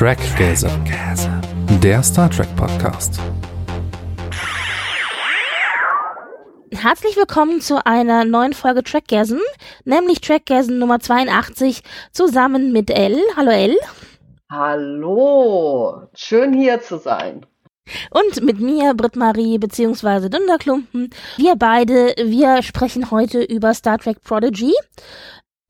Trackgazer, der Star Trek Podcast. Herzlich willkommen zu einer neuen Folge Trackgasm, nämlich Trackgasm Nummer 82, zusammen mit Elle. Hallo Elle. Hallo, schön hier zu sein. Und mit mir, Britt-Marie bzw. Dunderklumpen. Wir beide, wir sprechen heute über Star Trek Prodigy.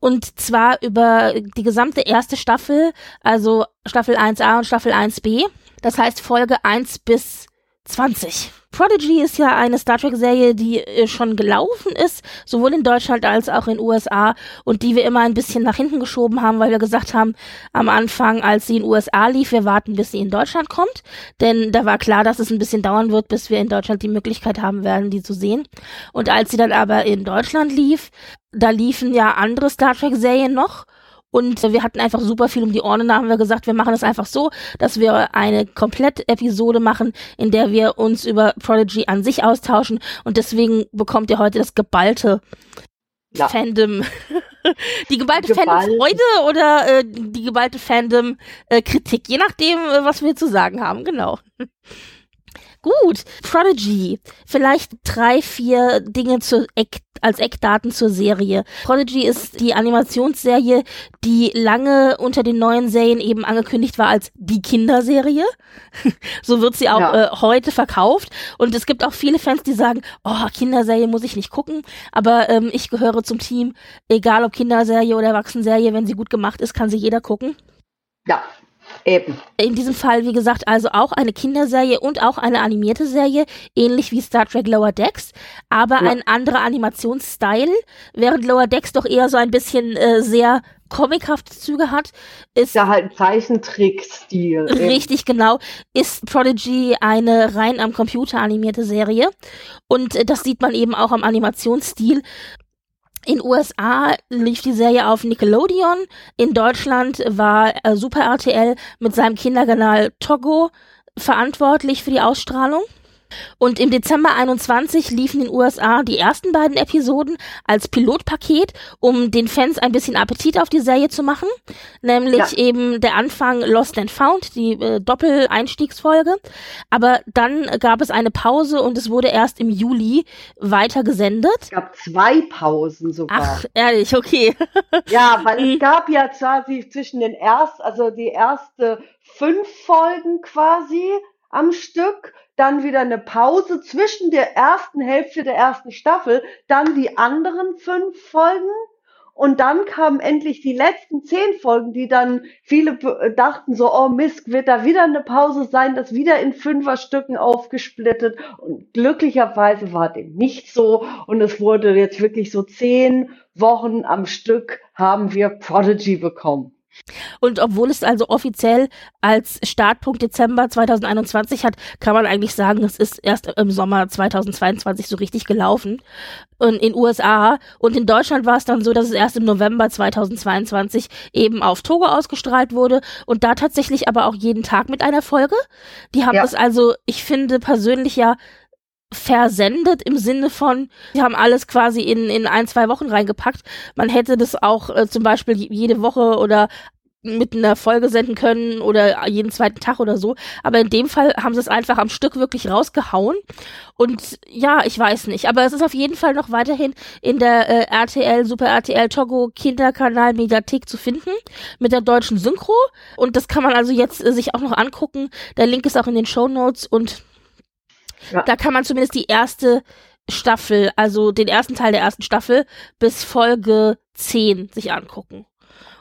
Und zwar über die gesamte erste Staffel, also Staffel 1a und Staffel 1b. Das heißt Folge 1 bis 20. Prodigy ist ja eine Star Trek-Serie, die äh, schon gelaufen ist, sowohl in Deutschland als auch in USA und die wir immer ein bisschen nach hinten geschoben haben, weil wir gesagt haben, am Anfang, als sie in USA lief, wir warten, bis sie in Deutschland kommt, denn da war klar, dass es ein bisschen dauern wird, bis wir in Deutschland die Möglichkeit haben werden, die zu sehen. Und als sie dann aber in Deutschland lief, da liefen ja andere Star Trek-Serien noch und wir hatten einfach super viel um die Ohren. Und da haben wir gesagt, wir machen es einfach so, dass wir eine Komplett-Episode machen, in der wir uns über Prodigy an sich austauschen. Und deswegen bekommt ihr heute das geballte ja. Fandom. die geballte Geball. Fandom-Freude oder äh, die geballte Fandom-Kritik. Je nachdem, äh, was wir zu sagen haben. Genau. Gut, Prodigy. Vielleicht drei, vier Dinge zu Eck, als Eckdaten zur Serie. Prodigy ist die Animationsserie, die lange unter den neuen Serien eben angekündigt war als die Kinderserie. so wird sie auch ja. äh, heute verkauft. Und es gibt auch viele Fans, die sagen, oh, Kinderserie muss ich nicht gucken. Aber ähm, ich gehöre zum Team, egal ob Kinderserie oder Erwachsenenserie, wenn sie gut gemacht ist, kann sie jeder gucken. Ja, Eben. In diesem Fall, wie gesagt, also auch eine Kinderserie und auch eine animierte Serie, ähnlich wie Star Trek Lower Decks, aber ja. ein anderer Animationsstyle, während Lower Decks doch eher so ein bisschen äh, sehr comichafte Züge hat, ist ja halt ein Zeichentrick-Stil. Richtig, genau. Ist Prodigy eine rein am Computer animierte Serie und äh, das sieht man eben auch am Animationsstil. In USA lief die Serie auf Nickelodeon. In Deutschland war äh, Super RTL mit seinem Kinderkanal Togo verantwortlich für die Ausstrahlung. Und im Dezember 21 liefen in den USA die ersten beiden Episoden als Pilotpaket, um den Fans ein bisschen Appetit auf die Serie zu machen. Nämlich ja. eben der Anfang Lost and Found, die äh, Doppel-Einstiegsfolge. Aber dann gab es eine Pause und es wurde erst im Juli weiter gesendet. Es gab zwei Pausen sogar. Ach, ehrlich, okay. ja, weil es mhm. gab ja quasi zwischen den ersten, also die erste fünf Folgen quasi am Stück dann wieder eine Pause zwischen der ersten Hälfte der ersten Staffel, dann die anderen fünf Folgen und dann kamen endlich die letzten zehn Folgen, die dann viele dachten so, oh Mist, wird da wieder eine Pause sein, das wieder in Fünferstücken aufgesplittet. Und glücklicherweise war dem nicht so. Und es wurde jetzt wirklich so zehn Wochen am Stück haben wir Prodigy bekommen. Und obwohl es also offiziell als Startpunkt Dezember 2021 hat, kann man eigentlich sagen, es ist erst im Sommer 2022 so richtig gelaufen. Und in USA und in Deutschland war es dann so, dass es erst im November 2022 eben auf Togo ausgestrahlt wurde und da tatsächlich aber auch jeden Tag mit einer Folge. Die haben ja. es also, ich finde persönlich ja versendet im Sinne von, sie haben alles quasi in, in ein, zwei Wochen reingepackt. Man hätte das auch äh, zum Beispiel jede Woche oder mit einer Folge senden können oder jeden zweiten Tag oder so. Aber in dem Fall haben sie es einfach am Stück wirklich rausgehauen. Und ja, ich weiß nicht. Aber es ist auf jeden Fall noch weiterhin in der äh, RTL, Super RTL Togo Kinderkanal Mediathek zu finden. Mit der deutschen Synchro. Und das kann man also jetzt äh, sich auch noch angucken. Der Link ist auch in den Show Notes und ja. Da kann man zumindest die erste Staffel, also den ersten Teil der ersten Staffel bis Folge 10 sich angucken.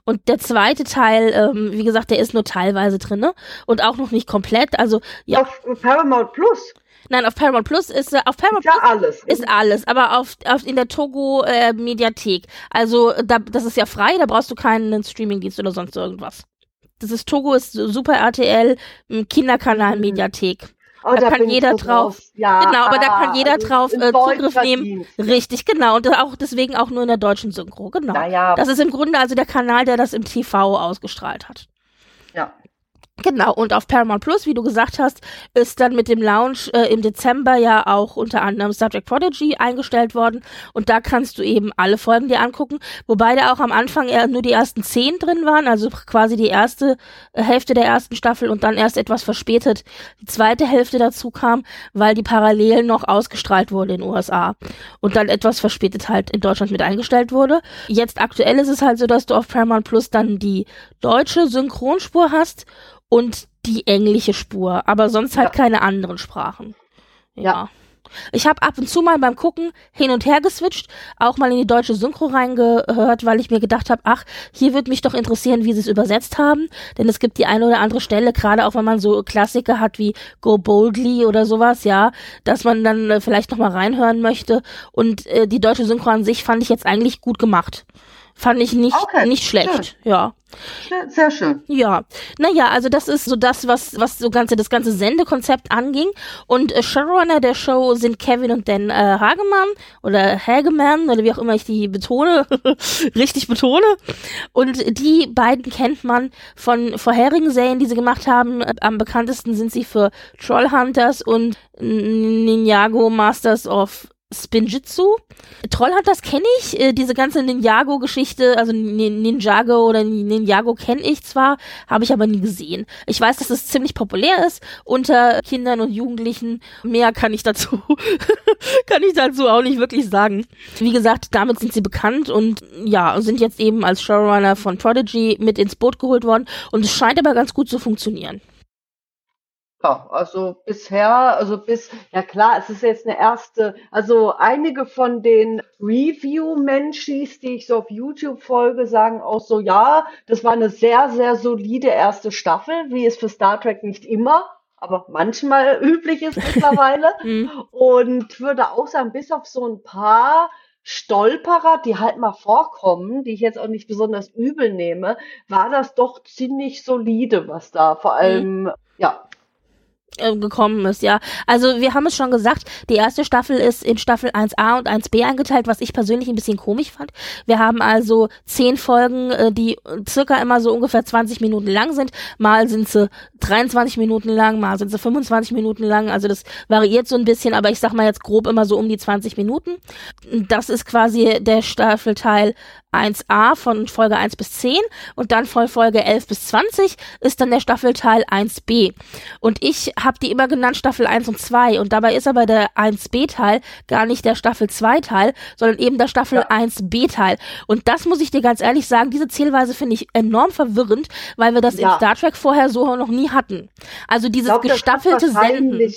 Und der zweite Teil, ähm, wie gesagt, der ist nur teilweise drin ne? und auch noch nicht komplett. Also ja. Auf Paramount Plus. Nein, auf Paramount Plus ist äh, auf Paramount ist Plus ja alles. ist alles, aber auf, auf in der Togo äh, Mediathek. Also da, das ist ja frei, da brauchst du keinen Streamingdienst oder sonst irgendwas. Das ist Togo ist Super RTL Kinderkanal mhm. Mediathek. Oh, da, da kann jeder drauf. drauf. Ja, genau, aber ah, da kann jeder also drauf äh, Zugriff nehmen. Richtig, genau. Und auch deswegen auch nur in der deutschen Synchro, genau. Ja, ja. Das ist im Grunde also der Kanal, der das im TV ausgestrahlt hat. Ja. Genau, und auf Paramount Plus, wie du gesagt hast, ist dann mit dem Launch äh, im Dezember ja auch unter anderem Star Trek Prodigy eingestellt worden. Und da kannst du eben alle Folgen dir angucken, wobei da auch am Anfang eher nur die ersten zehn drin waren, also quasi die erste äh, Hälfte der ersten Staffel und dann erst etwas verspätet die zweite Hälfte dazu kam, weil die parallel noch ausgestrahlt wurde in den USA und dann etwas verspätet halt in Deutschland mit eingestellt wurde. Jetzt aktuell ist es halt so, dass du auf Paramount Plus dann die deutsche Synchronspur hast und die englische Spur, aber sonst halt ja. keine anderen Sprachen. Ja. ja. Ich habe ab und zu mal beim Gucken hin und her geswitcht, auch mal in die deutsche Synchro reingehört, weil ich mir gedacht habe, ach, hier würde mich doch interessieren, wie sie es übersetzt haben, denn es gibt die eine oder andere Stelle, gerade auch wenn man so Klassiker hat wie Go Boldly oder sowas, ja, dass man dann äh, vielleicht noch mal reinhören möchte und äh, die deutsche Synchro an sich fand ich jetzt eigentlich gut gemacht. Fand ich nicht, okay, nicht schlecht, schön. ja. Sehr schön. Ja, naja, also das ist so das, was, was so ganze, das ganze Sendekonzept anging. Und äh, Showrunner der Show sind Kevin und Dan äh, Hagemann oder Hageman oder wie auch immer ich die betone, richtig betone. Und die beiden kennt man von vorherigen Serien, die sie gemacht haben. Am bekanntesten sind sie für Trollhunters und Ninjago Masters of Spinjitzu. Trollhunters kenne ich, äh, diese ganze Ninjago-Geschichte, also Ninjago oder Ninjago kenne ich zwar, habe ich aber nie gesehen. Ich weiß, dass es ziemlich populär ist unter Kindern und Jugendlichen. Mehr kann ich dazu, kann ich dazu auch nicht wirklich sagen. Wie gesagt, damit sind sie bekannt und ja, sind jetzt eben als Showrunner von Prodigy mit ins Boot geholt worden und es scheint aber ganz gut zu funktionieren. Ja, also bisher, also bis, ja klar, es ist jetzt eine erste, also einige von den Review-Menschis, die ich so auf YouTube folge, sagen auch so, ja, das war eine sehr, sehr solide erste Staffel, wie es für Star Trek nicht immer, aber manchmal üblich ist mittlerweile. Mhm. Und würde auch sagen, bis auf so ein paar Stolperer, die halt mal vorkommen, die ich jetzt auch nicht besonders übel nehme, war das doch ziemlich solide, was da vor mhm. allem, ja, äh, gekommen ist, ja. Also wir haben es schon gesagt, die erste Staffel ist in Staffel 1a und 1b eingeteilt, was ich persönlich ein bisschen komisch fand. Wir haben also zehn Folgen, äh, die circa immer so ungefähr 20 Minuten lang sind. Mal sind sie 23 Minuten lang, mal sind sie 25 Minuten lang. Also das variiert so ein bisschen, aber ich sag mal jetzt grob immer so um die 20 Minuten. Das ist quasi der Staffelteil 1a von Folge 1 bis 10 und dann von Folge 11 bis 20 ist dann der Staffelteil 1b. Und ich habe die immer genannt Staffel 1 und 2 und dabei ist aber der 1b-Teil gar nicht der Staffel 2-Teil, sondern eben der Staffel ja. 1b-Teil. Und das muss ich dir ganz ehrlich sagen, diese Zählweise finde ich enorm verwirrend, weil wir das ja. in Star Trek vorher so noch nie hatten. Also dieses glaub, gestaffelte Senden.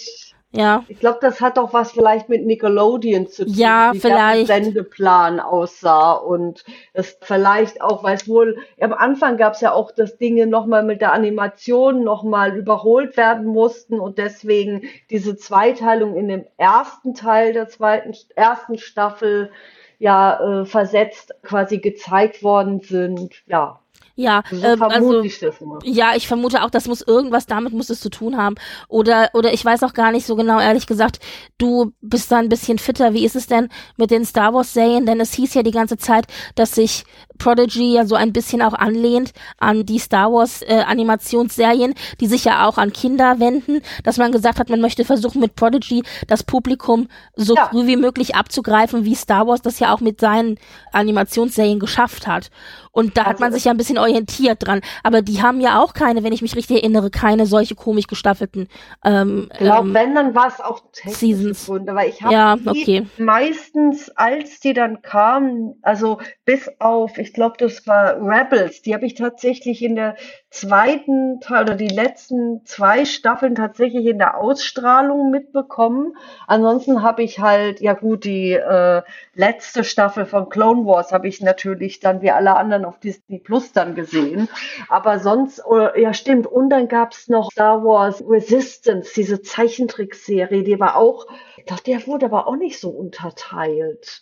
Ja. Ich glaube, das hat doch was vielleicht mit Nickelodeon zu tun, ja, wie vielleicht. der Sendeplan aussah und das vielleicht auch, weil es wohl, am Anfang gab es ja auch, dass Dinge nochmal mit der Animation nochmal überholt werden mussten und deswegen diese Zweiteilung in dem ersten Teil der zweiten, ersten Staffel ja äh, versetzt quasi gezeigt worden sind. Ja, ja, so ähm, also, ich ja, ich vermute auch, das muss irgendwas damit muss es zu tun haben. Oder oder ich weiß auch gar nicht so genau, ehrlich gesagt. Du bist da ein bisschen fitter. Wie ist es denn mit den Star Wars Serien? Denn es hieß ja die ganze Zeit, dass sich Prodigy ja so ein bisschen auch anlehnt an die Star Wars äh, Animationsserien, die sich ja auch an Kinder wenden. Dass man gesagt hat, man möchte versuchen mit Prodigy das Publikum so ja. früh wie möglich abzugreifen, wie Star Wars das ja auch mit seinen Animationsserien geschafft hat. Und da also hat man sich ja ein bisschen orientiert dran. Aber die haben ja auch keine, wenn ich mich richtig erinnere, keine solche komisch gestaffelten ähm, Ich glaube, ähm, wenn, dann war es auch Seasons. Gründe, weil ich habe ja, okay. meistens, als die dann kamen, also bis auf, ich glaube, das war Rebels, die habe ich tatsächlich in der zweiten Teil oder die letzten zwei Staffeln tatsächlich in der Ausstrahlung mitbekommen. Ansonsten habe ich halt, ja gut, die äh, letzte Staffel von Clone Wars habe ich natürlich dann wie alle anderen auf Disney Plus dann gesehen. Aber sonst, oh, ja stimmt, und dann gab's noch Star Wars Resistance, diese Zeichentrickserie, die war auch, ich dachte, der wurde aber auch nicht so unterteilt.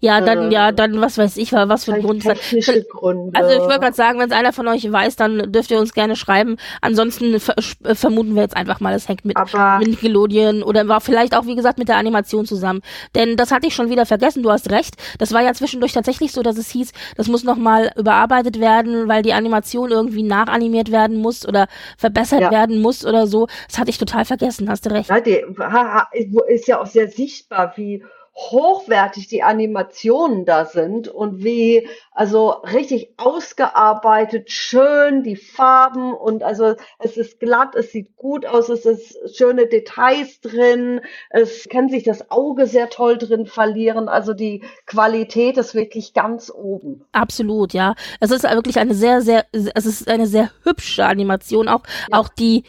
Ja, dann, äh, ja, dann, was weiß ich, was für ein Grund. Technische Gründe. Also ich wollte gerade sagen, wenn es einer von euch weiß, dann dürft ihr uns gerne schreiben. Ansonsten ver äh, vermuten wir jetzt einfach mal, es hängt mit, Aber mit Nickelodeon oder war vielleicht auch, wie gesagt, mit der Animation zusammen. Denn das hatte ich schon wieder vergessen, du hast recht. Das war ja zwischendurch tatsächlich so, dass es hieß, das muss nochmal überarbeitet werden, weil die Animation irgendwie nachanimiert werden muss oder verbessert ja. werden muss oder so. Das hatte ich total vergessen, hast du recht. Ja, die, ist ja auch sehr sichtbar, wie hochwertig die Animationen da sind und wie also richtig ausgearbeitet, schön die Farben und also es ist glatt, es sieht gut aus, es ist schöne Details drin, es kann sich das Auge sehr toll drin verlieren, also die Qualität ist wirklich ganz oben. Absolut, ja. Es ist wirklich eine sehr, sehr, es ist eine sehr hübsche Animation, auch, ja. auch die,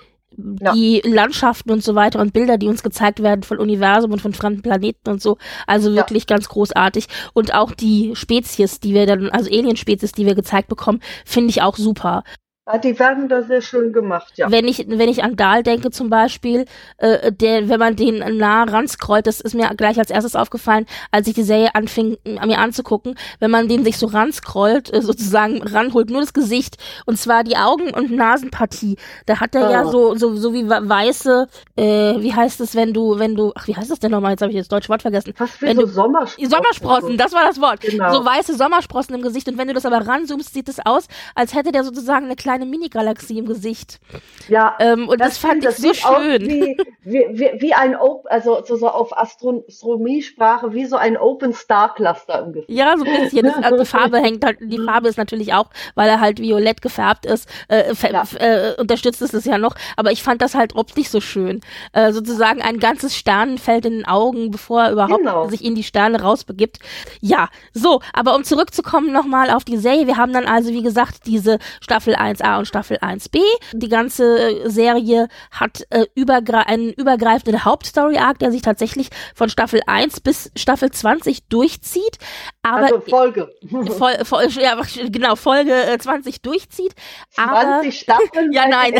ja. die Landschaften und so weiter und Bilder, die uns gezeigt werden von Universum und von fremden Planeten und so. Also wirklich ja. ganz großartig. Und auch die Spezies, die wir dann, also Alien-Spezies, die wir gezeigt bekommen, finde ich auch super. Ja, die werden da sehr schön gemacht, ja. Wenn ich, wenn ich an Dahl denke zum Beispiel, äh, der, wenn man den nah ranscrollt, das ist mir gleich als erstes aufgefallen, als ich die Serie anfing, mir anzugucken, wenn man den sich so ranscrollt, äh, sozusagen ranholt, nur das Gesicht, und zwar die Augen- und Nasenpartie, da hat er oh. ja so, so, so wie weiße, äh, wie heißt es, wenn du, wenn du, ach, wie heißt das denn nochmal, jetzt habe ich das deutsche Wort vergessen. Was wenn so du, Sommersprossen. Sommersprossen, das war das Wort. Genau. So weiße Sommersprossen im Gesicht, und wenn du das aber ranzoomst, sieht es aus, als hätte der sozusagen eine kleine Mini-Galaxie im Gesicht. Ja. Ähm, und das, das fand das ich so schön. Wie, wie, wie, ein Open, also so, so auf Astronomiesprache, wie so ein Open Star Cluster im Gesicht. Ja, so ein bisschen. Das, also die Farbe hängt halt, die Farbe ist natürlich auch, weil er halt violett gefärbt ist, äh, ja. äh, unterstützt es das ja noch. Aber ich fand das halt optisch so schön. Äh, sozusagen ein ganzes Sternenfeld in den Augen, bevor er überhaupt genau. sich in die Sterne rausbegibt. Ja, so, aber um zurückzukommen nochmal auf die Serie, wir haben dann also, wie gesagt, diese Staffel 1a und Staffel 1b. Die ganze Serie hat äh, übergre einen übergreifenden Hauptstory-Arc, der sich tatsächlich von Staffel 1 bis Staffel 20 durchzieht. Aber also Folge. Voll, voll, ja, genau, Folge äh, 20 durchzieht. 20 aber, Staffeln? ja, nein.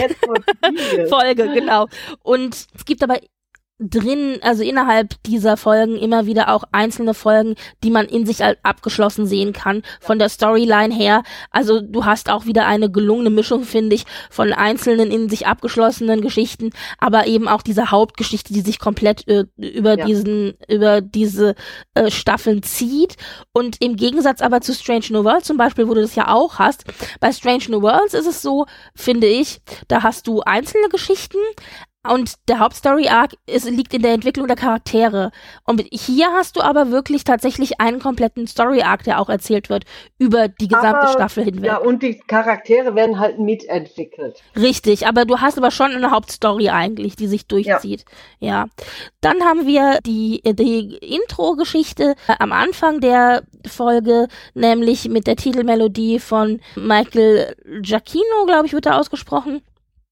Folge, genau. Und es gibt aber drin, also innerhalb dieser Folgen immer wieder auch einzelne Folgen, die man in sich abgeschlossen sehen kann, von der Storyline her. Also du hast auch wieder eine gelungene Mischung, finde ich, von einzelnen in sich abgeschlossenen Geschichten, aber eben auch diese Hauptgeschichte, die sich komplett äh, über ja. diesen, über diese äh, Staffeln zieht. Und im Gegensatz aber zu Strange New Worlds zum Beispiel, wo du das ja auch hast, bei Strange New Worlds ist es so, finde ich, da hast du einzelne Geschichten, und der Hauptstory-Arc liegt in der Entwicklung der Charaktere. Und hier hast du aber wirklich tatsächlich einen kompletten Story-Arc, der auch erzählt wird, über die gesamte aber, Staffel hinweg. Ja, und die Charaktere werden halt mitentwickelt. Richtig, aber du hast aber schon eine Hauptstory eigentlich, die sich durchzieht. Ja. ja. Dann haben wir die, die Intro-Geschichte am Anfang der Folge, nämlich mit der Titelmelodie von Michael Giacchino, glaube ich, wird da ausgesprochen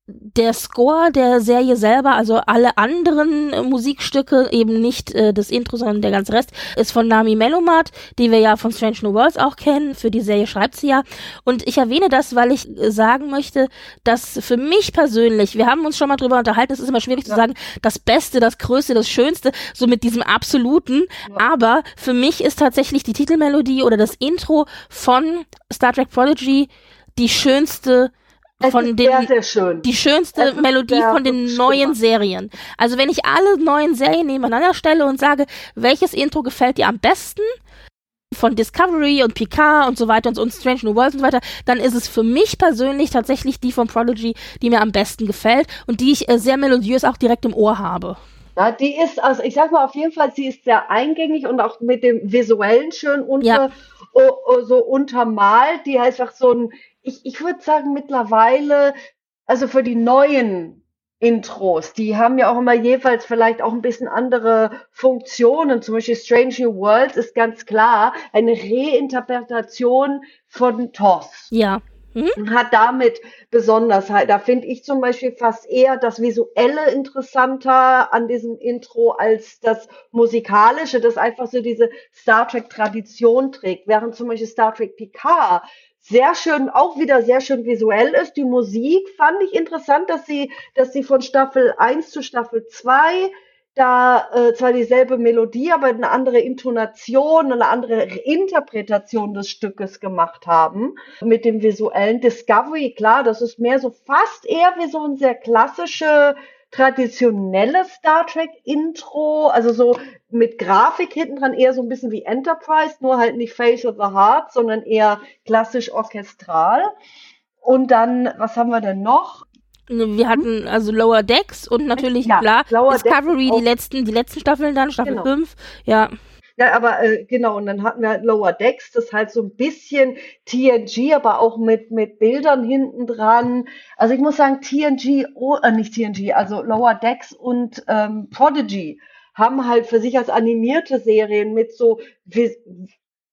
der Score der Serie selber, also alle anderen äh, Musikstücke, eben nicht äh, das Intro, sondern der ganze Rest, ist von Nami Melomat, die wir ja von Strange New Worlds auch kennen. Für die Serie schreibt sie ja. Und ich erwähne das, weil ich äh, sagen möchte, dass für mich persönlich, wir haben uns schon mal drüber unterhalten, es ist immer schwierig ja. zu sagen, das Beste, das Größte, das Schönste, so mit diesem Absoluten. Ja. Aber für mich ist tatsächlich die Titelmelodie oder das Intro von Star Trek Prodigy die schönste es von den, sehr, sehr schön. die schönste Melodie von den neuen Serien. Also wenn ich alle neuen Serien nebeneinander stelle und sage, welches Intro gefällt dir am besten, von Discovery und Picard und so weiter und, so, und Strange New Worlds und so weiter, dann ist es für mich persönlich tatsächlich die von Prodigy, die mir am besten gefällt und die ich äh, sehr melodiös auch direkt im Ohr habe. Ja, die ist, also ich sag mal auf jeden Fall, sie ist sehr eingängig und auch mit dem visuellen schön unter, ja. So untermalt, die einfach so ein ich, ich würde sagen, mittlerweile, also für die neuen Intros, die haben ja auch immer jeweils vielleicht auch ein bisschen andere Funktionen. Zum Beispiel Strange New Worlds ist ganz klar eine Reinterpretation von TOS. Ja. Mhm. Hat damit Besonderheit. Da finde ich zum Beispiel fast eher das Visuelle interessanter an diesem Intro als das Musikalische, das einfach so diese Star Trek Tradition trägt. Während zum Beispiel Star Trek Picard sehr schön, auch wieder sehr schön visuell ist. Die Musik fand ich interessant, dass sie, dass sie von Staffel 1 zu Staffel 2 da äh, zwar dieselbe Melodie, aber eine andere Intonation, eine andere Interpretation des Stückes gemacht haben. Mit dem visuellen Discovery, klar, das ist mehr so fast eher wie so ein sehr klassische traditionelles Star Trek Intro, also so mit Grafik hinten dran, eher so ein bisschen wie Enterprise, nur halt nicht Face of the Heart, sondern eher klassisch orchestral. Und dann, was haben wir denn noch? Wir hatten also Lower Decks und natürlich ja, klar Lower Discovery, die letzten, die letzten Staffeln dann, Staffel genau. 5, ja. Ja, aber äh, genau, und dann hatten wir halt Lower Decks, das halt so ein bisschen TNG, aber auch mit, mit Bildern hinten dran. Also ich muss sagen, TNG, oh, äh, nicht TNG, also Lower Decks und ähm, Prodigy haben halt für sich als animierte Serien mit so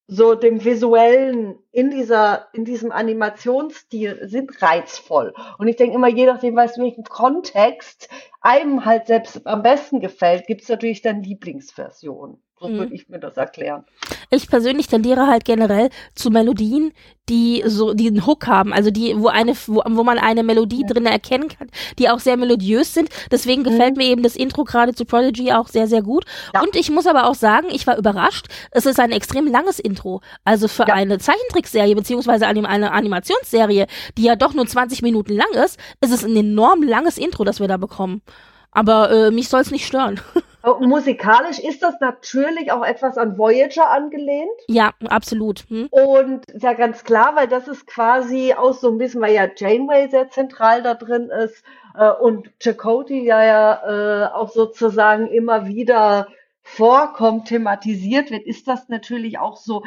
so dem visuellen in dieser in diesem Animationsstil sind reizvoll. Und ich denke immer je nachdem weißt welchen Kontext einem halt selbst am besten gefällt gibt es natürlich dann Lieblingsversionen so mhm. würde ich mir das erklären. Ich persönlich tendiere halt generell zu Melodien, die so die einen Hook haben, also die wo eine wo, wo man eine Melodie ja. drin erkennen kann, die auch sehr melodiös sind. Deswegen mhm. gefällt mir eben das Intro gerade zu Prodigy auch sehr sehr gut. Ja. Und ich muss aber auch sagen, ich war überrascht. Es ist ein extrem langes Intro, also für ja. eine Zeichentrickserie beziehungsweise eine Animationsserie, die ja doch nur 20 Minuten lang ist, ist es ein enorm langes Intro, das wir da bekommen. Aber äh, mich soll es nicht stören. Musikalisch ist das natürlich auch etwas an Voyager angelehnt. Ja, absolut. Hm. Und ja, ganz klar, weil das ist quasi auch so ein bisschen, weil ja Janeway sehr zentral da drin ist äh, und Chakotay ja, ja äh, auch sozusagen immer wieder vorkommt, thematisiert wird, ist das natürlich auch so,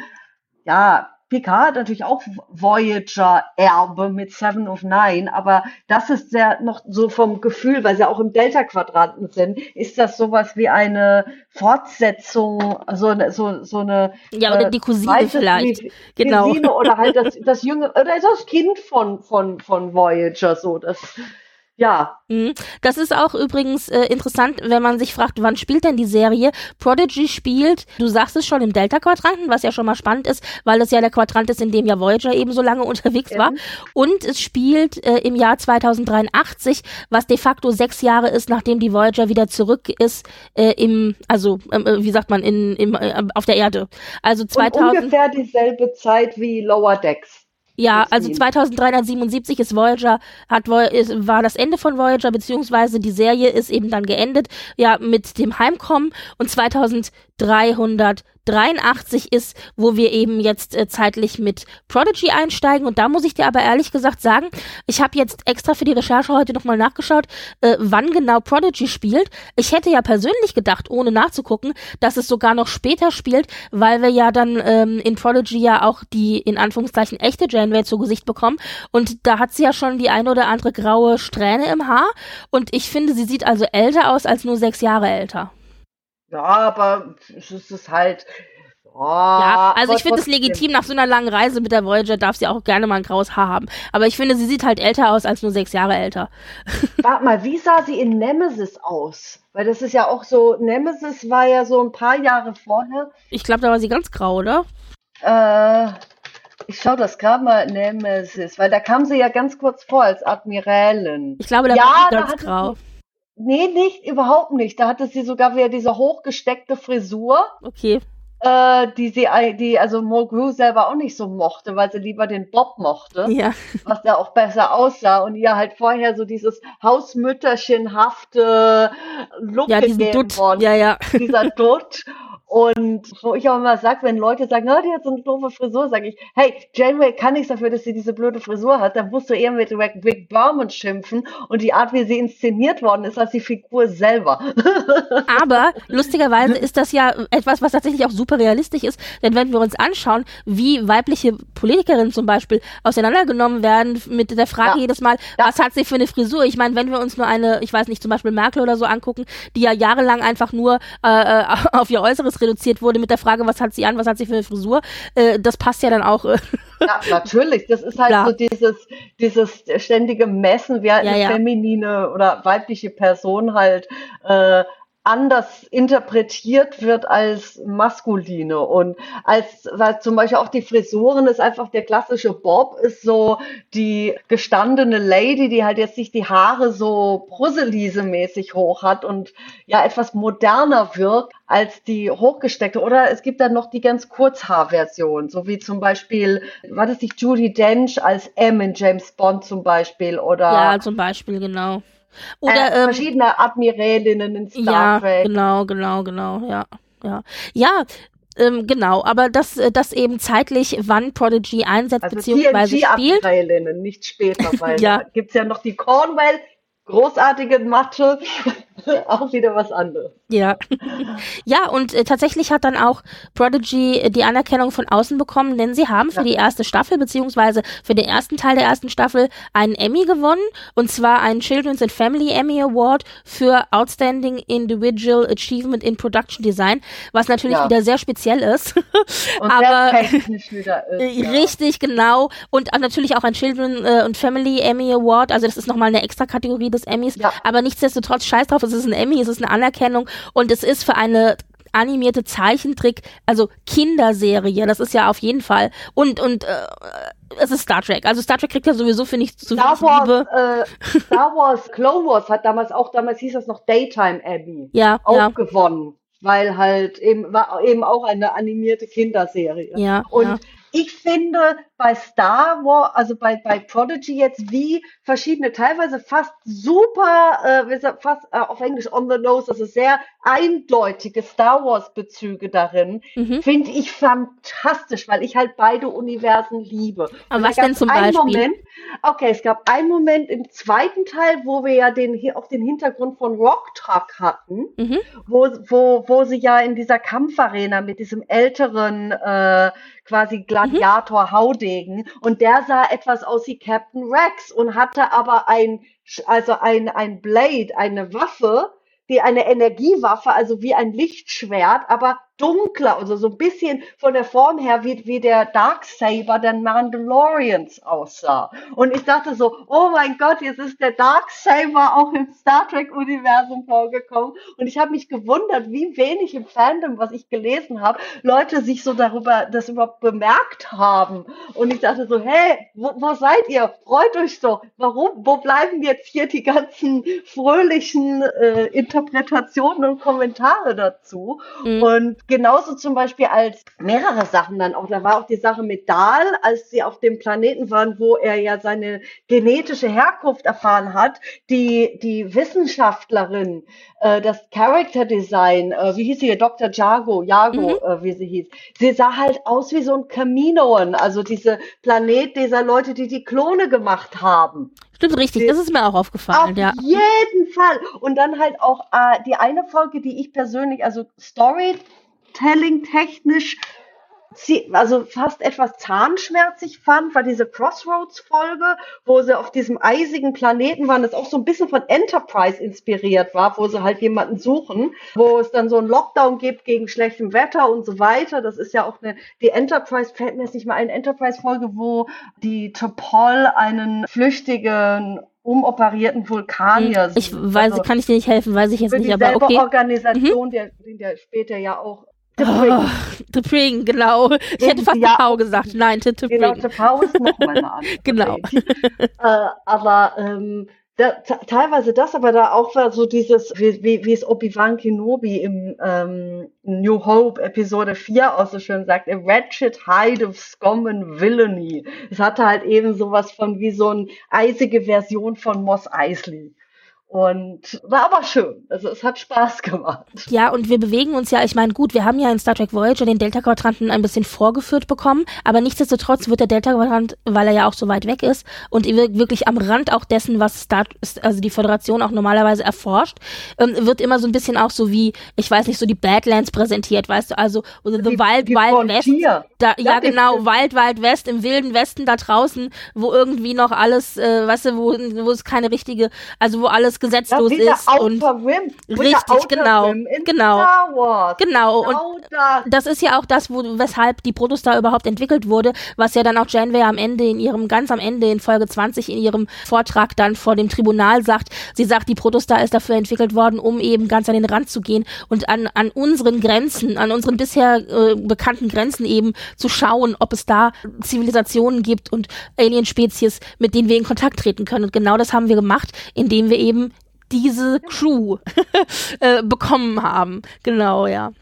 ja, Picard hat natürlich auch Voyager-Erbe mit Seven of Nine, aber das ist sehr noch so vom Gefühl, weil sie auch im Delta-Quadranten sind, ist das sowas wie eine Fortsetzung, so eine, so, so eine. Ja, oder äh, die Cousine vielleicht. Genau. Cousine oder halt das, das junge, oder das Kind von, von, von Voyager, so, das, ja. Mhm. Das ist auch übrigens äh, interessant, wenn man sich fragt, wann spielt denn die Serie? Prodigy spielt, du sagst es schon, im Delta-Quadranten, was ja schon mal spannend ist, weil es ja der Quadrant ist, in dem ja Voyager eben so lange unterwegs war. Und es spielt äh, im Jahr 2083, was de facto sechs Jahre ist, nachdem die Voyager wieder zurück ist, äh, im, also, ähm, äh, wie sagt man, in, im, äh, auf der Erde. Also 2000. Und ungefähr dieselbe Zeit wie Lower Decks. Ja, also 2377 ist Voyager, hat war das Ende von Voyager, beziehungsweise die Serie ist eben dann geendet, ja, mit dem Heimkommen. Und 2300 83 ist, wo wir eben jetzt äh, zeitlich mit Prodigy einsteigen. Und da muss ich dir aber ehrlich gesagt sagen, ich habe jetzt extra für die Recherche heute nochmal nachgeschaut, äh, wann genau Prodigy spielt. Ich hätte ja persönlich gedacht, ohne nachzugucken, dass es sogar noch später spielt, weil wir ja dann ähm, in Prodigy ja auch die in Anführungszeichen echte Janeway zu Gesicht bekommen. Und da hat sie ja schon die eine oder andere graue Strähne im Haar. Und ich finde, sie sieht also älter aus als nur sechs Jahre älter. Ja, aber es ist halt. Oh, ja, also ich finde es legitim, nach so einer langen Reise mit der Voyager darf sie auch gerne mal ein graues Haar haben. Aber ich finde, sie sieht halt älter aus als nur sechs Jahre älter. Warte mal, wie sah sie in Nemesis aus? Weil das ist ja auch so, Nemesis war ja so ein paar Jahre vorher. Ich glaube, da war sie ganz grau, oder? Äh, ich schaue das gerade mal, Nemesis, weil da kam sie ja ganz kurz vor als Admiralin. Ich glaube, da ja, war sie ganz grau. Sie, Nee, nicht, überhaupt nicht. Da hatte sie sogar wieder diese hochgesteckte Frisur. Okay. Äh, die sie, die also Mulgrew selber auch nicht so mochte, weil sie lieber den Bob mochte. Ja. Was da auch besser aussah und ihr halt vorher so dieses Hausmütterchenhafte Look ja, gegeben Dutt. worden. Ja, ja. Dieser Dutt. Und wo ich auch immer sage, wenn Leute sagen, oh, die hat so eine doofe Frisur, sage ich, hey, Janeway kann nichts dafür, dass sie diese blöde Frisur hat. Da musst du eher mit Rick Bauman schimpfen und die Art, wie sie inszeniert worden ist, als die Figur selber. Aber lustigerweise ist das ja etwas, was tatsächlich auch super realistisch ist, denn wenn wir uns anschauen, wie weibliche Politikerinnen zum Beispiel auseinandergenommen werden mit der Frage ja. jedes Mal, ja. was hat sie für eine Frisur? Ich meine, wenn wir uns nur eine, ich weiß nicht, zum Beispiel Merkel oder so angucken, die ja jahrelang einfach nur äh, äh auf ihr Äußeres reduziert wurde mit der Frage, was hat sie an, was hat sie für eine Frisur, äh, das passt ja dann auch. Äh. Ja, natürlich. Das ist halt Klar. so dieses, dieses ständige Messen, wer ja, eine ja. feminine oder weibliche Person halt äh, anders interpretiert wird als maskuline und als weil zum Beispiel auch die Frisuren ist einfach der klassische Bob ist so die gestandene Lady, die halt jetzt nicht die Haare so Brüsselise-mäßig hoch hat und ja etwas moderner wirkt als die hochgesteckte. Oder es gibt dann noch die ganz Kurzhaarversion, so wie zum Beispiel, war das nicht Judy Dench als M in James Bond zum Beispiel oder Ja, zum Beispiel, genau. Oder äh, ähm, verschiedene Admirälinnen in Star ja, Trek. Genau, genau, genau, ja. Ja, ja ähm, genau, aber das, äh, das eben zeitlich, wann Prodigy einsetzt also beziehungsweise spielt. Admirälinnen, nicht später, weil ja. da gibt's ja noch die Cornwell, großartige Mathe, auch wieder was anderes. Ja. ja, und äh, tatsächlich hat dann auch Prodigy äh, die Anerkennung von außen bekommen, denn sie haben für ja. die erste Staffel, beziehungsweise für den ersten Teil der ersten Staffel einen Emmy gewonnen, und zwar einen Children's and Family Emmy Award für Outstanding Individual Achievement in Production Design, was natürlich ja. wieder sehr speziell ist. und Aber technisch wieder ist. Äh, ja. Richtig, genau. Und natürlich auch ein Children äh, and Family Emmy Award, also das ist nochmal eine extra Kategorie des Emmys. Aber nichtsdestotrotz, scheiß drauf, es ist ein Emmy, es ist eine Anerkennung und es ist für eine animierte Zeichentrick, also Kinderserie, das ist ja auf jeden Fall. Und, und äh, es ist Star Trek. Also Star Trek kriegt ja sowieso, finde ich, zu Star viel Wars, Liebe. Äh, Star Wars, Clone Wars hat damals auch, damals hieß das noch Daytime Abbey, ja, auch ja. gewonnen. Weil halt eben war eben auch eine animierte Kinderserie. Ja. Und ja ich finde bei Star Wars, also bei, bei Prodigy jetzt, wie verschiedene, teilweise fast super, äh, fast äh, auf Englisch on the nose, also sehr eindeutige Star Wars Bezüge darin, mhm. finde ich fantastisch, weil ich halt beide Universen liebe. Aber was denn zum Beispiel? Moment, okay, es gab einen Moment im zweiten Teil, wo wir ja den, hier auch den Hintergrund von Rock Truck hatten, mhm. wo, wo, wo sie ja in dieser Kampfarena mit diesem älteren, äh, quasi Gladiator mhm. Haudegen und der sah etwas aus wie Captain Rex und hatte aber ein also ein ein Blade, eine Waffe, die eine Energiewaffe, also wie ein Lichtschwert, aber dunkler, also so ein bisschen von der Form her, wie, wie der Darksaber der Mandalorians aussah. Und ich dachte so, oh mein Gott, jetzt ist der Darksaber auch im Star Trek-Universum vorgekommen. Und ich habe mich gewundert, wie wenig im Fandom, was ich gelesen habe, Leute sich so darüber, das überhaupt bemerkt haben. Und ich dachte so, hey, wo, wo seid ihr? Freut euch so. Warum? Wo bleiben jetzt hier die ganzen fröhlichen äh, Interpretationen und Kommentare dazu? Mhm. Und genauso zum Beispiel als mehrere Sachen dann auch. Da war auch die Sache mit Dahl, als sie auf dem Planeten waren, wo er ja seine genetische Herkunft erfahren hat. Die, die Wissenschaftlerin, äh, das Character Design, äh, wie hieß sie, Dr. Jago, Jago, mhm. äh, wie sie hieß. Sie sah halt aus wie so ein Kaminoan, also diese Planet dieser Leute, die die Klone gemacht haben. Stimmt richtig, das ist mir auch aufgefallen, Auf ja. jeden Fall. Und dann halt auch äh, die eine Folge, die ich persönlich, also Story Storytelling technisch also fast etwas zahnschmerzig fand, war diese Crossroads-Folge, wo sie auf diesem eisigen Planeten waren, das auch so ein bisschen von Enterprise inspiriert war, wo sie halt jemanden suchen, wo es dann so einen Lockdown gibt gegen schlechtem Wetter und so weiter. Das ist ja auch eine, die Enterprise, fällt mir jetzt nicht mal eine Enterprise-Folge, wo die Topol einen flüchtigen umoperierten Vulkanier hm, Ich weiß, also, kann ich dir nicht helfen, weiß ich jetzt nicht, aber okay. Organisation, mhm. der, der später ja auch Oh, The Pring, genau. Ich hätte fast ja, Pau gesagt. Nein, The Pring. Genau, The Pau ist nochmal eine andere. genau. äh, aber ähm, da, teilweise das, aber da auch war so dieses, wie, wie, wie es Obi-Wan Kenobi im ähm, New Hope Episode 4 auch so schön sagt, a wretched hide of scum and villainy. Es hatte halt eben sowas von wie so eine eisige Version von Moss Eisley. Und war aber schön. Also es hat Spaß gemacht. Ja, und wir bewegen uns ja, ich meine, gut, wir haben ja in Star Trek Voyager den Delta-Quadranten ein bisschen vorgeführt bekommen, aber nichtsdestotrotz wird der Delta-Quadrant, weil er ja auch so weit weg ist und wirklich am Rand auch dessen, was Star, also die Föderation auch normalerweise erforscht, ähm, wird immer so ein bisschen auch so wie, ich weiß nicht, so die Badlands präsentiert, weißt du, also oder The die, Wild die Wild West. Da, ja, ja, genau, Wild Wild West, im wilden Westen da draußen, wo irgendwie noch alles, äh, weißt du, wo, wo es keine richtige, also wo alles ganz gesetzlos ja, ist und Rim, richtig genau genau genau und das. das ist ja auch das wo weshalb die Protostar überhaupt entwickelt wurde was ja dann auch Janeway am Ende in ihrem ganz am Ende in Folge 20 in ihrem Vortrag dann vor dem Tribunal sagt sie sagt die Protostar ist dafür entwickelt worden um eben ganz an den Rand zu gehen und an an unseren Grenzen an unseren bisher äh, bekannten Grenzen eben zu schauen ob es da Zivilisationen gibt und Alien-Spezies, mit denen wir in Kontakt treten können. Und genau das haben wir gemacht, indem wir eben diese Crew äh, bekommen haben. Genau, ja.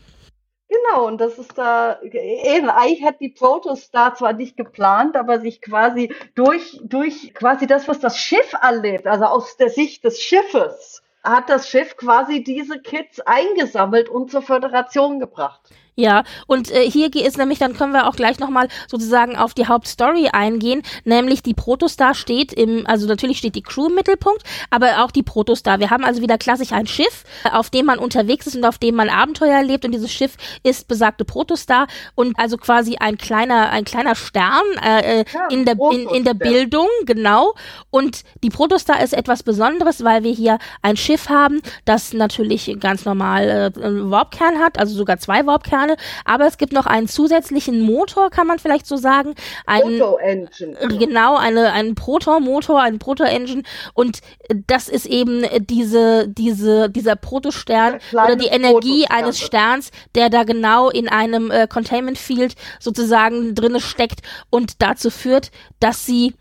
Genau, und das ist da, eben, eigentlich hat die Protostar zwar nicht geplant, aber sich quasi durch, durch quasi das, was das Schiff erlebt, also aus der Sicht des Schiffes, hat das Schiff quasi diese Kids eingesammelt und zur Föderation gebracht. Ja, und äh, hier ist nämlich, dann können wir auch gleich nochmal sozusagen auf die Hauptstory eingehen, nämlich die Protostar steht im, also natürlich steht die Crew im Mittelpunkt, aber auch die Protostar. Wir haben also wieder klassisch ein Schiff, auf dem man unterwegs ist und auf dem man Abenteuer erlebt und dieses Schiff ist besagte Protostar und also quasi ein kleiner, ein kleiner Stern äh, äh ja, in, der, in, in der Bildung, genau. Und die Protostar ist etwas Besonderes, weil wir hier ein Schiff haben, das natürlich ganz normal äh, einen Warpkern hat, also sogar zwei Warpkerne Turbine, aber es gibt noch einen zusätzlichen Motor, kann man vielleicht so sagen. Ein, Proto-Engine. Genau, eine, einen Proton-Motor, ein Proto-Engine und das ist eben diese, diese, dieser Protostern oder die Energie eines Sterns, der da genau in einem äh, Containment Field sozusagen drinne steckt und dazu führt, dass sie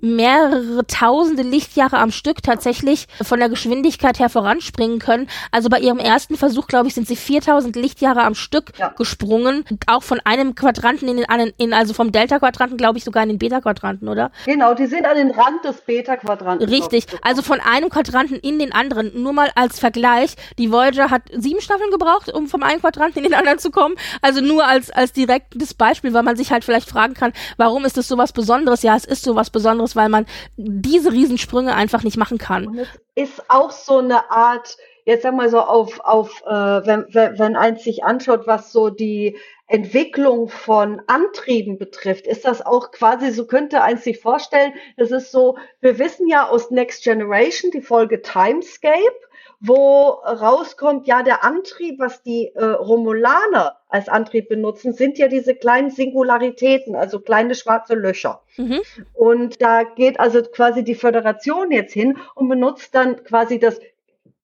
mehrere tausende Lichtjahre am Stück tatsächlich von der Geschwindigkeit her voranspringen können. Also bei ihrem ersten Versuch, glaube ich, sind sie 4000 Lichtjahre am Stück ja. gesprungen. Auch von einem Quadranten in den anderen, in, also vom Delta-Quadranten, glaube ich, sogar in den Beta-Quadranten, oder? Genau, die sind an den Rand des Beta-Quadranten. Richtig, also von einem Quadranten in den anderen. Nur mal als Vergleich, die Voyager hat sieben Staffeln gebraucht, um vom einen Quadranten in den anderen zu kommen. Also nur als, als direktes Beispiel, weil man sich halt vielleicht fragen kann, warum ist das so was Besonderes? Ja, es ist so was Besonderes anderes, weil man diese Riesensprünge einfach nicht machen kann. Und es ist auch so eine Art, jetzt sag mal so auf, auf äh, wenn, wenn, wenn eins sich anschaut, was so die Entwicklung von Antrieben betrifft, ist das auch quasi, so könnte eins sich vorstellen, das ist so, wir wissen ja aus Next Generation die Folge Timescape, wo rauskommt, ja, der Antrieb, was die äh, Romulaner als Antrieb benutzen, sind ja diese kleinen Singularitäten, also kleine schwarze Löcher. Mhm. Und da geht also quasi die Föderation jetzt hin und benutzt dann quasi das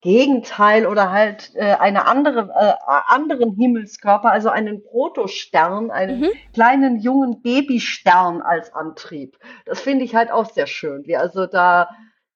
Gegenteil oder halt äh, eine andere äh, anderen Himmelskörper, also einen Protostern, einen mhm. kleinen jungen Babystern als Antrieb. Das finde ich halt auch sehr schön, wie also da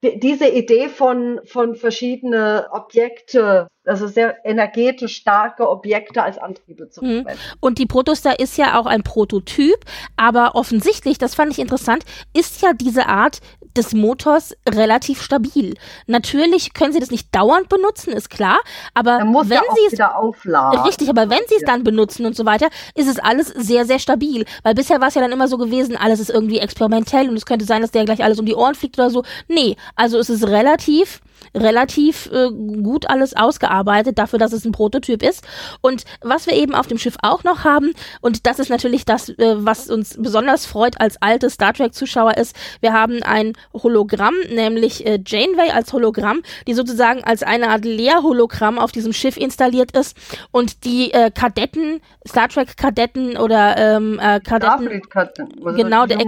diese Idee von, von verschiedene Objekte, also sehr energetisch starke Objekte als Antriebe zu mhm. verwenden. Und die Protostar ist ja auch ein Prototyp, aber offensichtlich, das fand ich interessant, ist ja diese Art des Motors relativ stabil. Natürlich können sie das nicht dauernd benutzen, ist klar, aber wenn ja sie es aufladen. richtig, aber wenn sie es dann benutzen und so weiter, ist es alles sehr sehr stabil, weil bisher war es ja dann immer so gewesen, alles ist irgendwie experimentell und es könnte sein, dass der gleich alles um die Ohren fliegt oder so. Nee, also es ist relativ relativ äh, gut alles ausgearbeitet dafür, dass es ein Prototyp ist. Und was wir eben auf dem Schiff auch noch haben, und das ist natürlich das, äh, was uns besonders freut als alte Star Trek-Zuschauer ist, wir haben ein Hologramm, nämlich äh, Janeway als Hologramm, die sozusagen als eine Art Leerhologramm auf diesem Schiff installiert ist und die äh, Kadetten, Star Trek-Kadetten oder ähm, äh, Kadetten, genau, der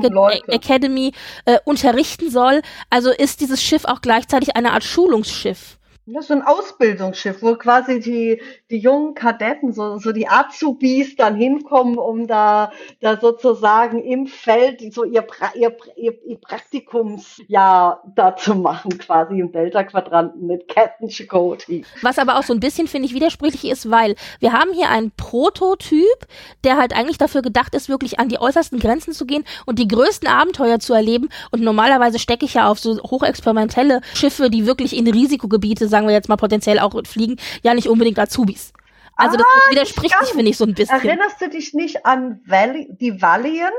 Academy äh, unterrichten soll. Also ist dieses Schiff auch gleichzeitig eine Art Schule Schulungsschiff. Ist so ein Ausbildungsschiff, wo quasi die, die jungen Kadetten, so, so die Azubis dann hinkommen, um da, da sozusagen im Feld so ihr, ihr, ihr, ihr Praktikumsjahr da zu machen, quasi im Delta-Quadranten mit Captain Chakotay. Was aber auch so ein bisschen, finde ich, widersprüchlich ist, weil wir haben hier einen Prototyp, der halt eigentlich dafür gedacht ist, wirklich an die äußersten Grenzen zu gehen und die größten Abenteuer zu erleben. Und normalerweise stecke ich ja auf so hochexperimentelle Schiffe, die wirklich in Risikogebiete, sagen wir jetzt mal potenziell auch fliegen, ja nicht unbedingt Azubis. Also das ah, widerspricht sich, finde ich, so ein bisschen. Erinnerst du dich nicht an Vali die Valiant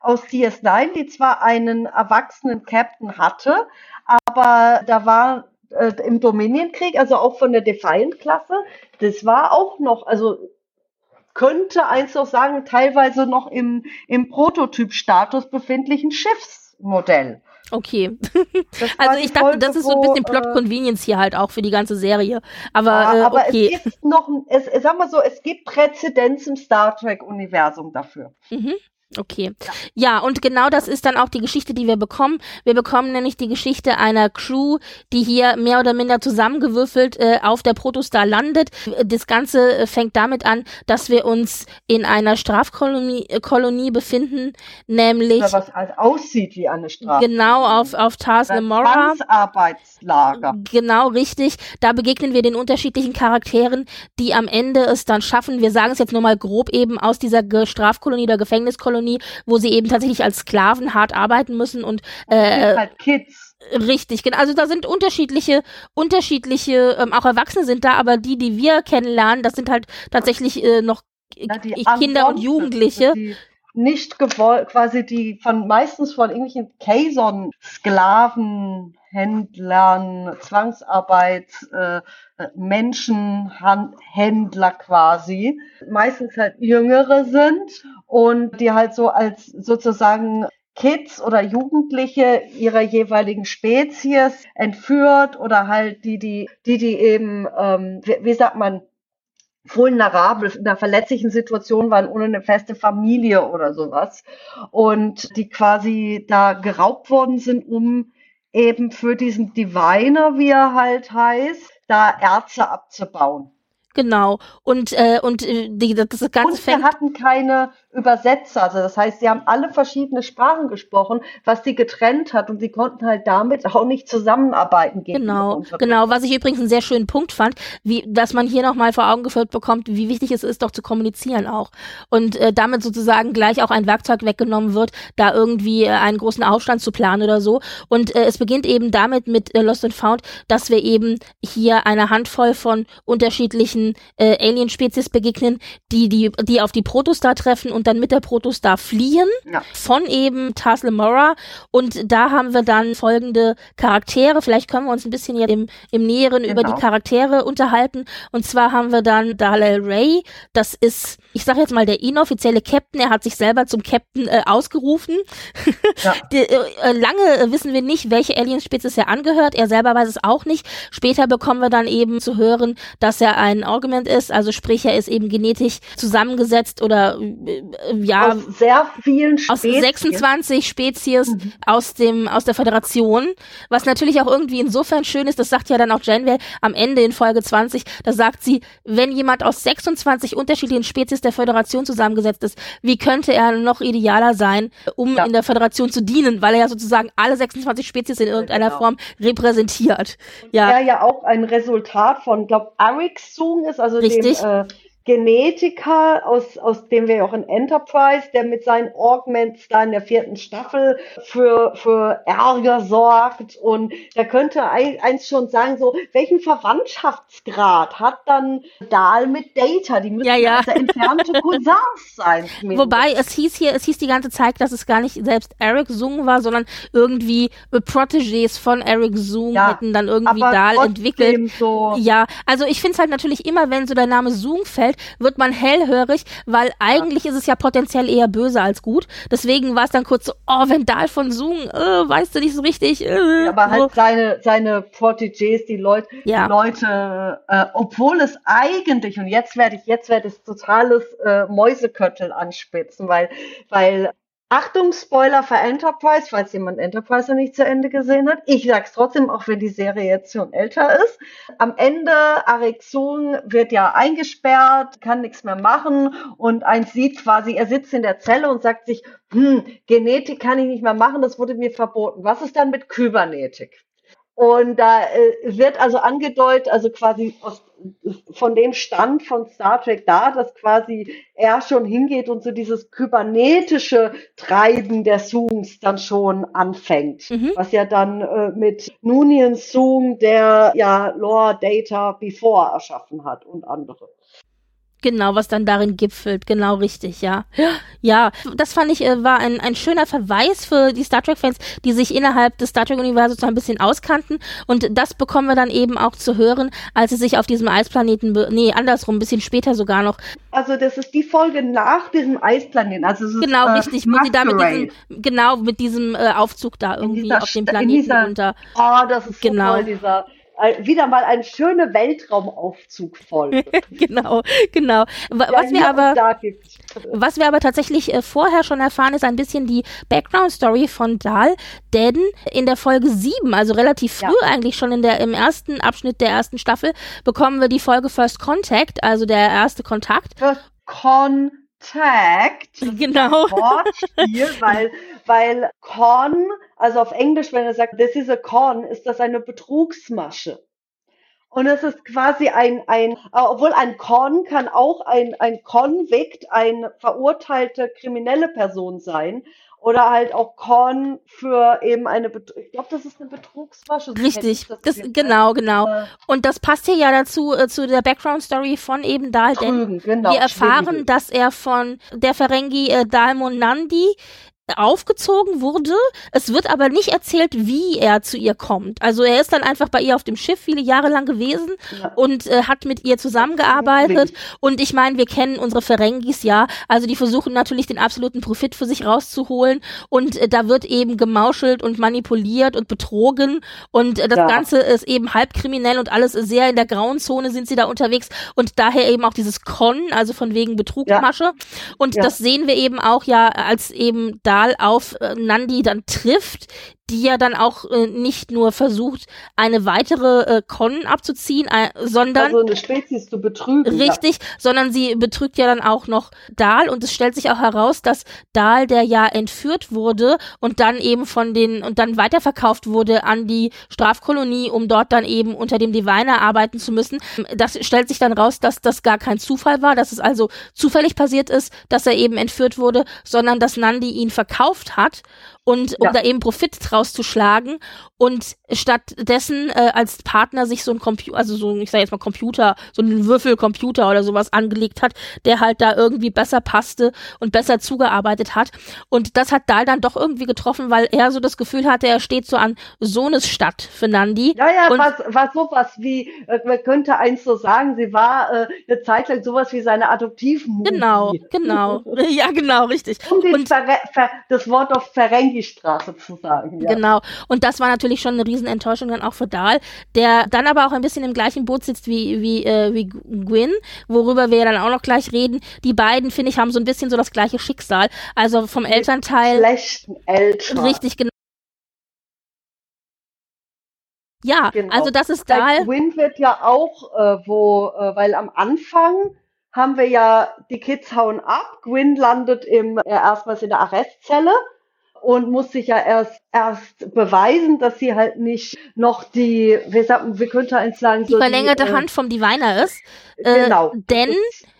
aus CS9, die zwar einen erwachsenen Captain hatte, aber da war äh, im Dominion-Krieg, also auch von der Defiant-Klasse, das war auch noch, also könnte eins noch sagen, teilweise noch im, im Prototyp-Status befindlichen Schiffsmodell. Okay. also ich dachte, das ist so ein bisschen Plot äh, Convenience hier halt auch für die ganze Serie. Aber, ja, äh, aber okay. es gibt noch, es, sag mal so, es gibt Präzedenz im Star Trek-Universum dafür. Mhm. Okay. Ja. und genau das ist dann auch die Geschichte, die wir bekommen. Wir bekommen nämlich die Geschichte einer Crew, die hier mehr oder minder zusammengewürfelt äh, auf der Protostar landet. Das Ganze äh, fängt damit an, dass wir uns in einer Strafkolonie äh, Kolonie befinden, nämlich. Oder was halt aussieht wie eine Strafkolonie. Genau, auf, auf Tars Lamora. Arbeitslager. Genau, richtig. Da begegnen wir den unterschiedlichen Charakteren, die am Ende es dann schaffen, wir sagen es jetzt nur mal grob eben, aus dieser Strafkolonie oder Gefängniskolonie Kolonie, wo sie eben tatsächlich als Sklaven hart arbeiten müssen und äh, halt Kids. Richtig, genau. Also da sind unterschiedliche, unterschiedliche, ähm, auch Erwachsene sind da, aber die, die wir kennenlernen, das sind halt tatsächlich äh, noch Na, Kinder und Jugendliche. Nicht gewollt, quasi die von meistens von irgendwelchen Kaison Sklaven Händlern, Zwangsarbeit, äh, Menschenhändler quasi, meistens halt Jüngere sind und die halt so als sozusagen Kids oder Jugendliche ihrer jeweiligen Spezies entführt oder halt die, die, die, die eben, ähm, wie, wie sagt man, vulnerabel, in einer verletzlichen Situation waren, ohne eine feste Familie oder sowas. Und die quasi da geraubt worden sind, um eben für diesen Diviner, wie er halt heißt, da Erze abzubauen. Genau. Und, äh, und äh, die, das ganze Und wir hatten keine Übersetzer. Also das heißt, sie haben alle verschiedene Sprachen gesprochen, was sie getrennt hat und sie konnten halt damit auch nicht zusammenarbeiten. Genau, genau. Was ich übrigens einen sehr schönen Punkt fand, wie, dass man hier nochmal vor Augen geführt bekommt, wie wichtig es ist, doch zu kommunizieren auch. Und äh, damit sozusagen gleich auch ein Werkzeug weggenommen wird, da irgendwie äh, einen großen Aufstand zu planen oder so. Und äh, es beginnt eben damit mit äh, Lost and Found, dass wir eben hier eine Handvoll von unterschiedlichen äh, Alien-Spezies begegnen, die, die, die auf die Protostar treffen und dann mit der Protostar fliehen ja. von eben Taslamora und da haben wir dann folgende Charaktere. Vielleicht können wir uns ein bisschen hier im, im Näheren genau. über die genau. Charaktere unterhalten. Und zwar haben wir dann Dalel Ray. Das ist, ich sage jetzt mal, der inoffizielle Captain. Er hat sich selber zum Captain äh, ausgerufen. Ja. die, äh, lange wissen wir nicht, welche Alien-Spezies er angehört. Er selber weiß es auch nicht. Später bekommen wir dann eben zu hören, dass er ein Augment ist, also sprich, er ist eben genetisch zusammengesetzt oder äh, ja aus sehr vielen Spezies. aus 26 Spezies mhm. aus dem aus der Föderation, was natürlich auch irgendwie insofern schön ist, das sagt ja dann auch Janeway am Ende in Folge 20, da sagt sie, wenn jemand aus 26 unterschiedlichen Spezies der Föderation zusammengesetzt ist, wie könnte er noch idealer sein, um ja. in der Föderation zu dienen, weil er ja sozusagen alle 26 Spezies in irgendeiner genau. Form repräsentiert. Ja. Er ja auch ein Resultat von, glaube Eric Sung ist, also Richtig. dem äh, Genetiker, aus, aus dem wir auch in Enterprise, der mit seinen Augments da in der vierten Staffel für, für Ärger sorgt. Und da könnte eins schon sagen, so, welchen Verwandtschaftsgrad hat dann Dahl mit Data? Die müssen ja, ja. Also entfernte Cousins sein. Wobei, es hieß hier, es hieß die ganze Zeit, dass es gar nicht selbst Eric Sung war, sondern irgendwie Protégés von Eric Sung ja, hätten dann irgendwie Dahl entwickelt. So ja, also ich finde es halt natürlich immer, wenn so der Name Sung fällt, wird man hellhörig, weil eigentlich ja. ist es ja potenziell eher böse als gut. Deswegen war es dann kurz so, oh, Vendal von Zoom, äh, weißt du nicht so richtig. Äh, ja, aber halt so. halt seine, seine Protégés, die Leute, ja. die Leute, äh, obwohl es eigentlich, und jetzt werde ich, jetzt werde ich totales äh, Mäuseköttel anspitzen, weil, weil Achtung, Spoiler für Enterprise, falls jemand Enterprise noch nicht zu Ende gesehen hat. Ich sag's trotzdem, auch wenn die Serie jetzt schon älter ist. Am Ende, Arik Sung wird ja eingesperrt, kann nichts mehr machen und eins sieht quasi, er sitzt in der Zelle und sagt sich, hm, Genetik kann ich nicht mehr machen, das wurde mir verboten. Was ist dann mit Kybernetik? Und da äh, wird also angedeutet, also quasi aus, von dem Stand von Star Trek da, dass quasi er schon hingeht und so dieses kybernetische Treiben der Zooms dann schon anfängt. Mhm. Was ja dann äh, mit Nunian Zoom, der ja Lore Data Before erschaffen hat und andere. Genau, was dann darin gipfelt, genau richtig, ja. Ja, das fand ich, äh, war ein, ein schöner Verweis für die Star Trek-Fans, die sich innerhalb des Star Trek-Universums so ein bisschen auskannten. Und das bekommen wir dann eben auch zu hören, als sie sich auf diesem Eisplaneten, nee, andersrum, ein bisschen später sogar noch. Also das ist die Folge nach diesem Eisplaneten. Also es genau, ist, äh, richtig, wo sie da mit diesem, genau, mit diesem äh, Aufzug da irgendwie auf dem Planeten dieser, runter. Oh, das ist so genau. toll, dieser wieder mal ein schöne Weltraumaufzug voll. genau, genau. Was wir aber, was wir aber tatsächlich äh, vorher schon erfahren, ist ein bisschen die Background Story von Dahl, denn in der Folge 7, also relativ früh ja. eigentlich schon in der, im ersten Abschnitt der ersten Staffel, bekommen wir die Folge First Contact, also der erste Kontakt. First Contact. Genau. Wortspiel, weil, weil Con also auf Englisch, wenn er sagt, this is a con, ist das eine Betrugsmasche. Und es ist quasi ein, ein, obwohl ein Con kann auch ein, ein Convict, ein verurteilte kriminelle Person sein. Oder halt auch Con für eben eine, Bet ich glaube, das ist eine Betrugsmasche. Richtig, das, das genau, genau. Äh, Und das passt hier ja dazu, äh, zu der Background-Story von eben Dahl, denn genau, wir erfahren, dass er von der Ferengi äh, Dalmon Nandi aufgezogen wurde. Es wird aber nicht erzählt, wie er zu ihr kommt. Also er ist dann einfach bei ihr auf dem Schiff viele Jahre lang gewesen ja. und äh, hat mit ihr zusammengearbeitet. Und ich meine, wir kennen unsere Ferengis ja. Also die versuchen natürlich den absoluten Profit für sich rauszuholen. Und äh, da wird eben gemauschelt und manipuliert und betrogen. Und äh, das ja. Ganze ist eben halb kriminell und alles sehr in der grauen Zone sind sie da unterwegs. Und daher eben auch dieses Con, also von wegen Betrugsmasche. Ja. Und das sehen wir eben auch ja als eben da Stahl auf äh, Nandi dann trifft, die ja dann auch äh, nicht nur versucht, eine weitere äh, Con abzuziehen, äh, sondern also eine Spezies zu betrügen. Richtig, ja. sondern sie betrügt ja dann auch noch Dahl und es stellt sich auch heraus, dass Dahl, der ja entführt wurde und dann eben von den und dann weiterverkauft wurde an die Strafkolonie, um dort dann eben unter dem Diviner arbeiten zu müssen. Das stellt sich dann raus, dass das gar kein Zufall war, dass es also zufällig passiert ist, dass er eben entführt wurde, sondern dass Nandi ihn verkauft hat und um ja. da eben Profit draus zu schlagen und stattdessen äh, als Partner sich so ein Computer, also so, ich sage jetzt mal Computer, so einen Würfelcomputer oder sowas angelegt hat, der halt da irgendwie besser passte und besser zugearbeitet hat. Und das hat Dahl dann doch irgendwie getroffen, weil er so das Gefühl hatte, er steht so an Sohnesstadt für Nandi. Ja, ja, und war, war sowas wie, äh, man könnte eins so sagen, sie war äh, eine Zeit lang sowas wie seine Adoptivmutter. Genau, genau. ja, genau, richtig. Um und das Wort auf Ferengi Straße zu sagen. Ja. Genau. Und das war natürlich schon eine Riesenenttäuschung dann auch für Dahl, der dann aber auch ein bisschen im gleichen Boot sitzt wie, wie, äh, wie Gwyn, worüber wir ja dann auch noch gleich reden. Die beiden, finde ich, haben so ein bisschen so das gleiche Schicksal. Also vom Elternteil. Schlechten Eltern. Richtig, genau. Ja, genau. also das ist Dahl. Gwyn wird ja auch, äh, wo, äh, weil am Anfang haben wir ja, die Kids hauen ab, Gwyn landet im, äh, erstmals in der Arrestzelle und muss sich ja erst erst beweisen, dass sie halt nicht noch die, wie, sagt, wie könnte eins sagen, die so verlängerte die, äh, Hand vom Diviner ist. Äh, genau. Denn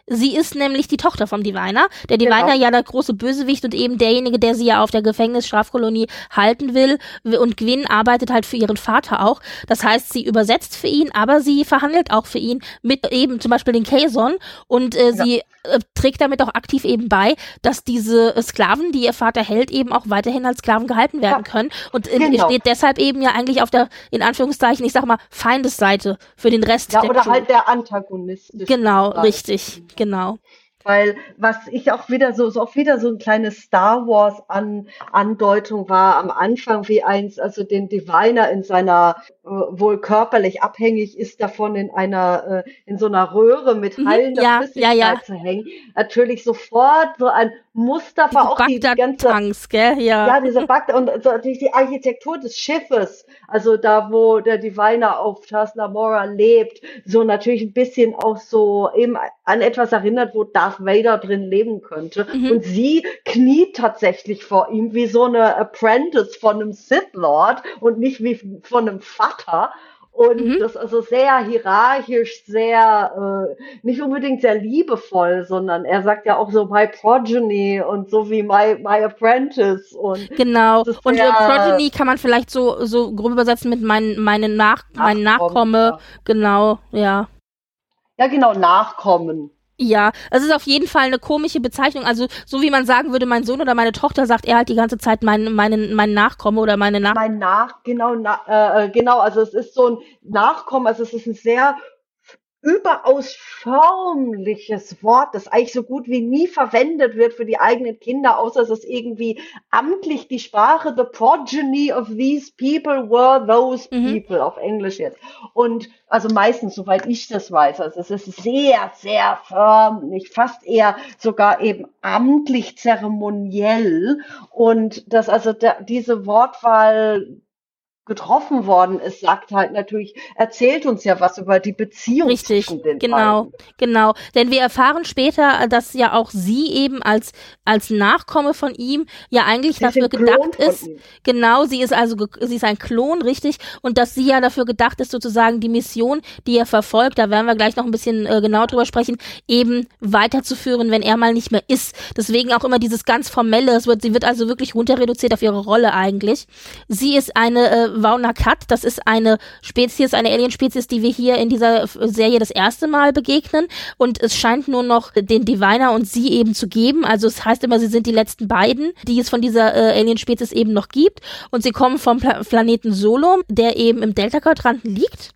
Sie ist nämlich die Tochter vom Diviner. Der Diviner genau. ja der große Bösewicht und eben derjenige, der sie ja auf der Gefängnisstrafkolonie halten will. Und Gwyn arbeitet halt für ihren Vater auch. Das heißt, sie übersetzt für ihn, aber sie verhandelt auch für ihn mit eben zum Beispiel den Kazon und äh, ja. sie äh, trägt damit auch aktiv eben bei, dass diese Sklaven, die ihr Vater hält, eben auch weiterhin als Sklaven gehalten werden ja. können. Und äh, genau. steht deshalb eben ja eigentlich auf der, in Anführungszeichen, ich sag mal, Feindesseite für den Rest. Ja, oder Crew. halt der Antagonist. Genau, richtig genau. Weil was ich auch wieder so, so auch wieder so ein kleines Star Wars an Andeutung war am Anfang, wie eins, also den Diviner in seiner äh, wohl körperlich abhängig ist davon in einer äh, in so einer Röhre mit mhm, heilender ja, Flüssigkeit ja, ja. zu hängen, natürlich sofort so ein Muster war auch die, die ganze Tanks, gell? Ja. ja, diese Bagdad und so, natürlich die Architektur des Schiffes, also da wo der Diviner auf Tasla Mora lebt, so natürlich ein bisschen auch so eben an etwas erinnert, wo Darth Vader drin leben könnte mhm. und sie kniet tatsächlich vor ihm wie so eine Apprentice von einem Sith Lord und nicht wie von einem Vater und mhm. das also sehr hierarchisch, sehr äh, nicht unbedingt sehr liebevoll, sondern er sagt ja auch so my progeny und so wie my my apprentice und genau und sehr, progeny kann man vielleicht so so grob übersetzen mit mein meine nach mein Nachkomme, ja. genau ja ja genau Nachkommen Ja, es ist auf jeden Fall eine komische Bezeichnung. Also so wie man sagen würde, mein Sohn oder meine Tochter sagt er halt die ganze Zeit mein, mein, mein Nachkomme oder meine Nach. Mein Nach, genau, na, äh, genau. Also es ist so ein Nachkommen. Also es ist ein sehr überaus förmliches Wort, das eigentlich so gut wie nie verwendet wird für die eigenen Kinder, außer es ist irgendwie amtlich die Sprache, the progeny of these people were those mhm. people, auf Englisch jetzt. Und also meistens, soweit ich das weiß, also es ist sehr, sehr förmlich, fast eher sogar eben amtlich zeremoniell. Und das also der, diese Wortwahl getroffen worden ist, sagt halt natürlich, erzählt uns ja was über die Beziehung Richtig, zwischen den genau, beiden. genau. Denn wir erfahren später, dass ja auch sie eben als als Nachkomme von ihm ja eigentlich Sie dafür gedacht ist. Genau, sie ist also sie ist ein Klon, richtig, und dass sie ja dafür gedacht ist, sozusagen die Mission, die er verfolgt, da werden wir gleich noch ein bisschen äh, genau drüber sprechen, eben weiterzuführen, wenn er mal nicht mehr ist. Deswegen auch immer dieses ganz formelle, es wird, sie wird also wirklich runter reduziert auf ihre Rolle eigentlich. Sie ist eine äh, Vaunacat. Das ist eine Spezies, eine Alien-Spezies, die wir hier in dieser Serie das erste Mal begegnen. Und es scheint nur noch den Diviner und sie eben zu geben. Also es heißt immer, sie sind die letzten beiden, die es von dieser äh, Alien-Spezies eben noch gibt. Und sie kommen vom Pla Planeten Solom, der eben im Delta-Quadranten liegt.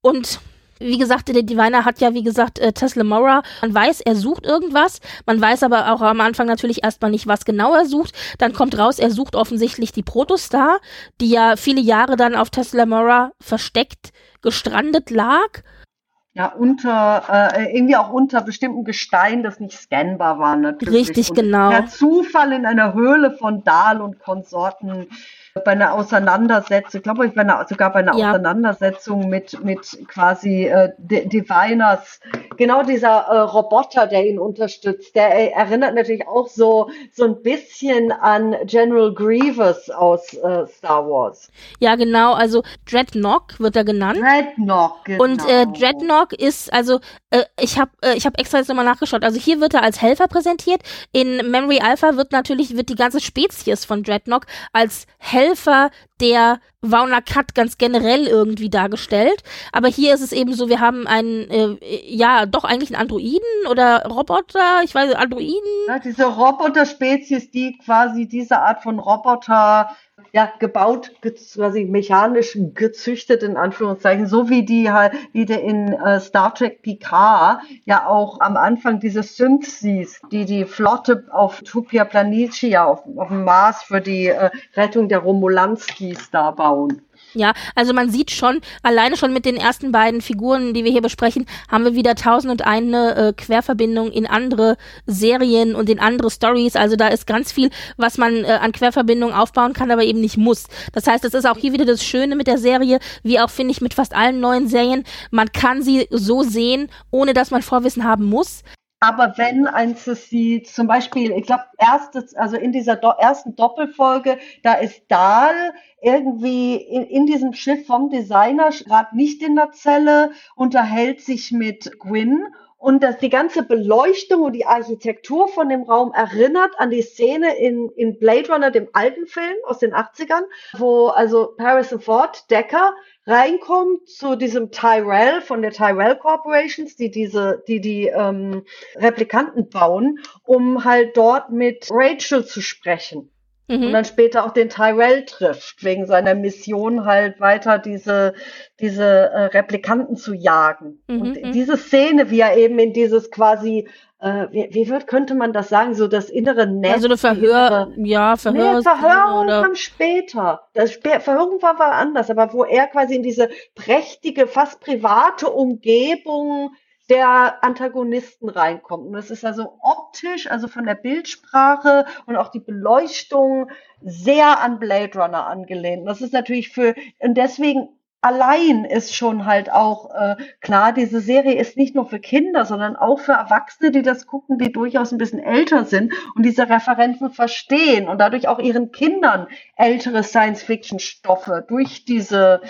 Und wie gesagt, der Diviner hat ja, wie gesagt, äh, Tesla Mora. Man weiß, er sucht irgendwas. Man weiß aber auch am Anfang natürlich erstmal nicht, was genau er sucht. Dann kommt raus, er sucht offensichtlich die Protostar, die ja viele Jahre dann auf Tesla Mora versteckt, gestrandet lag. Ja, unter, äh, irgendwie auch unter bestimmten Gestein, das nicht scannbar war, natürlich. Richtig, und genau. Per Zufall in einer Höhle von Dahl und Konsorten bei einer Auseinandersetzung, glaube ich, bei einer, sogar bei einer ja. Auseinandersetzung mit, mit quasi äh, Diviners, genau dieser äh, Roboter, der ihn unterstützt, der erinnert natürlich auch so, so ein bisschen an General Grievous aus äh, Star Wars. Ja, genau, also Dreadnought wird er genannt. Dreadnought, genau. Und äh, Dreadnought ist, also äh, ich habe äh, ich hab extra jetzt nochmal nachgeschaut, also hier wird er als Helfer präsentiert, in Memory Alpha wird natürlich, wird die ganze Spezies von Dreadnought als Helfer Helfer der Vaunakat ganz generell irgendwie dargestellt. Aber hier ist es eben so, wir haben einen, äh, ja, doch eigentlich einen Androiden oder Roboter, ich weiß, Androiden. Ja, diese Roboter-Spezies, die quasi diese Art von Roboter ja, gebaut, quasi mechanisch gezüchtet, in Anführungszeichen, so wie die halt, wie der in äh, Star Trek Picard ja auch am Anfang diese Synthesies, die die Flotte auf Tupia Planitia, auf, auf dem Mars für die äh, Rettung der Romulanskis da bauen. Ja, also man sieht schon, alleine schon mit den ersten beiden Figuren, die wir hier besprechen, haben wir wieder tausend und eine äh, Querverbindung in andere Serien und in andere Stories. Also da ist ganz viel, was man äh, an Querverbindungen aufbauen kann, aber eben nicht muss. Das heißt, das ist auch hier wieder das Schöne mit der Serie, wie auch finde ich mit fast allen neuen Serien. Man kann sie so sehen, ohne dass man Vorwissen haben muss. Aber wenn eins sie zum Beispiel, ich glaube, erstes, also in dieser do ersten Doppelfolge, da ist Dahl irgendwie in, in diesem Schiff vom Designer gerade nicht in der Zelle, unterhält sich mit Gwyn und dass die ganze Beleuchtung und die Architektur von dem Raum erinnert an die Szene in, in Blade Runner, dem alten Film aus den 80ern, wo also Harrison Ford, Decker, reinkommt zu diesem Tyrell von der Tyrell Corporations, die diese, die die ähm, Replikanten bauen, um halt dort mit Rachel zu sprechen. Mhm. Und dann später auch den Tyrell trifft, wegen seiner Mission halt weiter diese, diese äh, Replikanten zu jagen. Mhm. Und mhm. diese Szene, wie er eben in dieses quasi äh, wie, wie wird, könnte man das sagen, so das innere Netz. Also eine Verhör, innere, ja, Verhör. Nee, Verhörung oder? kam später. Das Sp Verhörung war, war anders, aber wo er quasi in diese prächtige, fast private Umgebung der Antagonisten reinkommt. Und das ist also optisch, also von der Bildsprache und auch die Beleuchtung sehr an Blade Runner angelehnt. Das ist natürlich für, und deswegen allein ist schon halt auch äh, klar, diese Serie ist nicht nur für Kinder, sondern auch für Erwachsene, die das gucken, die durchaus ein bisschen älter sind und diese Referenzen verstehen und dadurch auch ihren Kindern ältere Science-Fiction-Stoffe durch diese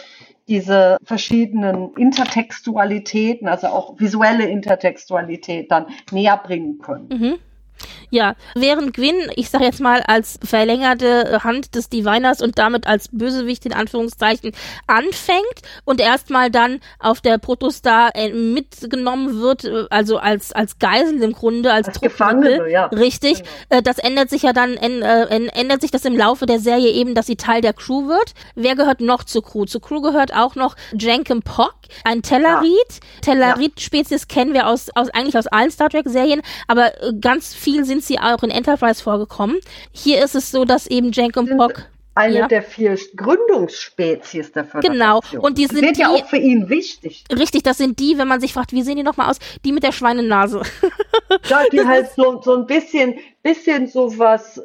diese verschiedenen Intertextualitäten, also auch visuelle Intertextualität dann näher bringen können. Mhm. Ja, während Gwyn, ich sag jetzt mal, als verlängerte Hand des Diviners und damit als Bösewicht in Anführungszeichen anfängt und erstmal dann auf der Protostar äh, mitgenommen wird, äh, also als, als Geisel im Grunde, als, als Gefangene, ja. Richtig. Genau. Äh, das ändert sich ja dann, ändert sich das im Laufe der Serie eben, dass sie Teil der Crew wird. Wer gehört noch zur Crew? Zur Crew gehört auch noch Jankum Pock, ein Tellarid. Ja. Tellarid-Spezies kennen wir aus, aus, eigentlich aus allen Star Trek-Serien, aber ganz viel sind sie auch in Enterprise vorgekommen. Hier ist es so, dass eben Jankum Pock eine ja. der vier Gründungsspezies der Föderation. Genau. Und die sind das wird die, ja auch für ihn wichtig. Richtig, das sind die, wenn man sich fragt, wie sehen die nochmal aus? Die mit der Schweinenase. Ja, die das halt so, so ein bisschen, bisschen sowas,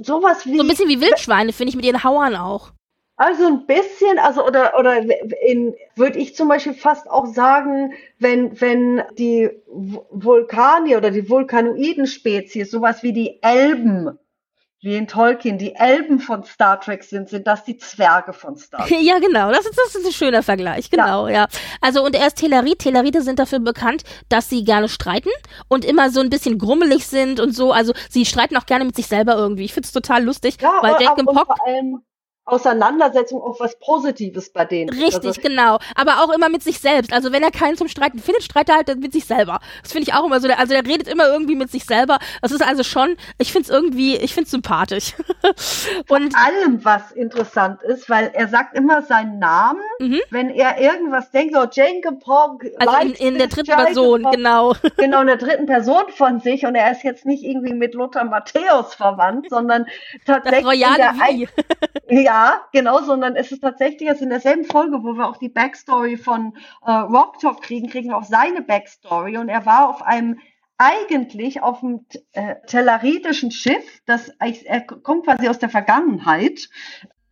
sowas wie. So ein bisschen wie Wildschweine, finde ich, mit ihren Hauern auch. Also ein bisschen, also oder oder in würde ich zum Beispiel fast auch sagen, wenn wenn die Vulkanier oder die Vulkanoiden-Spezies sowas wie die Elben wie in Tolkien die Elben von Star Trek sind, sind das die Zwerge von Star Trek. Ja, genau. Das ist, das ist ein schöner Vergleich. Genau, ja. ja. Also, und er ist Tellerit. Tellerite sind dafür bekannt, dass sie gerne streiten und immer so ein bisschen grummelig sind und so. Also, sie streiten auch gerne mit sich selber irgendwie. Ich find's total lustig, ja, weil Jack und Pock, vor allem, Auseinandersetzung auch was Positives bei denen. Richtig, also, genau. Aber auch immer mit sich selbst. Also wenn er keinen zum Streiten findet, streitet er halt mit sich selber. Das finde ich auch immer so. Also er redet immer irgendwie mit sich selber. Das ist also schon, ich finde es irgendwie, ich finde es sympathisch. Und Vor allem, was interessant ist, weil er sagt immer seinen Namen, mhm. wenn er irgendwas denkt, so Jenke Pog. Also in, in der dritten Person, Pog, genau. Genau, in der dritten Person von sich. Und er ist jetzt nicht irgendwie mit Lothar Matthäus verwandt, sondern tatsächlich. Das royale Wie. Ja, genau, sondern es ist tatsächlich also in derselben Folge, wo wir auch die Backstory von äh, Rock Talk kriegen, kriegen wir auch seine Backstory und er war auf einem eigentlich auf dem äh, tellaritischen Schiff, das er kommt quasi aus der Vergangenheit.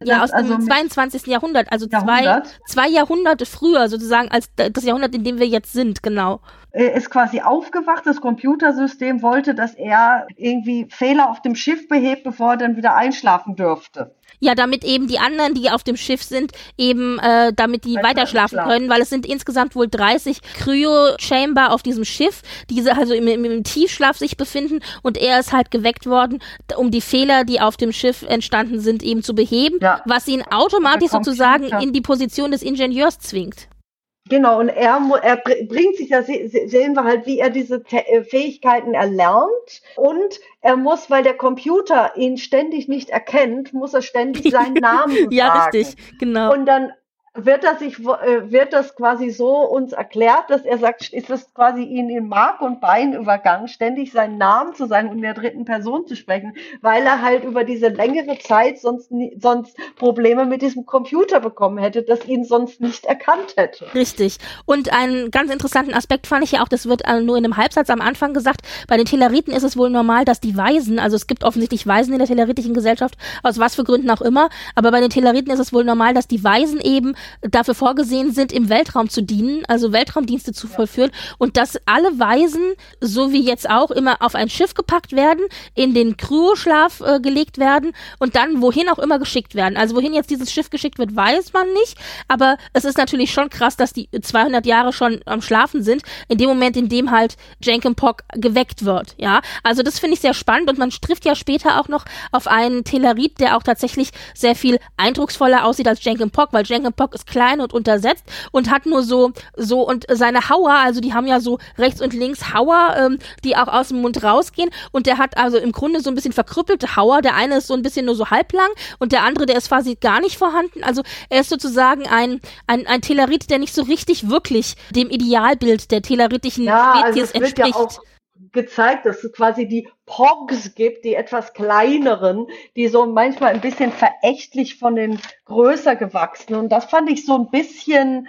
Ja, aus also dem 22. Jahrhundert, also Jahrhundert. Zwei, zwei Jahrhunderte früher sozusagen als das Jahrhundert, in dem wir jetzt sind, genau. Er ist quasi aufgewacht, das Computersystem wollte, dass er irgendwie Fehler auf dem Schiff behebt, bevor er dann wieder einschlafen dürfte. Ja, damit eben die anderen, die auf dem Schiff sind, eben äh, damit die weiterschlafen können, weil es sind insgesamt wohl 30 Cryo-Chamber auf diesem Schiff, die also im, im, im, Tiefschlaf sich befinden und er ist halt geweckt worden, um die Fehler, die auf dem Schiff entstanden sind, eben zu beheben, ja. was ihn automatisch sozusagen in die Position des Ingenieurs zwingt. Genau, und er, er bringt sich, da sehen wir halt, wie er diese äh, Fähigkeiten erlernt. Und er muss, weil der Computer ihn ständig nicht erkennt, muss er ständig seinen Namen sagen. ja, richtig, genau. Und dann wird das sich, äh, wird das quasi so uns erklärt, dass er sagt, ist es quasi ihn in Mark und Bein übergangen, ständig seinen Namen zu sagen und in der dritten Person zu sprechen, weil er halt über diese längere Zeit sonst, sonst Probleme mit diesem Computer bekommen hätte, das ihn sonst nicht erkannt hätte. Richtig. Und einen ganz interessanten Aspekt fand ich ja auch, das wird äh, nur in einem Halbsatz am Anfang gesagt, bei den Telleriten ist es wohl normal, dass die Weisen, also es gibt offensichtlich Weisen in der telleritischen Gesellschaft, aus was für Gründen auch immer, aber bei den Telleriten ist es wohl normal, dass die Weisen eben dafür vorgesehen sind, im Weltraum zu dienen, also Weltraumdienste zu vollführen und dass alle Weisen, so wie jetzt auch, immer auf ein Schiff gepackt werden, in den Kryoschlaf äh, gelegt werden und dann wohin auch immer geschickt werden. Also wohin jetzt dieses Schiff geschickt wird, weiß man nicht, aber es ist natürlich schon krass, dass die 200 Jahre schon am Schlafen sind, in dem Moment, in dem halt Jenkinpock geweckt wird, ja. Also das finde ich sehr spannend und man trifft ja später auch noch auf einen Telerit, der auch tatsächlich sehr viel eindrucksvoller aussieht als Jenkinpock, weil Jenkinpock ist klein und untersetzt und hat nur so, so und seine Hauer, also die haben ja so rechts und links Hauer, ähm, die auch aus dem Mund rausgehen und der hat also im Grunde so ein bisschen verkrüppelte Hauer. Der eine ist so ein bisschen nur so halblang und der andere, der ist quasi gar nicht vorhanden. Also er ist sozusagen ein, ein, ein Telerit, der nicht so richtig wirklich dem Idealbild der teleritischen ja, also Spezies also entspricht gezeigt, dass es quasi die Pogs gibt, die etwas kleineren, die so manchmal ein bisschen verächtlich von den größer gewachsenen. Und das fand ich so ein bisschen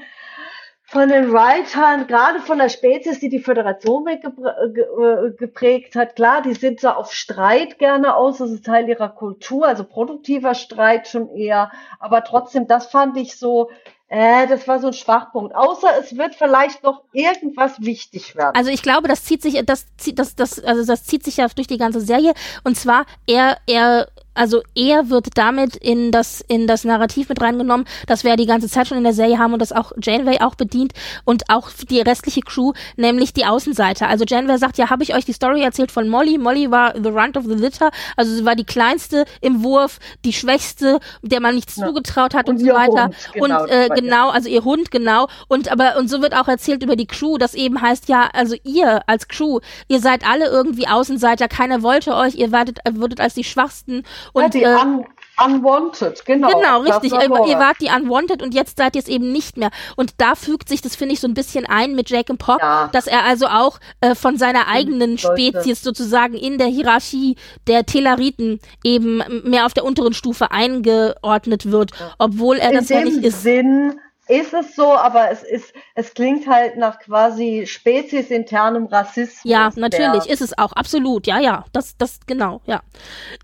von den Writern, gerade von der Spezies, die die Föderation äh, geprägt hat. Klar, die sind so auf Streit gerne aus, das ist Teil ihrer Kultur, also produktiver Streit schon eher. Aber trotzdem, das fand ich so äh, das war so ein Schwachpunkt. Außer es wird vielleicht noch irgendwas wichtig werden. Also ich glaube, das zieht sich, das zieht, das, das, also das zieht sich ja durch die ganze Serie. Und zwar, er, er also er wird damit in das in das Narrativ mit reingenommen, das wir ja die ganze Zeit schon in der Serie haben und das auch Janeway auch bedient und auch die restliche Crew, nämlich die Außenseiter. Also Janeway sagt, ja, habe ich euch die Story erzählt von Molly. Molly war the runt of the litter, also sie war die kleinste im Wurf, die schwächste, der man nichts ja. zugetraut hat und, und so weiter. Hund, genau, und äh, genau, also ihr Hund, genau. Und aber und so wird auch erzählt über die Crew, das eben heißt ja, also ihr als Crew, ihr seid alle irgendwie Außenseiter, keiner wollte euch, ihr werdet, würdet als die Schwachsten und ja, die äh, un Unwanted, genau. Genau, richtig. Ihr, ihr, wart die Unwanted und jetzt seid ihr es eben nicht mehr. Und da fügt sich das, finde ich, so ein bisschen ein mit Jacob Pock, ja. dass er also auch äh, von seiner eigenen Spezies sozusagen in der Hierarchie der Telariten eben mehr auf der unteren Stufe eingeordnet wird, obwohl er in das ja nicht ist. Sinn ist es so, aber es ist, es klingt halt nach quasi speziesinternem Rassismus. Ja, natürlich ist es auch, absolut, ja, ja, das, das, genau, ja.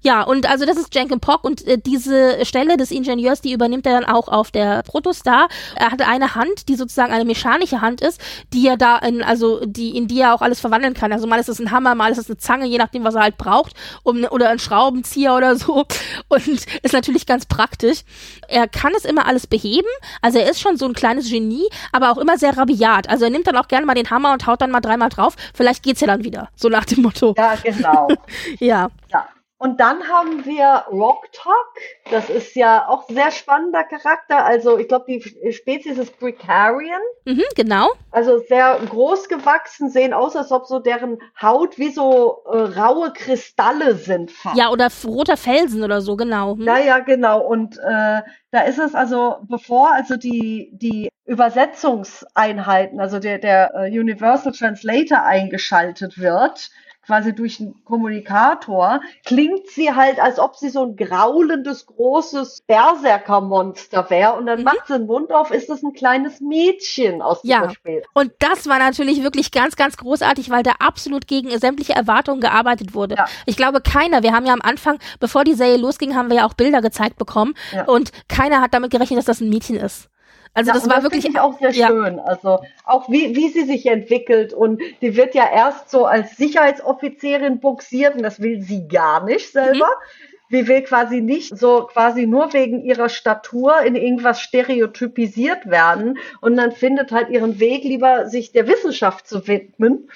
Ja, und also das ist Jenkins Pock und äh, diese Stelle des Ingenieurs, die übernimmt er dann auch auf der Protostar. Er hatte eine Hand, die sozusagen eine mechanische Hand ist, die er da in, also die, in die er auch alles verwandeln kann. Also mal ist es ein Hammer, mal ist es eine Zange, je nachdem, was er halt braucht, um, oder ein Schraubenzieher oder so. Und ist natürlich ganz praktisch. Er kann es immer alles beheben, also er ist schon schon so ein kleines Genie, aber auch immer sehr rabiat. Also er nimmt dann auch gerne mal den Hammer und haut dann mal dreimal drauf. Vielleicht geht's ja dann wieder. So nach dem Motto. Ja, genau. ja. ja. Und dann haben wir Rock Talk. Das ist ja auch sehr spannender Charakter. Also ich glaube, die Spezies ist Precarian. Mhm, genau. Also sehr groß gewachsen, sehen aus, als ob so deren Haut wie so äh, raue Kristalle sind. Fast. Ja, oder roter Felsen oder so, genau. Hm. Ja, ja, genau. Und äh, da ist es also, bevor also die, die Übersetzungseinheiten, also der, der äh, Universal Translator eingeschaltet wird, quasi durch einen Kommunikator, klingt sie halt, als ob sie so ein graulendes, großes Berserkermonster wäre. Und dann mhm. macht sie den Mund auf, ist das ein kleines Mädchen aus ja. dieser Spiel. Und das war natürlich wirklich ganz, ganz großartig, weil da absolut gegen sämtliche Erwartungen gearbeitet wurde. Ja. Ich glaube, keiner, wir haben ja am Anfang, bevor die Serie losging, haben wir ja auch Bilder gezeigt bekommen. Ja. Und keiner hat damit gerechnet, dass das ein Mädchen ist. Also ja, das war das wirklich ich auch sehr ja. schön. Also auch wie, wie sie sich entwickelt und die wird ja erst so als Sicherheitsoffizierin buxiert und das will sie gar nicht selber. Mhm. Sie will quasi nicht so quasi nur wegen ihrer Statur in irgendwas stereotypisiert werden und dann findet halt ihren Weg lieber sich der Wissenschaft zu widmen,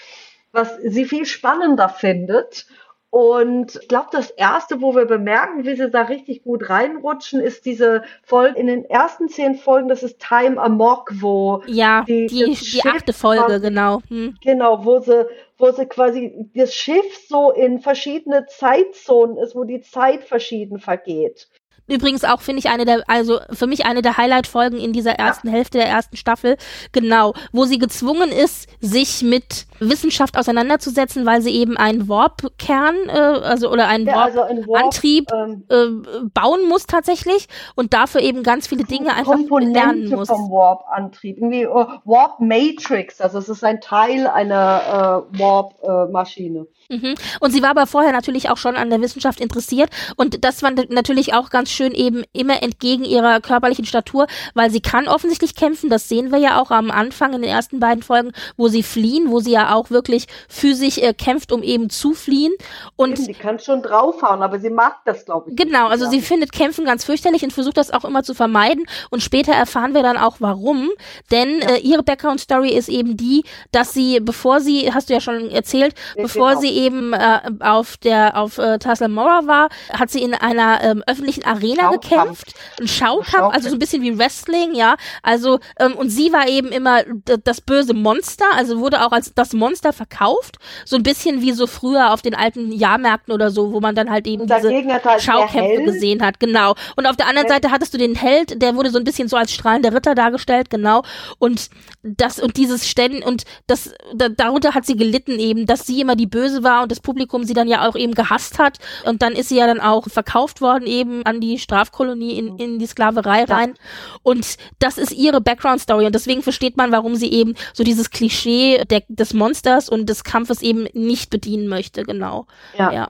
was sie viel spannender findet und ich glaube, das erste, wo wir bemerken, wie sie da richtig gut reinrutschen, ist diese Folge in den ersten zehn Folgen, das ist Time Amok, wo ja die, die, die achte Folge, quasi, genau. Hm. Genau, wo sie, wo sie quasi das Schiff so in verschiedene Zeitzonen ist, wo die Zeit verschieden vergeht. Übrigens auch, finde ich, eine der, also für mich eine der Highlight-Folgen in dieser ersten ja. Hälfte der ersten Staffel. Genau, wo sie gezwungen ist, sich mit Wissenschaft auseinanderzusetzen, weil sie eben einen Warp-Kern, äh, also oder einen ja, Warp-Antrieb also ähm, äh, bauen muss tatsächlich und dafür eben ganz viele Dinge einfach Komponente lernen muss. vom Warp-Antrieb, irgendwie uh, Warp-Matrix, also es ist ein Teil einer äh, Warp-Maschine. Mhm. Und sie war aber vorher natürlich auch schon an der Wissenschaft interessiert und das war natürlich auch ganz schön eben immer entgegen ihrer körperlichen Statur, weil sie kann offensichtlich kämpfen, das sehen wir ja auch am Anfang in den ersten beiden Folgen, wo sie fliehen, wo sie ja auch wirklich physisch äh, kämpft, um eben zu fliehen und sie kann schon draufhauen, aber sie mag das glaube ich. Genau, also sie findet Kämpfen ganz fürchterlich und versucht das auch immer zu vermeiden und später erfahren wir dann auch warum, denn ja. äh, ihre Background Story ist eben die, dass sie bevor sie, hast du ja schon erzählt, ich bevor genau. sie eben äh, auf der auf äh, Tasla Mora war, hat sie in einer ähm, öffentlichen Arena Schaukampf. gekämpft, ein Schaukampf, Schaukampf, also so ein bisschen wie Wrestling, ja. Also ähm, und sie war eben immer das böse Monster, also wurde auch als das Monster verkauft, so ein bisschen wie so früher auf den alten Jahrmärkten oder so, wo man dann halt eben diese halt Schaukämpfe gesehen hat, genau. Und auf der anderen Seite hattest du den Held, der wurde so ein bisschen so als strahlender Ritter dargestellt, genau. Und das und dieses Stellen und das da, darunter hat sie gelitten eben, dass sie immer die Böse war und das Publikum sie dann ja auch eben gehasst hat und dann ist sie ja dann auch verkauft worden eben an die Strafkolonie in, in die Sklaverei rein und das ist ihre Background Story und deswegen versteht man, warum sie eben so dieses Klischee der, des Monsters und des Kampfes eben nicht bedienen möchte, genau. Ja. ja.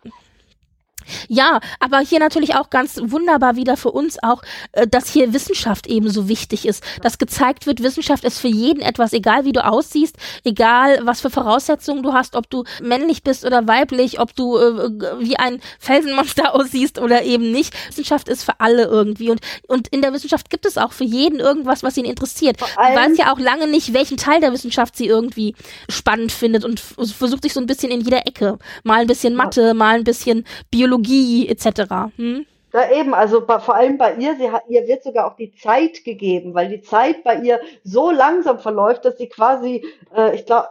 Ja, aber hier natürlich auch ganz wunderbar wieder für uns auch, äh, dass hier Wissenschaft eben so wichtig ist. Dass gezeigt wird, Wissenschaft ist für jeden etwas, egal wie du aussiehst, egal was für Voraussetzungen du hast, ob du männlich bist oder weiblich, ob du äh, wie ein Felsenmonster aussiehst oder eben nicht. Wissenschaft ist für alle irgendwie und, und in der Wissenschaft gibt es auch für jeden irgendwas, was ihn interessiert. Du weißt ja auch lange nicht, welchen Teil der Wissenschaft sie irgendwie spannend findet und versucht sich so ein bisschen in jeder Ecke. Mal ein bisschen Mathe, mal ein bisschen Biologie Biologie etc. Hm? Ja, eben, also bei, vor allem bei ihr, sie hat, ihr wird sogar auch die Zeit gegeben, weil die Zeit bei ihr so langsam verläuft, dass sie quasi, äh, ich glaube,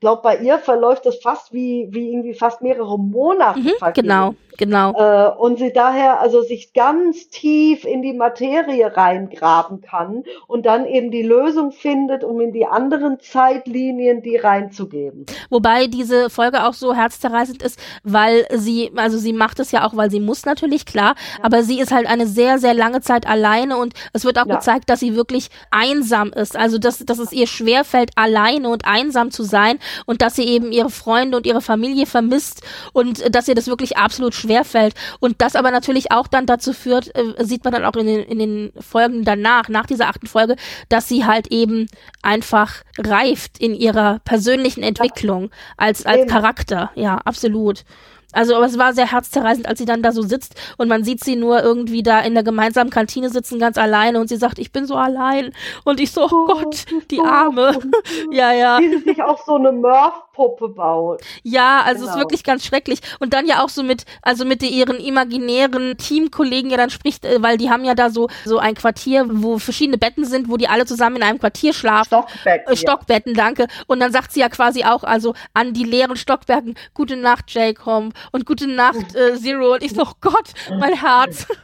glaub, bei ihr verläuft das fast wie, wie irgendwie fast mehrere Monate. Mhm, genau, genau. Äh, und sie daher also sich ganz tief in die Materie reingraben kann und dann eben die Lösung findet, um in die anderen Zeitlinien die reinzugeben. Wobei diese Folge auch so herzzerreißend ist, weil sie, also sie macht es ja auch, weil sie muss natürlich, klar, aber sie ist halt eine sehr, sehr lange Zeit alleine und es wird auch ja. gezeigt, dass sie wirklich einsam ist. Also, dass, dass es ihr schwerfällt, alleine und einsam zu sein und dass sie eben ihre Freunde und ihre Familie vermisst und dass ihr das wirklich absolut schwerfällt. Und das aber natürlich auch dann dazu führt, äh, sieht man dann auch in den, in den Folgen danach, nach dieser achten Folge, dass sie halt eben einfach reift in ihrer persönlichen Entwicklung als, als Charakter. Ja, absolut. Also, aber es war sehr herzzerreißend, als sie dann da so sitzt und man sieht sie nur irgendwie da in der gemeinsamen Kantine sitzen, ganz alleine und sie sagt, ich bin so allein. Und ich so, oh Gott, die Arme. ja, ja. Wie sie sich auch so eine Murph-Puppe baut. Ja, also genau. es ist wirklich ganz schrecklich. Und dann ja auch so mit, also mit ihren imaginären Teamkollegen ja dann spricht, äh, weil die haben ja da so, so ein Quartier, wo verschiedene Betten sind, wo die alle zusammen in einem Quartier schlafen. Stockbetten. Äh, Stockbetten, ja. danke. Und dann sagt sie ja quasi auch, also an die leeren Stockbergen, gute Nacht, Jacob und gute Nacht, äh, Zero. Und ich so, oh Gott, mein Herz.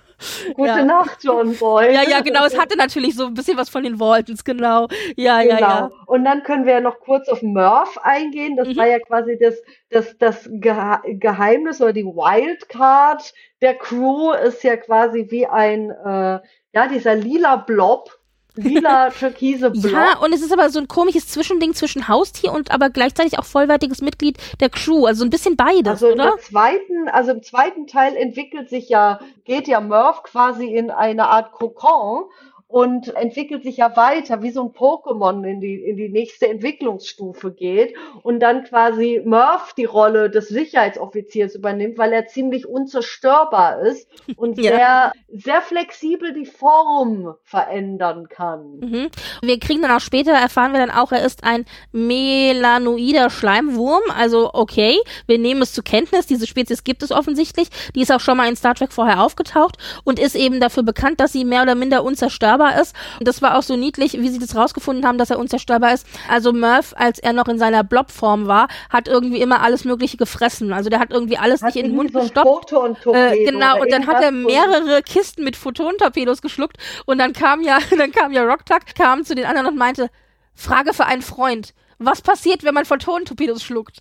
Gute ja. Nacht, John Boy. Ja, ja, genau. Es hatte natürlich so ein bisschen was von den Waltons, genau. Ja, genau. ja, ja. Und dann können wir ja noch kurz auf Murph eingehen. Das mhm. war ja quasi das, das, das Geheimnis oder die Wildcard der Crew ist ja quasi wie ein, äh, ja, dieser lila Blob, lila türkise Block. Ja, und es ist aber so ein komisches Zwischending zwischen Haustier und aber gleichzeitig auch vollwertiges Mitglied der Crew, also ein bisschen beides, also oder? Im zweiten, also im zweiten Teil entwickelt sich ja, geht ja Murph quasi in eine Art Kokon und entwickelt sich ja weiter, wie so ein Pokémon in die, in die nächste Entwicklungsstufe geht und dann quasi Murph die Rolle des Sicherheitsoffiziers übernimmt, weil er ziemlich unzerstörbar ist und ja. sehr, sehr flexibel die Form verändern kann. Mhm. Wir kriegen dann auch später, erfahren wir dann auch, er ist ein melanoider Schleimwurm, also okay, wir nehmen es zur Kenntnis, diese Spezies gibt es offensichtlich, die ist auch schon mal in Star Trek vorher aufgetaucht und ist eben dafür bekannt, dass sie mehr oder minder unzerstörbar unzerstörbar ist. Und das war auch so niedlich, wie sie das rausgefunden haben, dass er unzerstörbar ist. Also Murph, als er noch in seiner Blobform war, hat irgendwie immer alles Mögliche gefressen. Also der hat irgendwie alles hat nicht in den Mund so gestoppt. Äh, genau, und dann hat er mehrere Kisten mit Photontorpedos geschluckt und dann kam ja, dann kam ja Rocktuck, kam zu den anderen und meinte, Frage für einen Freund was passiert, wenn man Photonentorpedos schluckt?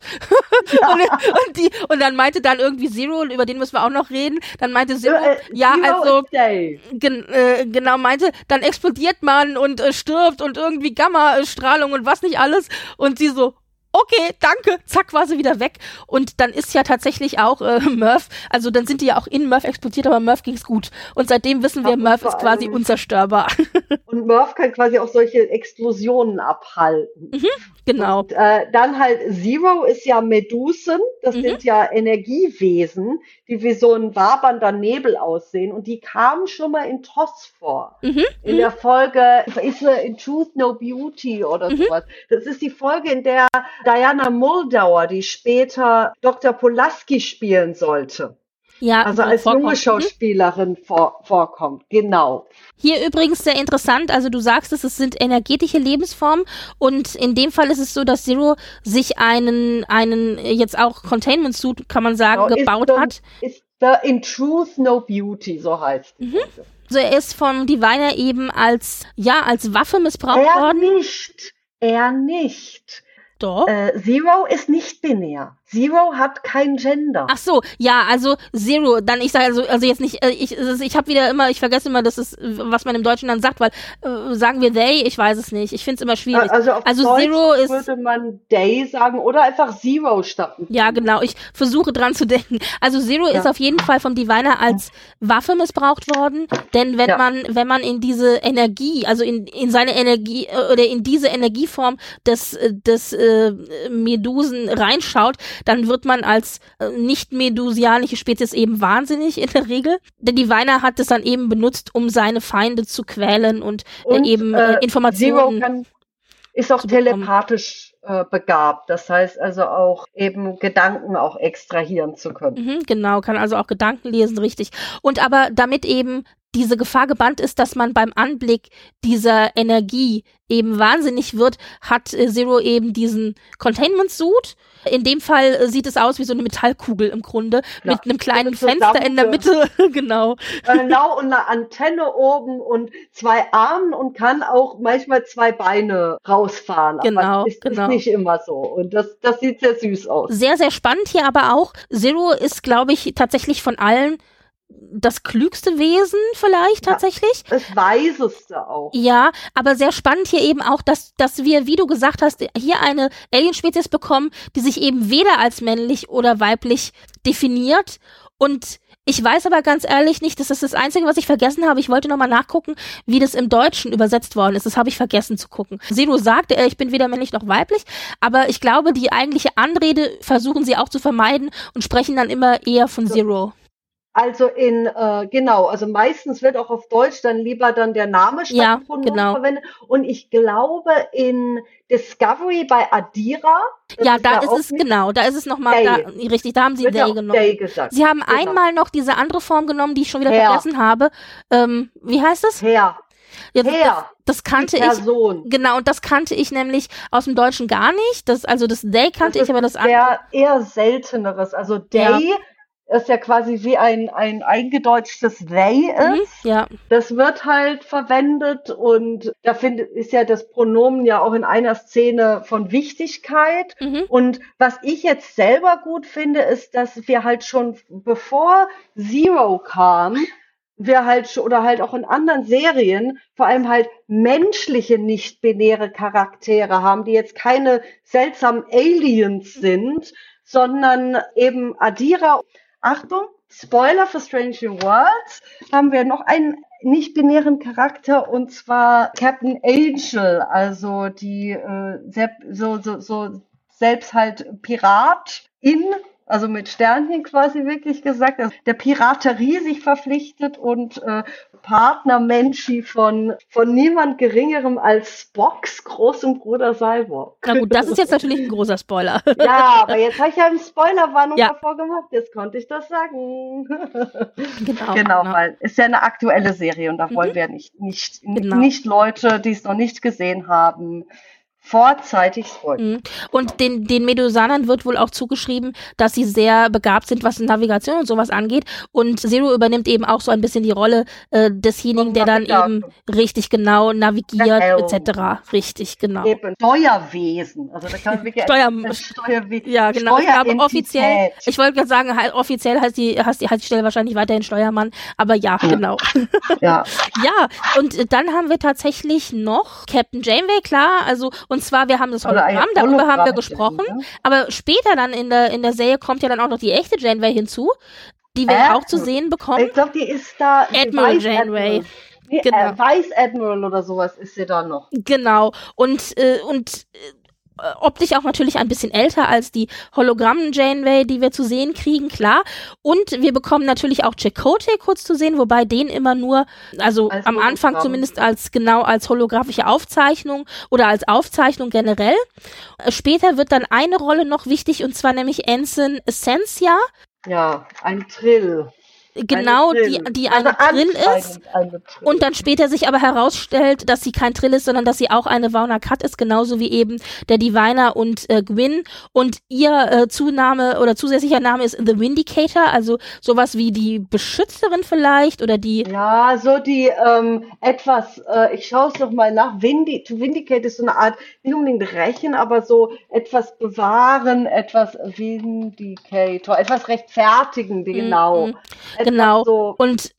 Ja. und, und, die, und dann meinte dann irgendwie Zero, über den müssen wir auch noch reden, dann meinte Zero, äh, ja, also, gen, äh, genau, meinte, dann explodiert man und äh, stirbt und irgendwie Gamma-Strahlung und was nicht alles. Und sie so, okay, danke, zack, war sie wieder weg. Und dann ist ja tatsächlich auch äh, Murph, also dann sind die ja auch in Murph explodiert, aber Murph ging's gut. Und seitdem wissen wir, Murph ist quasi unzerstörbar. Und Murph kann quasi auch solche Explosionen abhalten. Mhm, genau. Und, äh, dann halt Zero ist ja Medusen, das mhm. sind ja Energiewesen, die wie so ein wabernder Nebel aussehen. Und die kamen schon mal in TOS vor. Mhm. In der Folge, ist in Truth No Beauty oder mhm. sowas. Das ist die Folge, in der Diana Muldauer, die später Dr. Polaski spielen sollte. Ja, also als vorkommt. junge mhm. Schauspielerin vor, vorkommt, genau. Hier übrigens sehr interessant, also du sagst es, es sind energetische Lebensformen und in dem Fall ist es so, dass Zero sich einen, einen jetzt auch Containment Suit, kann man sagen, genau, gebaut the, hat. Ist the In Truth No Beauty, so heißt mhm. Also er ist vom Diviner eben als, ja, als Waffe missbraucht er worden. Er nicht. Er nicht. Doch. Äh, Zero ist nicht binär. Zero hat kein Gender. Ach so, ja, also Zero, dann ich sage also, also jetzt nicht, äh, ich, ich habe wieder immer, ich vergesse immer, das ist, was man im Deutschen dann sagt, weil äh, sagen wir they, ich weiß es nicht. Ich finde es immer schwierig. Also, auf also Deutsch Zero ist. würde man day sagen oder einfach Zero statt. Ja, genau. Ich versuche dran zu denken. Also Zero Ja. ist auf jeden Fall vom Diviner als Waffe missbraucht worden, denn wenn Ja. man wenn man in diese Energie, also in in seine Energie äh, oder in diese Energieform des äh, des äh, Medusen reinschaut, dann wird man als äh, nicht medusianische Spezies eben wahnsinnig in der Regel. Der Diviner hat es dann eben benutzt, um seine Feinde zu quälen und, Und, äh, eben äh, äh, Zero Informationen kann, ist auch telepathisch äh, begabt. Das heißt also auch eben Gedanken auch extrahieren zu können. Mhm, genau, kann also auch Gedanken lesen, richtig. Und aber damit eben diese Gefahr gebannt ist, dass man beim Anblick dieser Energie eben wahnsinnig wird, hat äh, Zero eben diesen Containment Suit. In dem Fall äh, sieht es aus wie so eine Metallkugel im Grunde Ja, mit einem kleinen Fenster in der Mitte, genau. Genau, und eine Antenne oben und zwei Armen und kann auch manchmal zwei Beine rausfahren. Genau, Aber ist, genau. ist nicht immer so. Und das, das sieht sehr süß aus. Sehr, sehr spannend hier aber auch. Zero ist, glaube ich, tatsächlich von allen das klügste Wesen vielleicht Ja. tatsächlich. Das Weiseste auch. Ja, aber sehr spannend hier eben auch, dass, dass wir, wie du gesagt hast, hier eine Alienspezies bekommen, die sich eben weder als männlich oder weiblich definiert. Und ich weiß aber ganz ehrlich nicht, das ist das Einzige, was ich vergessen habe. Ich wollte nochmal nachgucken, wie das im Deutschen übersetzt worden ist. Das habe ich vergessen zu gucken. Zero sagt, äh, ich bin weder männlich noch weiblich, aber ich glaube, die eigentliche Anrede versuchen sie auch zu vermeiden und sprechen dann immer eher von So. Zero. Also in, äh, genau, also meistens wird auch auf Deutsch dann lieber dann der Name statt Ja, genau. verwendet. Und ich glaube in Discovery bei Adira. Ja, da ja ist auch es, nicht- genau, da ist es nochmal, da, richtig, da haben sie ja Day genommen. Day gesagt. Sie haben Genau. einmal noch diese andere Form genommen, die ich schon wieder Herr. vergessen habe. Ähm, wie heißt das? Herr, Ja, das, das, Herr, das kannte ich. Genau, und das kannte ich nämlich aus dem Deutschen gar nicht. Das, also das Day kannte Das ich, aber das ist andere. eher, eher selteneres. Also Day ist ja quasi wie ein, ein eingedeutschtes They Mhm, ist. ja, Das wird halt verwendet und da find, ist ja das Pronomen ja auch in einer Szene von Wichtigkeit. mhm, Und was ich jetzt selber gut finde, ist, dass wir halt schon bevor Zero kam, wir halt schon, oder halt auch in anderen Serien vor allem halt menschliche nicht-binäre Charaktere haben, die jetzt keine seltsamen Aliens sind, sondern eben Adira. Achtung, Spoiler für Strange New Worlds, haben wir noch einen nicht-binären Charakter und zwar Captain Angel, also die äh, so, so, so selbst halt Pirat in, also mit Sternchen quasi wirklich gesagt, also der Piraterie sich verpflichtet und äh, Partner Menschi von, von niemand geringerem als Spocks großem Bruder Cyborg. na gut, das ist jetzt natürlich ein großer Spoiler. Ja, aber jetzt habe ich ja eine Spoilerwarnung Ja. davor gemacht, jetzt konnte ich das sagen. genau, Genau, weil ist ja eine aktuelle Serie und da Mhm. wollen wir nicht, nicht, Genau. nicht Leute, die es noch nicht gesehen haben, vorzeitig spoilern. Mhm. Und den, den Medusanern wird wohl auch zugeschrieben, dass sie sehr begabt sind, was Navigation und sowas angeht. Und Zero übernimmt eben auch so ein bisschen die Rolle äh, desjenigen, der dann eben richtig genau navigiert, Helm. etc. Richtig, genau. Eben Steuerwesen. Also da kann man wirklich Steuer- Steuerwesen. Ja, genau. Ich glaube, offiziell, ich wollte gerade sagen, offiziell heißt die, heißt die, heißt die Stelle wahrscheinlich weiterhin Steuermann, aber ja, Ja. genau. Ja, Ja, und dann haben wir tatsächlich noch Captain Janeway, klar, also, und zwar, wir haben das ein Hologramm, darüber haben wir gesprochen, ne? aber später dann in der, in der Serie kommt ja dann auch noch die echte Janeway hinzu, die wir Äh? auch zu sehen bekommen. Ich glaube, die ist da. Admiral Janeway. Admiral. Nee, Genau. äh, Vice Admiral oder sowas ist sie da noch. Genau. Und, äh, und äh, optisch auch natürlich ein bisschen älter als die Hologrammen Janeway, die wir zu sehen kriegen, klar. Und wir bekommen natürlich auch Chakotay kurz zu sehen, wobei den immer nur, also Als am Anfang Hologramm. zumindest als genau als holographische Aufzeichnung oder als Aufzeichnung generell. Äh, Später wird dann eine Rolle noch wichtig und zwar nämlich Ensign Essentia. Ja, ein Trill. Genau, die, die also eine Trill ist. Eine Trill. Und dann später sich aber herausstellt, dass sie kein Trill ist, sondern dass sie auch eine Vauna Cut ist, genauso wie eben der Diviner und äh, Gwyn. Und ihr äh, Zunahme oder zusätzlicher Name ist The Vindicator, also sowas wie die Beschützerin vielleicht oder die. Ja, so die ähm, etwas, äh, ich schaue es noch mal nach. Vindi to Vindicate ist so eine Art, nicht unbedingt rächen, aber so etwas bewahren, etwas Vindicator, etwas rechtfertigen, mhm, genau. Mm -hmm. Genau. So und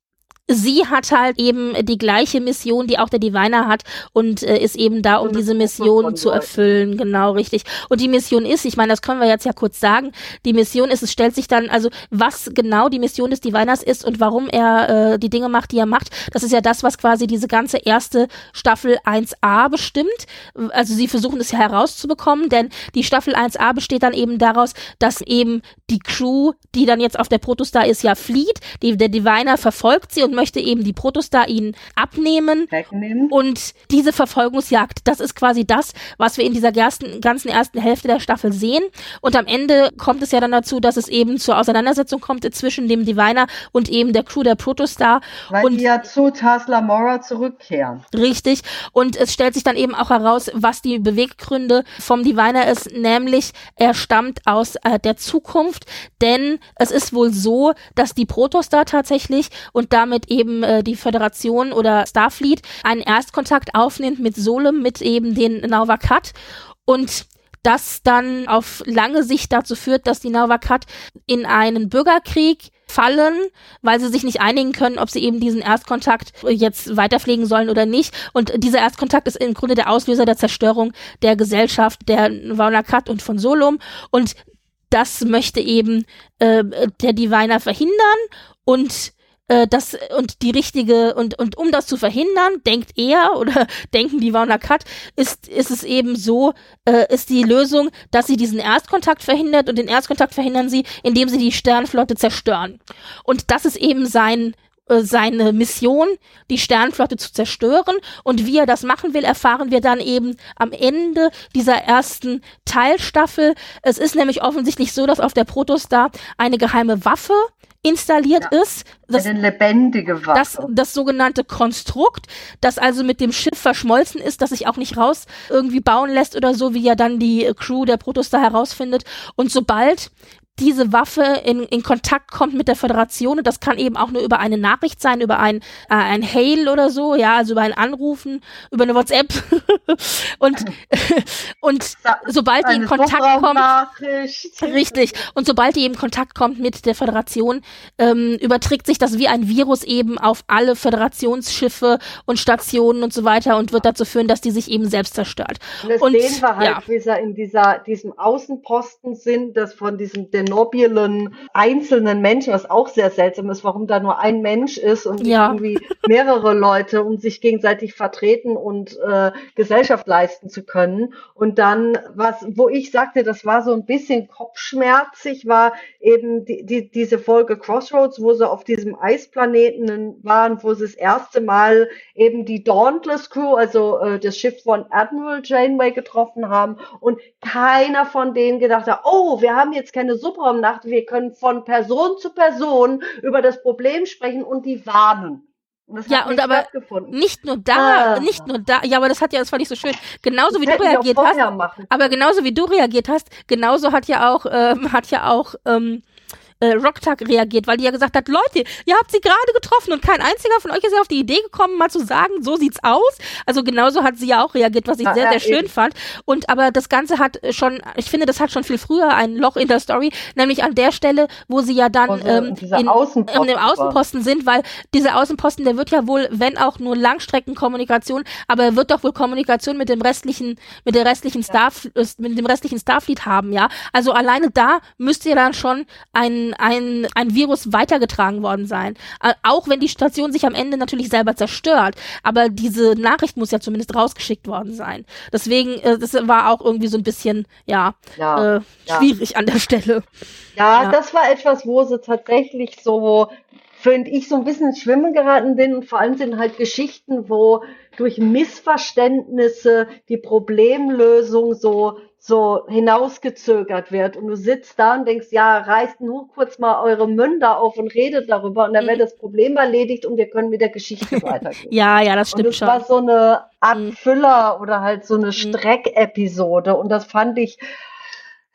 sie hat halt eben die gleiche Mission, die auch der Diviner hat und äh, ist eben da, um diese Mission zu erfüllen. Genau, richtig. Und die Mission ist, ich meine, das können wir jetzt ja kurz sagen, die Mission ist, es stellt sich dann, also was genau die Mission des Diviners ist und warum er äh, die Dinge macht, die er macht, das ist ja das, was quasi diese ganze erste Staffel 1a bestimmt. Also sie versuchen es ja herauszubekommen, denn die Staffel 1a besteht dann eben daraus, dass eben die Crew, die dann jetzt auf der Protostar ist, ja flieht. Die, der Diviner verfolgt sie und möchte eben die Protostar ihnen abnehmen. Wegnehmen. Und diese Verfolgungsjagd, das ist quasi das, was wir in dieser ersten, ganzen ersten Hälfte der Staffel sehen. Und am Ende kommt es ja dann dazu, dass es eben zur Auseinandersetzung kommt zwischen dem Diviner und eben der Crew der Protostar. Weil und die ja zu Tasla Mora zurückkehren. Richtig. Und es stellt sich dann eben auch heraus, was die Beweggründe vom Diviner ist, nämlich er stammt aus äh, der Zukunft, denn es ist wohl so, dass die Protostar tatsächlich und damit eben äh, die Föderation oder Starfleet einen Erstkontakt aufnimmt mit Solem, mit eben den Nauvakat und das dann auf lange Sicht dazu führt, dass die Nauvakat in einen Bürgerkrieg fallen, weil sie sich nicht einigen können, ob sie eben diesen Erstkontakt jetzt weiterpflegen sollen oder nicht. Und dieser Erstkontakt ist im Grunde der Auslöser der Zerstörung der Gesellschaft der Nauvakat und von Solom. Und das möchte eben äh, der Diviner verhindern und äh, das und die richtige und und um das zu verhindern, denkt er oder denken die Warner Cut, ist ist es eben so, äh, ist die Lösung, dass sie diesen Erstkontakt verhindert und den Erstkontakt verhindern sie, indem sie die Sternflotte zerstören. Und das ist eben sein äh, seine Mission, die Sternflotte zu zerstören. Und wie er das machen will, erfahren wir dann eben am Ende dieser ersten Teilstaffel. Es ist nämlich offensichtlich so, dass auf der Protostar eine geheime Waffe installiert ja, ist. Das, eine lebendige Waffe. Das, das sogenannte Konstrukt, das also mit dem Schiff verschmolzen ist, das sich auch nicht raus irgendwie bauen lässt oder so, wie ja dann die Crew der Protostar herausfindet. Und sobald diese Waffe in, in Kontakt kommt mit der Föderation und das kann eben auch nur über eine Nachricht sein, über ein, äh, ein Hail oder so, ja, also über ein Anrufen, über eine WhatsApp und und sobald die in Kontakt kommt, richtig, und sobald die eben in Kontakt kommt mit der Föderation, ähm, überträgt sich das wie ein Virus eben auf alle Föderationsschiffe und Stationen und so weiter und wird dazu führen, dass die sich eben selbst zerstört. Und das und, sehen wir halt, ja. wie sie in dieser, diesem Außenposten sind, das von diesem nobilen einzelnen Menschen, was auch sehr seltsam ist, warum da nur ein Mensch ist und ja. irgendwie mehrere Leute, um sich gegenseitig vertreten und äh, Gesellschaft leisten zu können. Und dann, was, wo ich sagte, das war so ein bisschen kopfschmerzig, war eben die, die, diese Folge Crossroads, wo sie auf diesem Eisplaneten waren, wo sie das erste Mal eben die Dauntless Crew, also äh, das Schiff von Admiral Janeway getroffen haben und keiner von denen gedacht hat, oh, wir haben jetzt keine Suppe Subraumnacht. Wir können von Person zu Person über das Problem sprechen und die warnen. Und ja, und aber nicht nur da, ah. nicht nur da, ja, aber das hat ja, das fand ich so schön. Genauso wie du reagiert hast, aber genauso wie du reagiert hast, genauso hat ja auch, ähm, hat ja auch, ähm, äh, Rocktag reagiert, weil die ja gesagt hat, Leute, ihr habt sie gerade getroffen und kein einziger von euch ist ja auf die Idee gekommen, mal zu sagen, so sieht's aus. Also genauso hat sie ja auch reagiert, was ich ah, sehr, sehr schön eben. fand. Und aber das Ganze hat schon, ich finde, das hat schon viel früher ein Loch in der Story, nämlich an der Stelle, wo sie ja dann also, ähm, in, Außenposten in dem Außenposten sind, weil dieser Außenposten, der wird ja wohl, wenn auch nur Langstreckenkommunikation, aber er wird doch wohl Kommunikation mit dem restlichen, mit der restlichen Starf, mit dem restlichen Starfleet haben, ja. Also alleine da müsste ja dann schon ein ein, ein, Virus weitergetragen worden sein. Äh, auch wenn die Station sich am Ende natürlich selber zerstört. Aber diese Nachricht muss ja zumindest rausgeschickt worden sein. Deswegen, äh, das war auch irgendwie so ein bisschen, ja, ja, äh, ja. schwierig an der Stelle. Ja, ja, das war etwas, wo sie tatsächlich so finde ich, so ein bisschen ins Schwimmen geraten bin. Und vor allem sind halt Geschichten, wo durch Missverständnisse die Problemlösung so so hinausgezögert wird und du sitzt da und denkst, ja, reißt nur kurz mal eure Münder auf und redet darüber und dann mhm. wird das Problem erledigt und wir können mit der Geschichte weitergehen. ja, ja, das stimmt und das schon. war so eine Art mhm. Füller oder halt so eine mhm. Streckepisode und das fand ich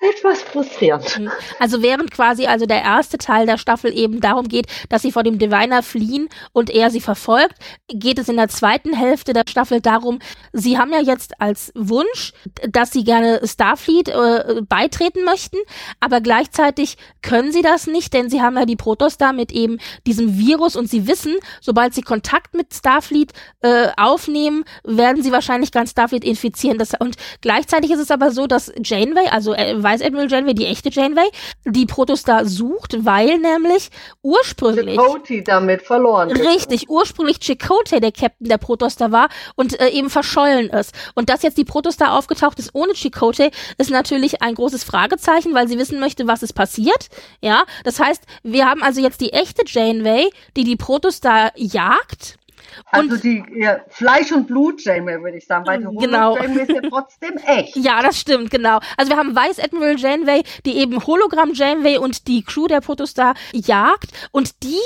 etwas frustrierend. Mhm. Also während quasi also der erste Teil der Staffel eben darum geht, dass sie vor dem Diviner fliehen und er sie verfolgt, geht es in der zweiten Hälfte der Staffel darum, sie haben ja jetzt als Wunsch, dass sie gerne Starfleet äh, beitreten möchten, aber gleichzeitig können sie das nicht, denn sie haben ja die Protoss da mit eben diesem Virus und sie wissen, sobald sie Kontakt mit Starfleet äh, aufnehmen, werden sie wahrscheinlich ganz Starfleet infizieren. Das, und gleichzeitig ist es aber so, dass Janeway, also äh, weiß Admiral Janeway, die echte Janeway, die Protostar sucht, weil nämlich ursprünglich Chakotay damit verloren Richtig, ursprünglich Chakotay der Captain der Protostar war und äh, eben verschollen ist. Und dass jetzt die Protostar aufgetaucht ist ohne Chakotay, ist natürlich ein großes Fragezeichen, weil sie wissen möchte, was ist passiert. Ja, das heißt, wir haben also jetzt die echte Janeway, die die Protostar jagt also die ja, Fleisch und Blut Janeway, würde ich sagen, weil die genau. Janeway ist ja trotzdem echt. Ja, das stimmt, genau. Also wir haben Weiß Admiral Janeway, die eben Hologramm Janeway und die Crew der Protostar jagt und die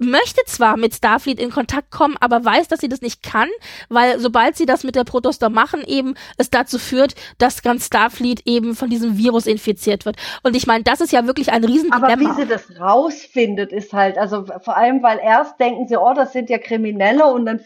möchte zwar mit Starfleet in Kontakt kommen, aber weiß, dass sie das nicht kann, weil sobald sie das mit der Protostar machen, eben es dazu führt, dass ganz Starfleet eben von diesem Virus infiziert wird. Und ich meine, das ist ja wirklich ein Riesendilemma. Aber wie sie das rausfindet, ist halt, also vor allem, weil erst denken sie, oh, das sind ja Kriminelle und dann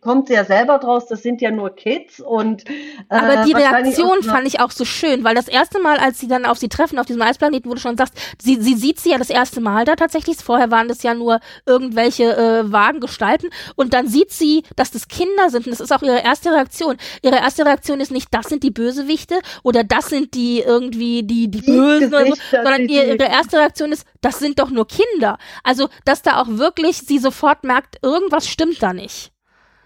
kommt sie ja selber draus, das sind ja nur Kids und äh, Aber die Reaktion fand ich auch so schön, weil das erste Mal, als sie dann auf sie treffen, auf diesem Eisplaneten, wo du schon sagst, sie, sie sieht sie ja das erste Mal da tatsächlich, vorher waren das ja nur irgendwelche äh, vagen Gestalten und dann sieht sie, dass das Kinder sind und das ist auch ihre erste Reaktion. Ihre erste Reaktion ist nicht, das sind die Bösewichte oder das sind die irgendwie die die, die Bösen oder so, sondern ihre, ihre erste Reaktion ist, das sind doch nur Kinder. Also, dass da auch wirklich sie sofort merkt, irgendwas stimmt da nicht.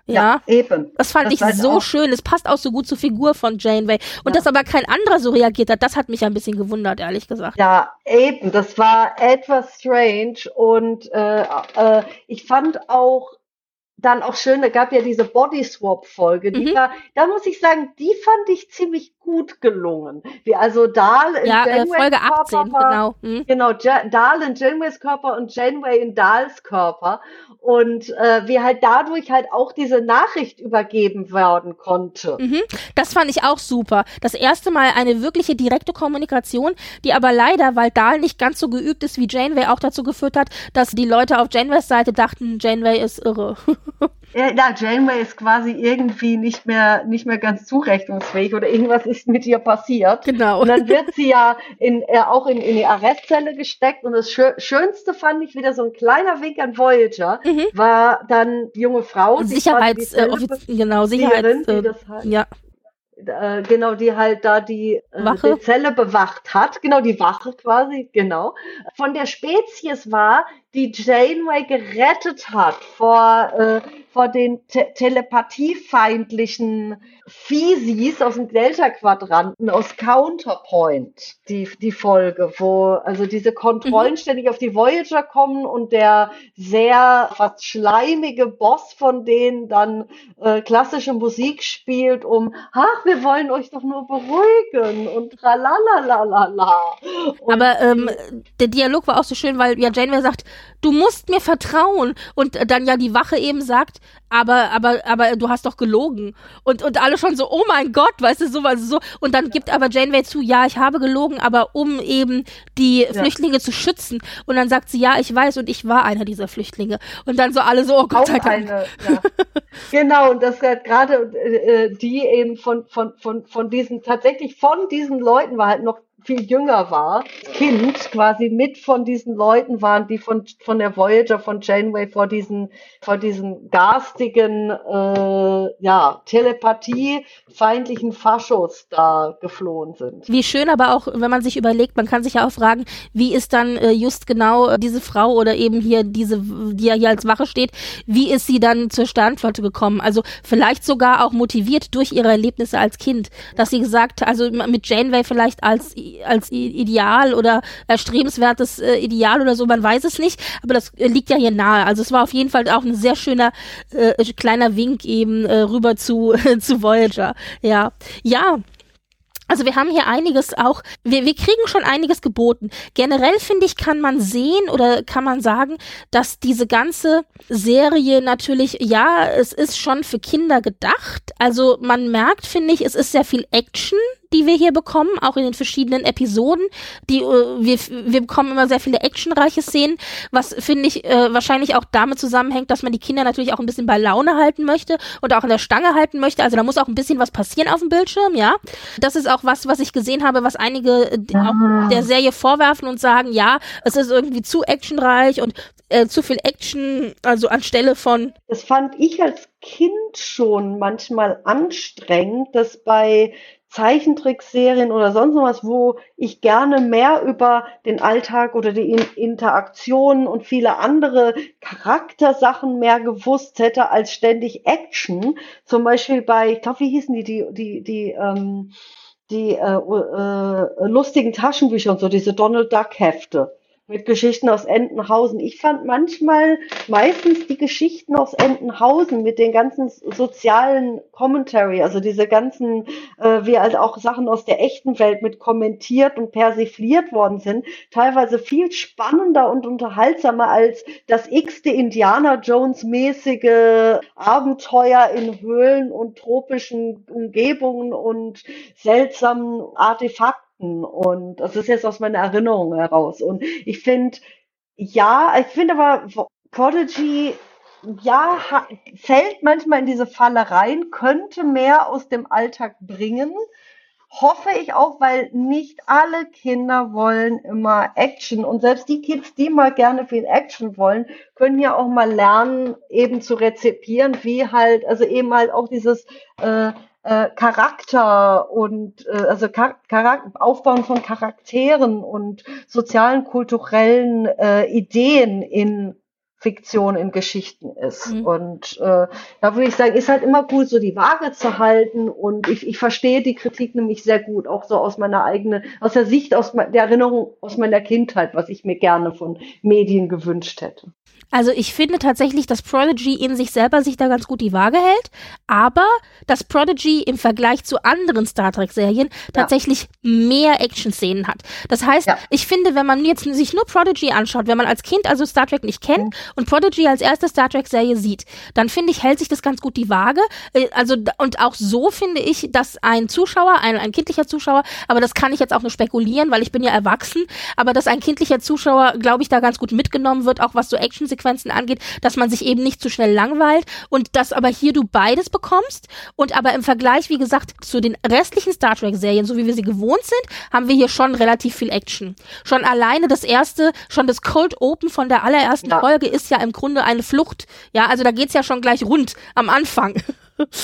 Ja, ja, eben. Das fand das ich so auch. schön. Es passt auch so gut zur Figur von Janeway. Und ja. dass aber kein anderer so reagiert hat, das hat mich ein bisschen gewundert, ehrlich gesagt. Ja, eben. Das war etwas strange. Und äh, äh, ich fand auch dann auch schön, da gab ja diese Body Swap Folge, die mhm. war, da muss ich sagen, die fand ich ziemlich gut gelungen. Wie also Dahl in ja, Janeways äh, Folge 18, war, genau. Mhm. Genau, ja, Dahl in Janeways Körper und Janeway in Dahls Körper und äh, wie halt dadurch halt auch diese Nachricht übergeben werden konnte. Mhm. Das fand ich auch super. Das erste Mal eine wirkliche direkte Kommunikation, die aber leider, weil Dahl nicht ganz so geübt ist wie Janeway, auch dazu geführt hat, dass die Leute auf Janeways Seite dachten, Janeway ist irre. Ja, Janeway ist quasi irgendwie nicht mehr, nicht mehr ganz zurechnungsfähig oder irgendwas ist mit ihr passiert. Genau. Und dann wird sie ja in, äh, auch in, in die Arrestzelle gesteckt und das Schönste fand ich wieder so ein kleiner Wink an Voyager, mhm. war dann die junge Frau. Sicherheits, äh, genau, Sicherheits, äh, halt, ja äh, genau, die halt da die, äh, die Zelle bewacht hat, genau, die Wache quasi, genau, von der Spezies war, die Janeway gerettet hat vor, äh, vor den te telepathiefeindlichen Physis aus dem Delta-Quadranten, aus Counterpoint, die, die Folge, wo also diese Kontrollen mhm. ständig auf die Voyager kommen und der sehr fast schleimige Boss von denen dann äh, klassische Musik spielt, um, ach, wir wollen euch doch nur beruhigen und tralalalala. Aber ähm, der Dialog war auch so schön, weil ja Janeway sagt, du musst mir vertrauen. Und dann ja die Wache eben sagt, aber, aber, aber du hast doch gelogen. Und, und alle schon so, oh mein Gott, weißt du, so, also so. Und dann gibt aber Janeway zu, ja, ich habe gelogen, aber um eben die ja. Flüchtlinge zu schützen. Und dann sagt sie, ja, ich weiß und ich war einer dieser Flüchtlinge. Und dann so alle so, oh Gott sei Dank. Eine, ja. genau, und das gerade äh, die eben von, von, von, von diesen, tatsächlich von diesen Leuten war halt noch viel jünger war, Kind quasi mit von diesen Leuten waren, die von, von der Voyager, von Janeway vor diesen, vor diesen garstigen, äh, ja, Telepathie feindlichen Faschos da geflohen sind. Wie schön aber auch, wenn man sich überlegt, man kann sich ja auch fragen, wie ist dann äh, just genau diese Frau oder eben hier diese, die ja hier als Wache steht, wie ist sie dann zur Sternflotte gekommen? Also vielleicht sogar auch motiviert durch ihre Erlebnisse als Kind, dass sie gesagt, also mit Janeway vielleicht als als Ideal oder erstrebenswertes äh, Ideal oder so, man weiß es nicht, aber das äh, liegt ja hier nahe. Also es war auf jeden Fall auch ein sehr schöner äh, kleiner Wink eben äh, rüber zu, zu Voyager. Ja. Ja, also wir haben hier einiges auch, wir, wir kriegen schon einiges geboten. Generell finde ich, kann man sehen oder kann man sagen, dass diese ganze Serie natürlich, ja, es ist schon für Kinder gedacht. Also man merkt, finde ich, es ist sehr viel Action, die wir hier bekommen, auch in den verschiedenen Episoden. Die, äh, wir, wir bekommen immer sehr viele actionreiche Szenen, was finde ich äh, wahrscheinlich auch damit zusammenhängt, dass man die Kinder natürlich auch ein bisschen bei Laune halten möchte und auch in der Stange halten möchte. Also da muss auch ein bisschen was passieren auf dem Bildschirm, ja. Das ist auch was, was ich gesehen habe, was einige äh, auch der Serie vorwerfen und sagen, ja, es ist irgendwie zu actionreich und äh, zu viel Action, also anstelle von. Das fand ich als Kind schon manchmal anstrengend, dass bei Zeichentrickserien oder sonst was, wo ich gerne mehr über den Alltag oder die Interaktionen und viele andere Charaktersachen mehr gewusst hätte als ständig Action. Zum Beispiel bei, ich glaube, wie hießen die, die, die, die, ähm, die äh, äh, lustigen Taschenbücher und so, diese Donald Duck Hefte mit Geschichten aus Entenhausen. Ich fand manchmal meistens die Geschichten aus Entenhausen mit den ganzen sozialen Commentary, also diese ganzen, äh, wie halt auch Sachen aus der echten Welt mit kommentiert und persifliert worden sind, teilweise viel spannender und unterhaltsamer als das x-te Indiana Jones mäßige Abenteuer in Höhlen und tropischen Umgebungen und seltsamen Artefakten Fakten und das ist jetzt aus meiner Erinnerung heraus. Und ich finde, ja, ich finde aber Prodigy ja, fällt manchmal in diese Falle rein, könnte mehr aus dem Alltag bringen. Hoffe ich auch, weil nicht alle Kinder wollen immer Action. Und selbst die Kids, die mal gerne viel Action wollen, können ja auch mal lernen, eben zu rezipieren, wie halt, also eben halt auch dieses äh, äh, Charakter und äh, also Char Charakter, Aufbauen von Charakteren und sozialen, kulturellen äh, Ideen in Fiktion, in Geschichten ist. Mhm. Und äh, da würde ich sagen, ist halt immer gut, so die Waage zu halten. Und ich, ich verstehe die Kritik nämlich sehr gut, auch so aus meiner eigenen, aus der Sicht, aus der Erinnerung aus meiner Kindheit, was ich mir gerne von Medien gewünscht hätte. Also ich finde tatsächlich, dass Prodigy in sich selber sich da ganz gut die Waage hält, aber dass Prodigy im Vergleich zu anderen Star Trek-Serien ja. tatsächlich mehr Action-Szenen hat. Das heißt, ja. ich finde, wenn man jetzt sich nur Prodigy anschaut, wenn man als Kind also Star Trek nicht kennt mhm. und Prodigy als erste Star Trek-Serie sieht, dann finde ich, hält sich das ganz gut die Waage. Äh, also und auch so finde ich, dass ein Zuschauer, ein, ein kindlicher Zuschauer, aber das kann ich jetzt auch nur spekulieren, weil ich bin ja erwachsen, aber dass ein kindlicher Zuschauer, glaube ich, da ganz gut mitgenommen wird, auch was so action Sequenzen angeht, dass man sich eben nicht zu schnell langweilt und dass aber hier du beides bekommst und aber im Vergleich, wie gesagt, zu den restlichen Star Trek Serien, so wie wir sie gewohnt sind, haben wir hier schon relativ viel Action. Schon alleine das erste, schon das Cold Open von der allerersten ja. Folge ist ja im Grunde eine Flucht. Ja, also da geht's ja schon gleich rund am Anfang.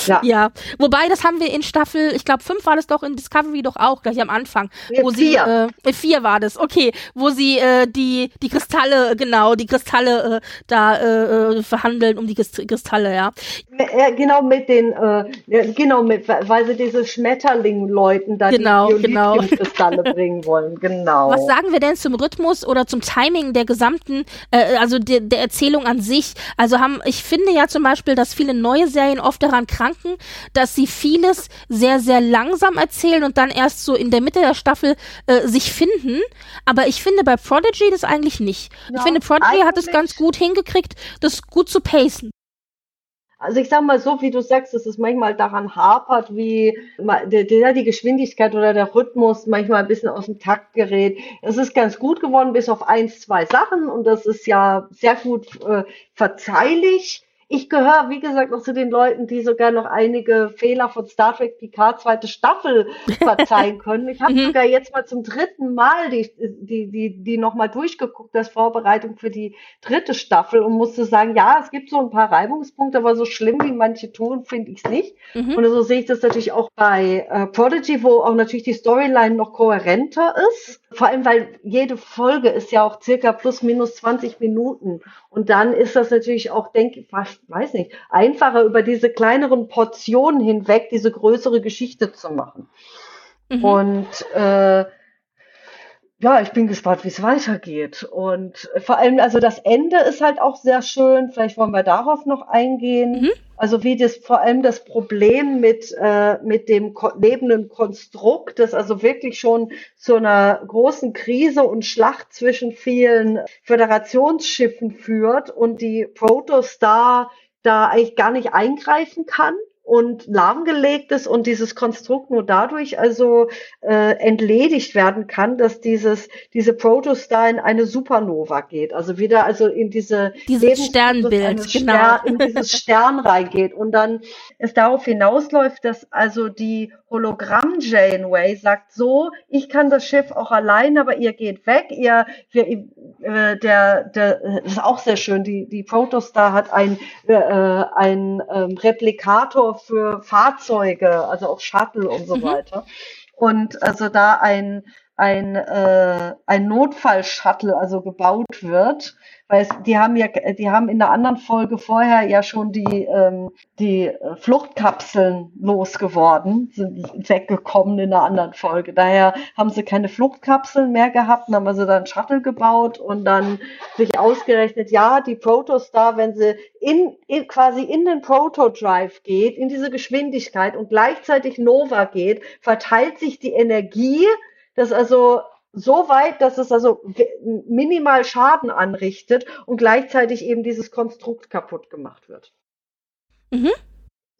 Ja. ja. Wobei, das haben wir in Staffel, ich glaube, fünf war das doch in Discovery doch auch, gleich am Anfang. Wo vier. sie, äh, vier war das, okay, wo sie äh, die, die Kristalle, genau, die Kristalle äh, da äh, äh verhandeln um die Kristalle, ja. ja genau, mit den, äh, genau, mit, weil sie diese Schmetterling-Leuten da genau, die genau. Kristalle bringen wollen, genau. Was sagen wir denn zum Rhythmus oder zum Timing der gesamten, äh, also der, der Erzählung an sich? Also haben, ich finde ja zum Beispiel, dass viele neue Serien oft daran daran kranken, dass sie vieles sehr, sehr langsam erzählen und dann erst so in der Mitte der Staffel äh, sich finden. Aber ich finde bei Prodigy das eigentlich nicht. Ja, ich finde, Prodigy hat es ganz gut hingekriegt, das gut zu pacen. Also ich sag mal so, wie du sagst, dass es manchmal daran hapert, wie die, die Geschwindigkeit oder der Rhythmus manchmal ein bisschen aus dem Takt gerät. Es ist ganz gut geworden, bis auf eins, zwei Sachen und das ist ja sehr gut äh, verzeihlich ich gehöre, wie gesagt, noch zu den Leuten, die sogar noch einige Fehler von Star Trek Picard zweite Staffel verzeihen können. Ich habe mhm. sogar jetzt mal zum dritten Mal die, die, die, die nochmal durchgeguckt, als Vorbereitung für die dritte Staffel und musste sagen, ja, es gibt so ein paar Reibungspunkte, aber so schlimm wie manche tun, finde ich es nicht. Mhm. Und so sehe ich das natürlich auch bei äh, Prodigy, wo auch natürlich die Storyline noch kohärenter ist. Vor allem, weil jede Folge ist ja auch circa plus minus 20 Minuten. Und dann ist das natürlich auch, denke ich, weiß nicht, einfacher über diese kleineren Portionen hinweg diese größere Geschichte zu machen. Mhm. Und äh, ja, ich bin gespannt, wie es weitergeht. Und vor allem, also das Ende ist halt auch sehr schön. Vielleicht wollen wir darauf noch eingehen. Mhm. Also wie das vor allem das Problem mit, äh, mit dem lebenden Konstrukt, das also wirklich schon zu einer großen Krise und Schlacht zwischen vielen Föderationsschiffen führt und die Protostar da eigentlich gar nicht eingreifen kann und lahmgelegt ist und dieses Konstrukt nur dadurch also äh, entledigt werden kann, dass dieses diese Protostar in eine Supernova geht, also wieder also in diese dieses Sternbild, genau. Stern, in dieses Stern reingeht und dann es darauf hinausläuft, dass also die Hologramm Janeway sagt so, ich kann das Schiff auch allein, aber ihr geht weg, ihr, wir, äh, der, der, das ist auch sehr schön, die, die Protostar hat ein, äh, ein ähm, Replikator für Fahrzeuge, also auch Shuttle und so mhm. weiter. Und also da ein, ein, äh, ein Notfall-Shuttle also gebaut wird, weil es, die haben ja, die haben in der anderen Folge vorher ja schon die, ähm, die Fluchtkapseln losgeworden, sind weggekommen in der anderen Folge. Daher haben sie keine Fluchtkapseln mehr gehabt, dann haben sie dann Shuttle gebaut und dann sich ausgerechnet, ja, die Protostar, wenn sie in, in quasi in den Protodrive geht, in diese Geschwindigkeit und gleichzeitig Nova geht, verteilt sich die Energie das also so weit, dass es also minimal Schaden anrichtet und gleichzeitig eben dieses Konstrukt kaputt gemacht wird. Mhm.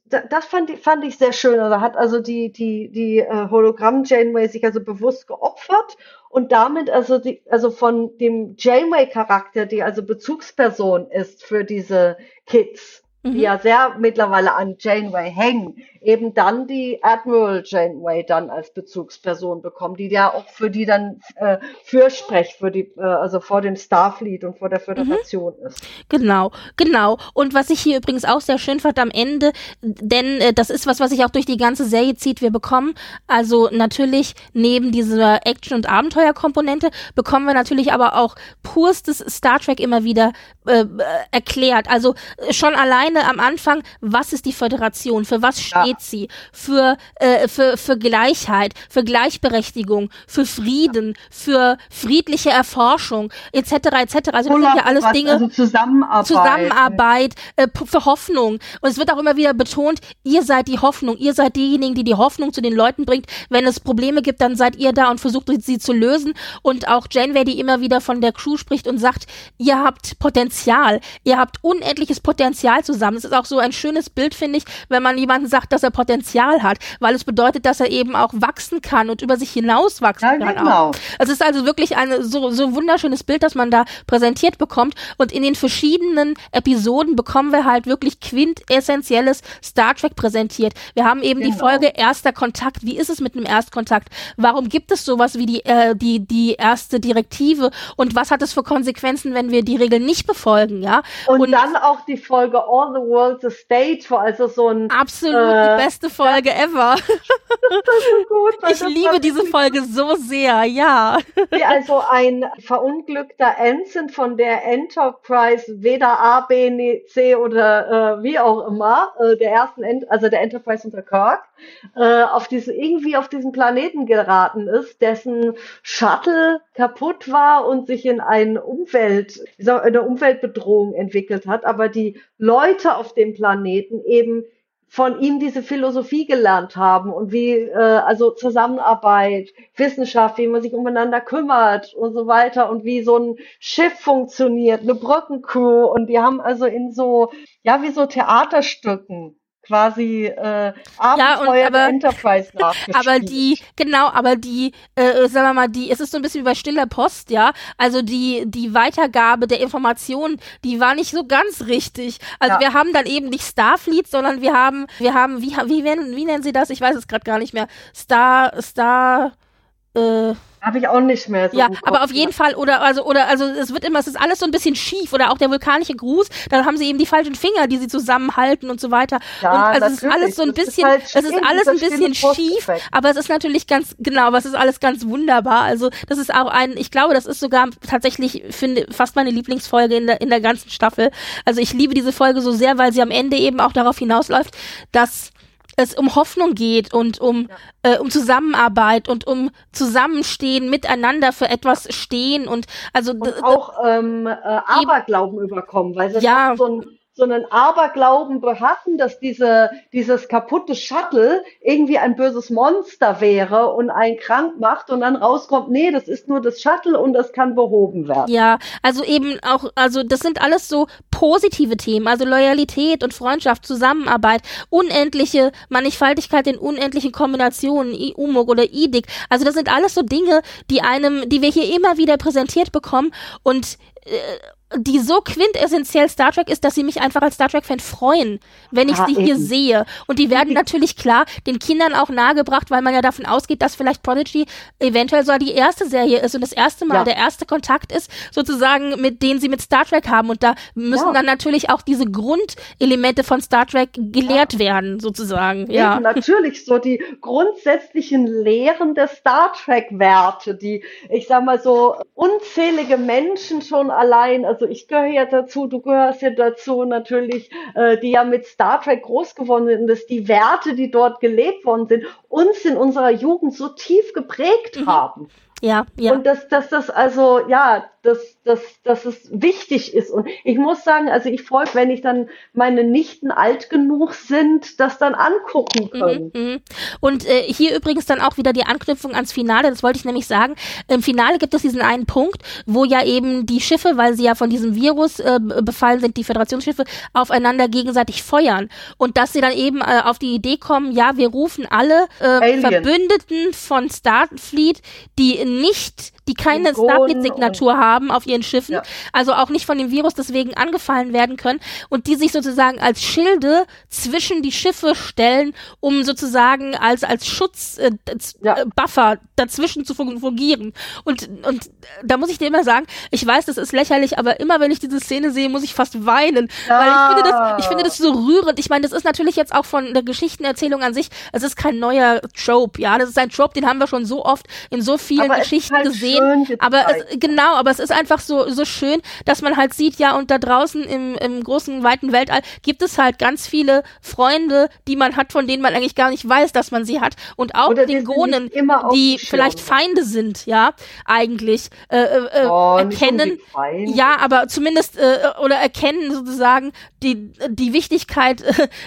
Das fand ich, fand ich sehr schön. Also hat also die, die, die äh, Hologramm Janeway sich also bewusst geopfert und damit also die, also von dem Janeway-Charakter, die also Bezugsperson ist für diese Kids, mhm. die ja sehr mittlerweile an Janeway hängen, eben dann die Admiral Janeway dann als Bezugsperson bekommen, die ja auch für die dann äh, Fürsprech für die, äh, also vor dem Starfleet und vor der Föderation mhm. ist. Genau, genau. Und was ich hier übrigens auch sehr schön fand am Ende, denn äh, das ist was, was sich auch durch die ganze Serie zieht, wir bekommen also natürlich neben dieser Action- und Abenteuerkomponente bekommen wir natürlich aber auch purstes Star Trek immer wieder äh, erklärt. Also äh, schon alleine am Anfang, was ist die Föderation, für was steht steht sie für, äh, für, für Gleichheit, für Gleichberechtigung, für Frieden, für friedliche Erforschung, etc. etc. Also das sind ja alles Dinge. Also Zusammenarbeit. Zusammenarbeit, äh, für Hoffnung. Und es wird auch immer wieder betont, ihr seid die Hoffnung, ihr seid diejenigen, die die Hoffnung zu den Leuten bringt. Wenn es Probleme gibt, dann seid ihr da und versucht sie zu lösen. Und auch Janeway, die immer wieder von der Crew spricht und sagt, ihr habt Potenzial, ihr habt unendliches Potenzial zusammen. Es ist auch so ein schönes Bild, finde ich, wenn man jemanden sagt, dass er Potenzial hat, weil es bedeutet, dass er eben auch wachsen kann und über sich hinaus wachsen ja, kann. Genau. Auch. Es ist also wirklich ein so, so wunderschönes Bild, das man da präsentiert bekommt. Und in den verschiedenen Episoden bekommen wir halt wirklich quintessentielles Star Trek präsentiert. Wir haben eben genau. die Folge Erster Kontakt. Wie ist es mit einem Erstkontakt? Warum gibt es sowas wie die, äh, die, die erste Direktive? Und was hat es für Konsequenzen, wenn wir die Regeln nicht befolgen? Ja? Und, und dann auch die Folge All the World's a Stage, wo also so ein absolut äh, die beste Folge ja. ever. So gut, ich liebe diese Folge so sehr, ja. Wie also ein verunglückter Ensign von der Enterprise, weder A, B, C oder äh, wie auch immer, äh, der ersten, Ent also der Enterprise unter Kirk, äh, auf diese, irgendwie auf diesen Planeten geraten ist, dessen Shuttle kaputt war und sich in eine Umwelt, eine Umweltbedrohung entwickelt hat, aber die Leute auf dem Planeten eben von ihm diese Philosophie gelernt haben und wie äh, also Zusammenarbeit, Wissenschaft, wie man sich umeinander kümmert und so weiter und wie so ein Schiff funktioniert, eine Brückencrew und die haben also in so ja wie so Theaterstücken quasi äh, Abenteuer ja, aber, Enterprise nachgespielt. Aber die, genau, aber die, äh, sagen wir mal, die, es ist so ein bisschen wie bei stiller Post, ja. Also die, die Weitergabe der Informationen, die war nicht so ganz richtig. Also ja. wir haben dann eben nicht Starfleet, sondern wir haben, wir haben, wie, wie, wie, wie nennen sie das? Ich weiß es gerade gar nicht mehr. Star, Star, äh, habe ich auch nicht mehr so. Ja, aber auf jeden Fall, oder, also, oder, also, es wird immer, es ist alles so ein bisschen schief, oder auch der vulkanische Gruß, da haben sie eben die falschen Finger, die sie zusammenhalten und so weiter. Ja, und also, es ist alles so ein bisschen, halt es ist alles ein bisschen schief, aber es ist natürlich ganz, genau, aber es ist alles ganz wunderbar. Also, das ist auch ein, ich glaube, das ist sogar tatsächlich, finde, fast meine Lieblingsfolge in der, in der ganzen Staffel. Also, ich liebe diese Folge so sehr, weil sie am Ende eben auch darauf hinausläuft, dass es um Hoffnung geht und um, ja. äh, um Zusammenarbeit und um Zusammenstehen, miteinander für etwas stehen und also und auch ähm, äh, Aberglauben überkommen, weil es ja. so ein so einen Aberglauben behatten, dass diese, dieses kaputte Shuttle irgendwie ein böses Monster wäre und einen krank macht und dann rauskommt, nee, das ist nur das Shuttle und das kann behoben werden. Ja, also eben auch, also das sind alles so positive Themen, also Loyalität und Freundschaft, Zusammenarbeit, unendliche Mannigfaltigkeit in unendlichen Kombinationen, Umog oder Idik. Also das sind alles so Dinge, die einem, die wir hier immer wieder präsentiert bekommen und äh, die so quintessentiell Star Trek ist, dass sie mich einfach als Star Trek-Fan freuen, wenn ich ja, sie eben. hier sehe. Und die werden natürlich klar den Kindern auch nahegebracht, weil man ja davon ausgeht, dass vielleicht Prodigy eventuell so die erste Serie ist und das erste Mal ja. der erste Kontakt ist, sozusagen, mit denen sie mit Star Trek haben. Und da müssen ja. dann natürlich auch diese Grundelemente von Star Trek gelehrt werden, sozusagen. Ja, eben, natürlich so die grundsätzlichen Lehren der Star Trek-Werte, die, ich sag mal so, unzählige Menschen schon allein, also also ich gehöre ja dazu, du gehörst ja dazu natürlich, äh, die ja mit Star Trek groß geworden sind, dass die Werte, die dort gelebt worden sind, uns in unserer Jugend so tief geprägt mhm. haben. Ja, ja. Und dass, dass das also, ja, dass, dass, dass es wichtig ist. Und ich muss sagen, also ich freue mich, wenn ich dann meine Nichten alt genug sind, das dann angucken mhm, können. Mhm, mh. Und äh, hier übrigens dann auch wieder die Anknüpfung ans Finale, das wollte ich nämlich sagen. Im Finale gibt es diesen einen Punkt, wo ja eben die Schiffe, weil sie ja von diesem Virus äh, befallen sind, die Föderationsschiffe, aufeinander gegenseitig feuern. Und dass sie dann eben äh, auf die Idee kommen, ja, wir rufen alle äh, Verbündeten von Starfleet, die nicht die keine Starfleet-Signatur haben auf ihren Schiffen, ja. also auch nicht von dem Virus deswegen angefallen werden können und die sich sozusagen als Schilde zwischen die Schiffe stellen, um sozusagen als als Schutzbuffer äh, ja. Äh, dazwischen zu fungieren. Und und da muss ich dir immer sagen, ich weiß, das ist lächerlich, aber immer wenn ich diese Szene sehe, muss ich fast weinen, ja. weil ich finde das ich finde das so rührend. Ich meine, das ist natürlich jetzt auch von der Geschichtenerzählung an sich, es ist kein neuer Trope, ja, das ist ein Trope, den haben wir schon so oft in so vielen Geschichten halt gesehen sehen. Aber es, genau, aber es ist einfach so, so schön, dass man halt sieht, ja, und da draußen im, im großen, weiten Weltall gibt es halt ganz viele Freunde, die man hat, von denen man eigentlich gar nicht weiß, dass man sie hat. Und auch Klingonen, die vielleicht Feinde sind, ja, eigentlich, äh, äh, oh, erkennen. Ja, aber zumindest, äh, oder erkennen sozusagen die, die Wichtigkeit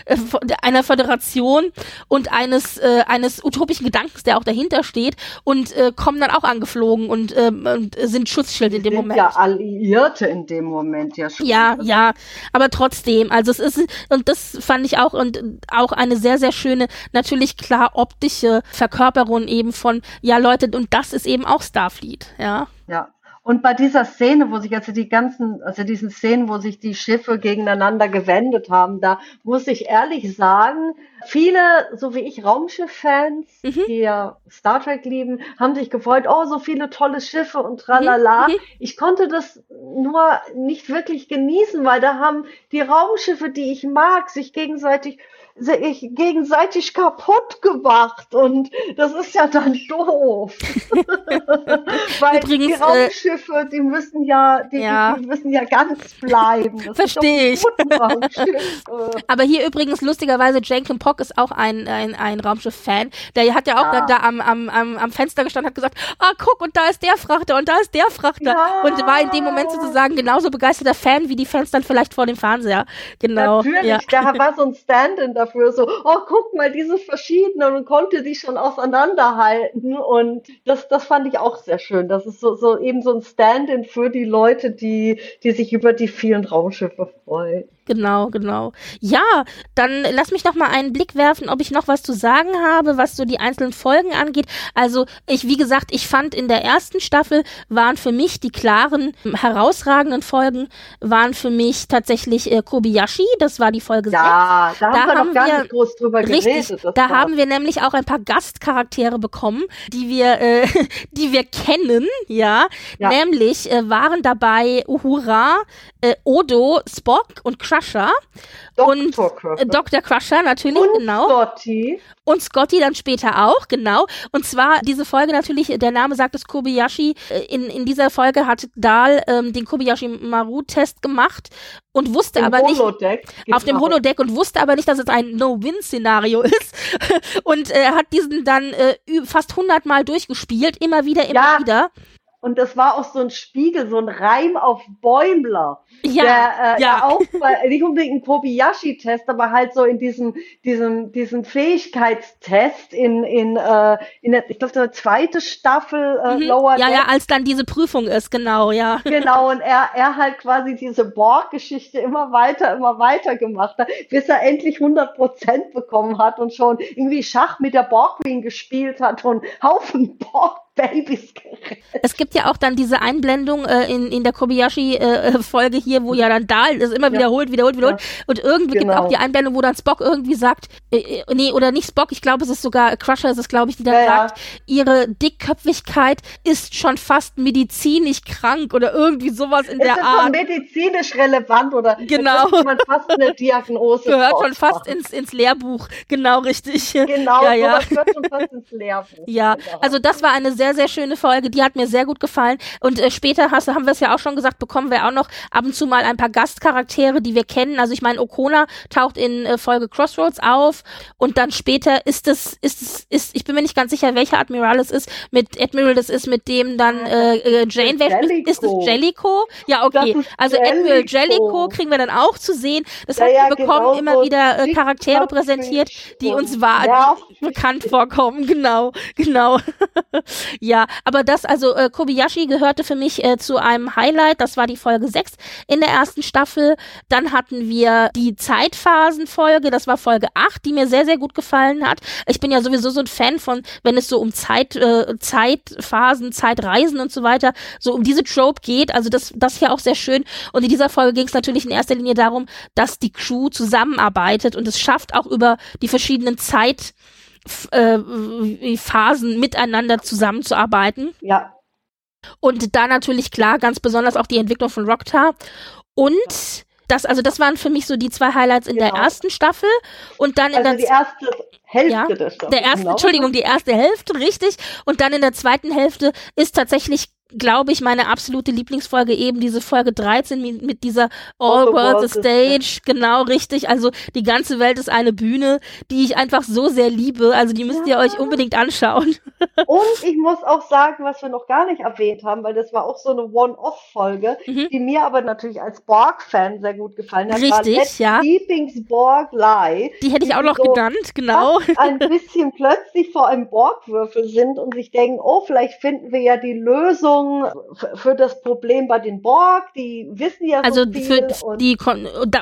äh, einer Föderation und eines, äh, eines utopischen Gedankens, der auch dahinter steht und äh, kommen dann auch angeflogen und, ähm, und sind Schutzschild in dem sind Moment. Ja, Alliierte in dem Moment, ja. Schon. Ja, ja, aber trotzdem, also es ist, und das fand ich auch, und auch eine sehr, sehr schöne, natürlich klar optische Verkörperung eben von, ja Leute, und das ist eben auch Starfleet, ja. Ja, und bei dieser Szene, wo sich also die ganzen, also diesen Szenen, wo sich die Schiffe gegeneinander gewendet haben, da muss ich ehrlich sagen, viele, so wie ich, Raumschiff-Fans, mhm. die ja Star Trek lieben, haben sich gefreut, oh, so viele tolle Schiffe und tralala. Mhm. Ich konnte das nur nicht wirklich genießen, weil da haben die Raumschiffe, die ich mag, sich gegenseitig gegenseitig kaputt gemacht und das ist ja dann doof. Weil Übrigens, die äh, Raumschiffe, die müssen ja, die, ja. die, müssen ja ganz bleiben. Verstehe ich. Aber hier übrigens lustigerweise Jenkins Pock ist auch ein, ein, ein Raumschiff-Fan. Der hat ja auch ja. da, da am, am, am, am Fenster gestanden hat gesagt, ah, guck, und da ist der Frachter und da ist der Frachter. Ja. Und war in dem Moment sozusagen genauso begeisterter Fan wie die Fans dann vielleicht vor dem Fernseher. Genau. Natürlich, da war so ein Stand-in dafür, so, oh, guck mal, diese verschiedenen und konnte die schon auseinanderhalten. Und das, das fand ich auch sehr schön. Das ist so, so eben so ein Stand-in für die Leute, die, die sich über die vielen Raumschiffe freuen. Genau, genau. Ja, dann lass mich noch mal einen Blick werfen, ob ich noch was zu sagen habe, was so die einzelnen Folgen angeht. Also, ich, wie gesagt, ich fand in der ersten Staffel waren für mich die klaren, herausragenden Folgen waren für mich tatsächlich äh, Kobayashi. Das war die Folge ja, 6. Da, da haben wir haben wir, groß drüber richtig, geredet. Da haben wir nämlich auch ein paar Gastcharaktere bekommen, die wir, äh, die wir kennen, ja. ja. Nämlich äh, waren dabei Uhura, äh, Odo, Spock und Crusher. Dr. Und Crusher. Äh, Dr. Crusher natürlich, und genau. Scotty. Und Scotty dann später auch, genau. Und zwar diese Folge natürlich, der Name sagt es Kobayashi. Äh, in, in dieser Folge hat Dahl ähm, den Kobayashi Maru-Test gemacht und wusste Im aber nicht Holodeck, auf dem. Holodeck und wusste aber nicht, dass es ein No-Win-Szenario ist und äh, hat diesen dann äh, fast hundertmal durchgespielt, immer wieder, immer Ja. wieder. Und das war auch so ein Spiegel, so ein Reim auf Bäumler. Ja, der, äh, ja. auch bei, nicht unbedingt ein Kobayashi-Test, aber halt so in diesem, diesem, diesem Fähigkeitstest in, in, äh, in der, ich glaube, der zweite Staffel äh, Mhm. Lower ja, Deck. ja, als dann diese Prüfung ist, genau, ja. Genau, und er, er halt quasi diese Borg-Geschichte immer weiter, immer weiter gemacht hat, bis er endlich 100 Prozent bekommen hat und schon irgendwie Schach mit der Borg Queen gespielt hat und Haufen Borg-Babys gerettet. Es gibt ja auch dann diese Einblendung äh, in, in der Kobayashi-Folge hier, wo ja dann Dahl das immer Ja. wiederholt, wiederholt, wiederholt. Und irgendwie gibt es Genau. auch die Einblendung, wo dann Spock irgendwie sagt, äh, äh, nee, oder nicht Spock, ich glaube, es ist sogar Crusher, ist es, glaube ich, die dann Ja, ja. sagt, ihre Dickköpfigkeit ist schon fast medizinisch krank oder irgendwie sowas in Es der ist Art. schon medizinisch relevant oder Genau. da man fast eine Diagnose Gehört schon fast ins, ins Lehrbuch. Genau, richtig. Genau, ja, ja. gehört schon fast ins Lehrbuch. Ja, also das war eine sehr, sehr schöne Folge, die hat mir sehr gut gefallen. Und äh, später hast, haben wir es ja auch schon gesagt, bekommen wir auch noch ab und zu mal ein paar Gastcharaktere, die wir kennen. Also ich meine, Okona taucht in äh, Folge Crossroads auf und dann später ist es, ist es, ist, ich bin mir nicht ganz sicher, welcher Admiral es ist, mit Admiral das ist, mit dem dann äh, äh, Janeway ist, ist es. Jellico? Ja, okay. Also Admiral. Jellico kriegen wir dann auch zu sehen. Das heißt, ja, wir bekommen genau immer so wieder äh, Charaktere präsentiert, die uns wahr, bekannt vorkommen, genau, genau. Ja, aber das, also äh, Kobayashi gehörte für mich äh, zu einem Highlight, das war die Folge 6 in der ersten Staffel. Dann hatten wir die Zeitphasenfolge, das war Folge 8, die mir sehr, sehr gut gefallen hat. Ich bin ja sowieso so ein Fan von, wenn es so um Zeit, äh, Zeitphasen, Zeitreisen und so weiter, so um diese Trope geht. Also das, das hier auch sehr schön. Und in dieser Folge ging es natürlich in erster Linie darum, dass die Crew zusammenarbeitet und es schafft auch über die verschiedenen Zeit äh, Phasen miteinander zusammenzuarbeiten. Ja, Und da natürlich klar, ganz besonders auch die Entwicklung von Rocktar. Und das, also das waren für mich so die zwei Highlights in der Genau. ersten Staffel. Und dann in also der die erste Hälfte Ja, der Staffel. der ersten, genau. Entschuldigung, die erste Hälfte, richtig. Und dann in der zweiten Hälfte ist tatsächlich, glaube ich, meine absolute Lieblingsfolge eben diese Folge 13 mit, mit dieser All, All a World's a Stage. Genau, richtig. Also die ganze Welt ist eine Bühne, die ich einfach so sehr liebe. Also die müsst ihr Ja. euch unbedingt anschauen. Und ich muss auch sagen, was wir noch gar nicht erwähnt haben, weil das war auch so eine One-Off-Folge, Mhm. die mir aber natürlich als Borg-Fan sehr gut gefallen hat. Richtig, ja. Keepings Borg Lie. Die hätte ich auch noch so genannt, genau. ein bisschen plötzlich vor einem Borgwürfel sind und sich denken, oh, vielleicht finden wir ja die Lösung f- für das Problem bei den Borg. Die wissen ja Also so viel. für die,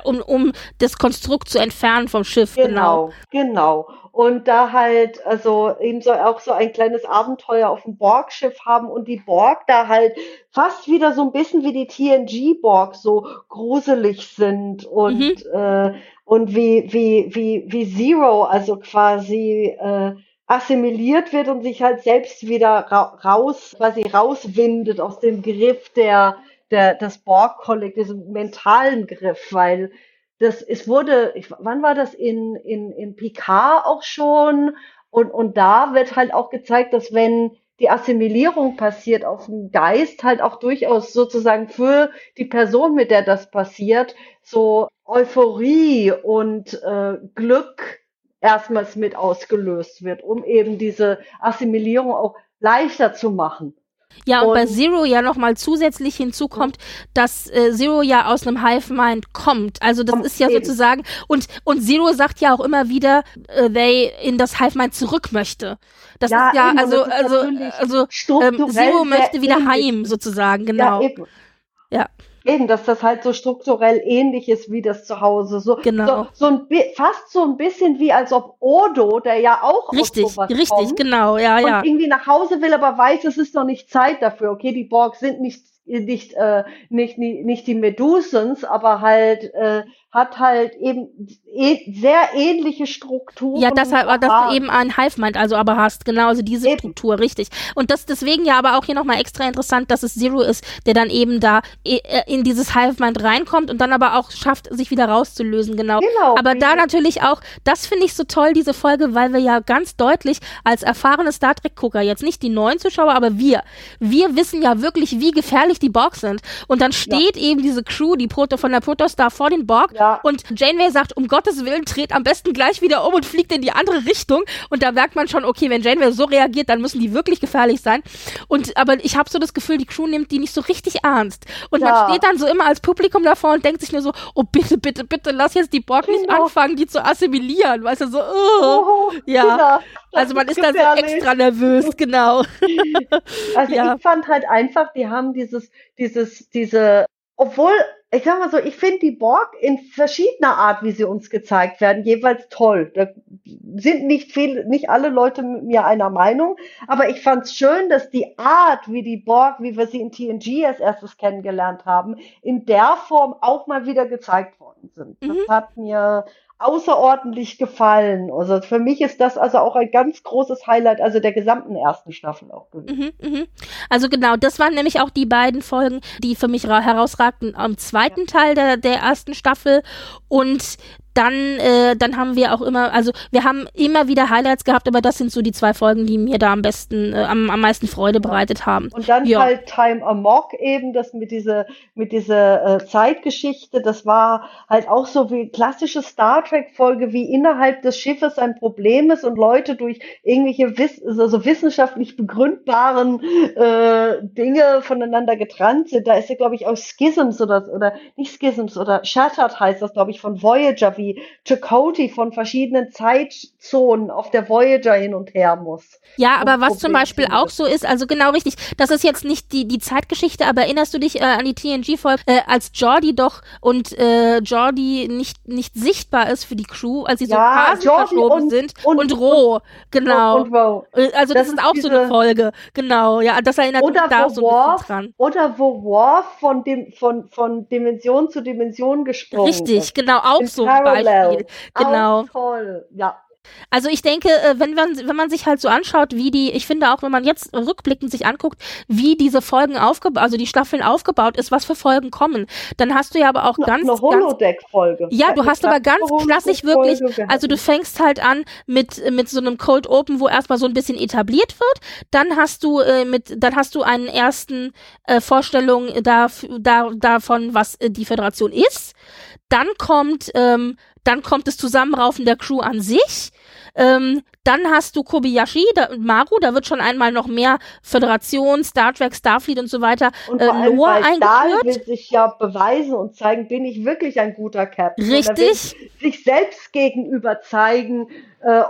um, um das Konstrukt zu entfernen vom Schiff, genau. Genau, genau. Und da halt, also eben so auch so ein kleines Abenteuer auf dem Borg-Schiff haben und die Borg da halt fast wieder so ein bisschen wie die TNG-Borg so gruselig sind und, Mhm. äh, und wie, wie, wie, wie Zero, also quasi äh, assimiliert wird und sich halt selbst wieder ra raus, quasi rauswindet aus dem Griff der, der, des Borg-Kollektivs, diesem mentalen Griff, weil das, es wurde, ich, wann war das in, in, in Picard auch schon? Und, und da wird halt auch gezeigt, dass wenn die Assimilierung passiert auf dem Geist, halt auch durchaus sozusagen für die Person, mit der das passiert, so Euphorie und äh, Glück erstmals mit ausgelöst wird, um eben diese Assimilierung auch leichter zu machen. Ja, und, bei Und- Zero ja nochmal zusätzlich hinzukommt, dass äh, Zero ja aus einem Hive Mind kommt. Also das ist ja eben. sozusagen, und, und Zero sagt ja auch immer wieder, äh, they in das Hive Mind zurück möchte. Das Ja, ist ja, eben, also, ist also, also, ähm, Zero möchte wieder ähnlich. heim, sozusagen, genau. Ja, eben. Eben, dass das halt so strukturell ähnlich ist wie das Zuhause. So, Genau. so, so ein fast so ein bisschen wie als ob Odo, der ja auch richtig, aus sowas richtig, kommt, genau, ja, und ja. irgendwie nach Hause will, aber weiß, es ist noch nicht Zeit dafür. Okay, die Borg sind nicht nicht äh, nicht nicht, nicht die Medusens, aber halt äh, hat halt eben eh, sehr ähnliche Strukturen. Ja, das dass Ah, du eben ein Hive Mind also aber hast, genau, also diese Eben. Struktur, richtig. Und das deswegen ja aber auch hier nochmal extra interessant, dass es Zero ist, der dann eben da äh, in dieses Hive Mind reinkommt und dann aber auch schafft, sich wieder rauszulösen, genau. Genau, Aber da natürlich auch, das finde ich so toll, diese Folge, weil wir ja ganz deutlich als erfahrene Star Trek-Gucker, jetzt nicht die neuen Zuschauer, aber wir, wir wissen ja wirklich, wie gefährlich gefährlich die Borg sind. Und dann steht ja. eben diese Crew, die Proto von der Protostar vor den Borg ja. Und Janeway sagt, um Gottes Willen, dreht am besten gleich wieder um und fliegt in die andere Richtung. Und da merkt man schon, okay, wenn Janeway so reagiert, dann müssen die wirklich gefährlich sein. Und aber ich habe so das Gefühl, die Crew nimmt die nicht so richtig ernst. Und ja. man steht dann so immer als Publikum davor und denkt sich nur so, oh bitte, bitte, bitte, lass jetzt die Borg nicht genau. anfangen, die zu assimilieren. Weißt du, so, oh, oh ja. Also man ist da so extra nervös, genau. Also ja. ich fand halt einfach, die haben dieses, dieses, diese, obwohl, ich sag mal so, ich finde die Borg in verschiedener Art, wie sie uns gezeigt werden, jeweils toll. Da sind nicht viele, nicht alle Leute mit mir einer Meinung, aber ich fand es schön, dass die Art, wie die Borg, wie wir sie in TNG als erstes kennengelernt haben, in der Form auch mal wieder gezeigt worden sind. Das mhm. hat mir außerordentlich gefallen. Also für mich ist das also auch ein ganz großes Highlight, also der gesamten ersten Staffel auch gewesen. Mhm, mh. Also genau, das waren nämlich auch die beiden Folgen, die für mich herausragten am zweiten ja. Teil der, der ersten Staffel. Und dann, äh, dann haben wir auch immer, also wir haben immer wieder Highlights gehabt, aber das sind so die zwei Folgen, die mir da am besten, äh, am, am meisten Freude bereitet haben. Und dann ja. halt Time Amok eben, das mit dieser, mit dieser äh, Zeitgeschichte, das war halt auch so wie klassische Star Trek Folge, wie innerhalb des Schiffes ein Problem ist und Leute durch irgendwelche Wiss also wissenschaftlich begründbaren äh, Dinge voneinander getrennt sind. Da ist ja, glaube ich, auch Schisms oder, oder nicht Schisms oder Shattered heißt das, glaube ich, von Voyager, wie Chakotay von verschiedenen Zeitzonen auf der Voyager hin und her muss. Ja, aber was zum Beispiel auch so ist, also genau richtig, das ist jetzt nicht die, die Zeitgeschichte, aber erinnerst du dich äh, an die TNG-Folge, äh, als Jordi doch und äh, Jordi nicht, nicht sichtbar ist für die Crew, als sie so ja, Phasen verschoben und, sind und, und Ro, genau. Und, und äh, also das, das ist auch diese, so eine Folge, genau, ja, das erinnert mich da so ein bisschen dran. Oder wo Worf von dem, von, von Dimension zu Dimension gesprungen Richtig, ist. genau, auch In so Beispiel. Genau. Auch toll, ja. Also ich denke, äh, wenn man, wenn man sich halt so anschaut, wie die, ich finde auch, wenn man jetzt rückblickend sich anguckt, wie diese Folgen aufgebaut, also die Staffeln aufgebaut ist, was für Folgen kommen, dann hast du ja aber auch eine, ganz, eine Holodeck-Folge. Ja, du hast aber ganz klassisch wirklich, also du fängst halt an mit mit so einem Cold Open, wo erstmal so ein bisschen etabliert wird, dann hast du äh, mit, dann hast du einen ersten äh, Vorstellung da, da davon, was äh, die Föderation ist. Dann kommt ähm, dann kommt das Zusammenraufen der Crew an sich. Ähm, dann hast du Kobayashi da, Maru, da wird schon einmal noch mehr Föderation, Star Trek, Starfleet und so weiter und äh, Lore eingeführt. Dahl will sich ja beweisen und zeigen, bin ich wirklich ein guter Captain. Richtig. sich selbst gegenüber zeigen,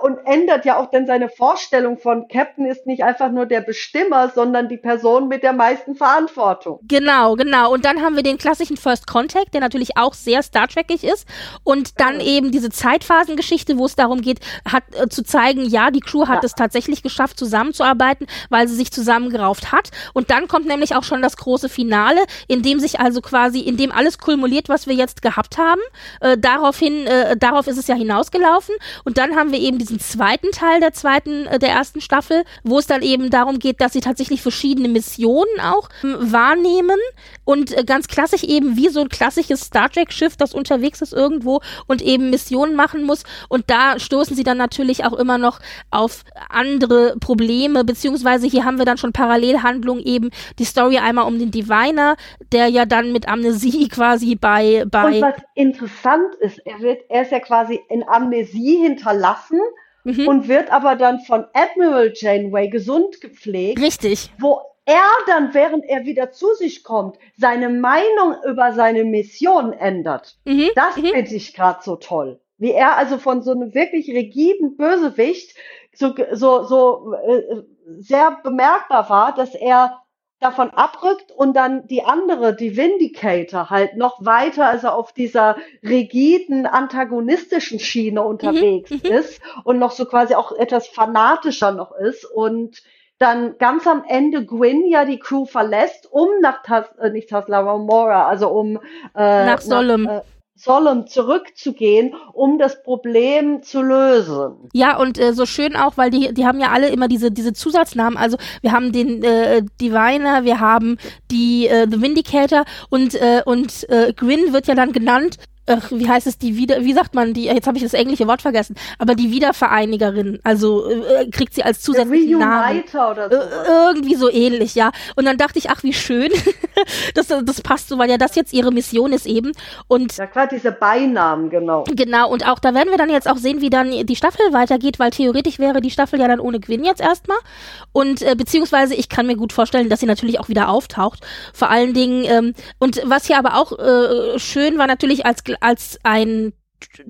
und ändert ja auch dann seine Vorstellung von Captain ist nicht einfach nur der Bestimmer, sondern die Person mit der meisten Verantwortung. Genau, genau. Und dann haben wir den klassischen First Contact, der natürlich auch sehr Star Trekig ist. Und dann ja. eben diese Zeitphasengeschichte, wo es darum geht, hat äh, zu zeigen, ja, die Crew hat ja. es tatsächlich geschafft, zusammenzuarbeiten, weil sie sich zusammengerauft hat. Und dann kommt nämlich auch schon das große Finale, in dem sich also quasi, in dem alles kulmuliert, was wir jetzt gehabt haben. Äh, daraufhin, äh, darauf ist es ja hinausgelaufen. Und dann haben wir eben diesen zweiten Teil der zweiten, äh, der ersten Staffel, wo es dann eben darum geht, dass sie tatsächlich verschiedene Missionen auch ähm, wahrnehmen und äh, ganz klassisch eben wie so ein klassisches Star Trek Schiff, das unterwegs ist irgendwo und eben Missionen machen muss. Und da stoßen sie dann natürlich auch immer noch auf andere Probleme, beziehungsweise hier haben wir dann schon Parallelhandlungen eben die Story einmal um den Diviner, der ja dann mit Amnesie quasi bei, bei. Und was interessant ist, er wird, er ist ja quasi in Amnesie hinterlassen entlassen mhm. und wird aber dann von Admiral Janeway gesund gepflegt. Richtig. Wo er dann, während er wieder zu sich kommt, seine Meinung über seine Mission ändert. Mhm. Das mhm. finde ich gerade so toll. Wie er also von so einem wirklich rigiden Bösewicht so, so, so äh, sehr bemerkbar war, dass er davon abrückt und dann die andere, die Vindicator, halt noch weiter, also auf dieser rigiden, antagonistischen Schiene unterwegs mhm, mhm. ist und noch so quasi auch etwas fanatischer noch ist und dann ganz am Ende Gwyn ja die Crew verlässt, um nach Tas äh, nicht Tasla Mora, also um äh, nach Solemn. Nach, äh, Solemn zurückzugehen, um das Problem zu lösen. Ja, und äh, so schön auch, weil die, die haben ja alle immer diese, diese Zusatznamen. Also wir haben den äh, Diviner, wir haben die äh, The Vindicator und, äh, und äh, Gwyn wird ja dann genannt ach, wie heißt es, die wieder, wie sagt man, die, jetzt habe ich das englische Wort vergessen, aber die Wiedervereinigerin, also äh, kriegt sie als zusätzlichen Namen. Oder so. Äh, irgendwie so ähnlich, ja. Und dann dachte ich, ach, wie schön, das, das passt so, weil ja das jetzt ihre Mission ist eben. Und ja, klar, diese Beinamen, genau. Genau, und auch da werden wir dann jetzt auch sehen, wie dann die Staffel weitergeht, weil theoretisch wäre die Staffel ja dann ohne Gwyn jetzt erstmal. Und äh, beziehungsweise ich kann mir gut vorstellen, dass sie natürlich auch wieder auftaucht. Vor allen Dingen, ähm, und was hier aber auch äh, schön war natürlich als, als ein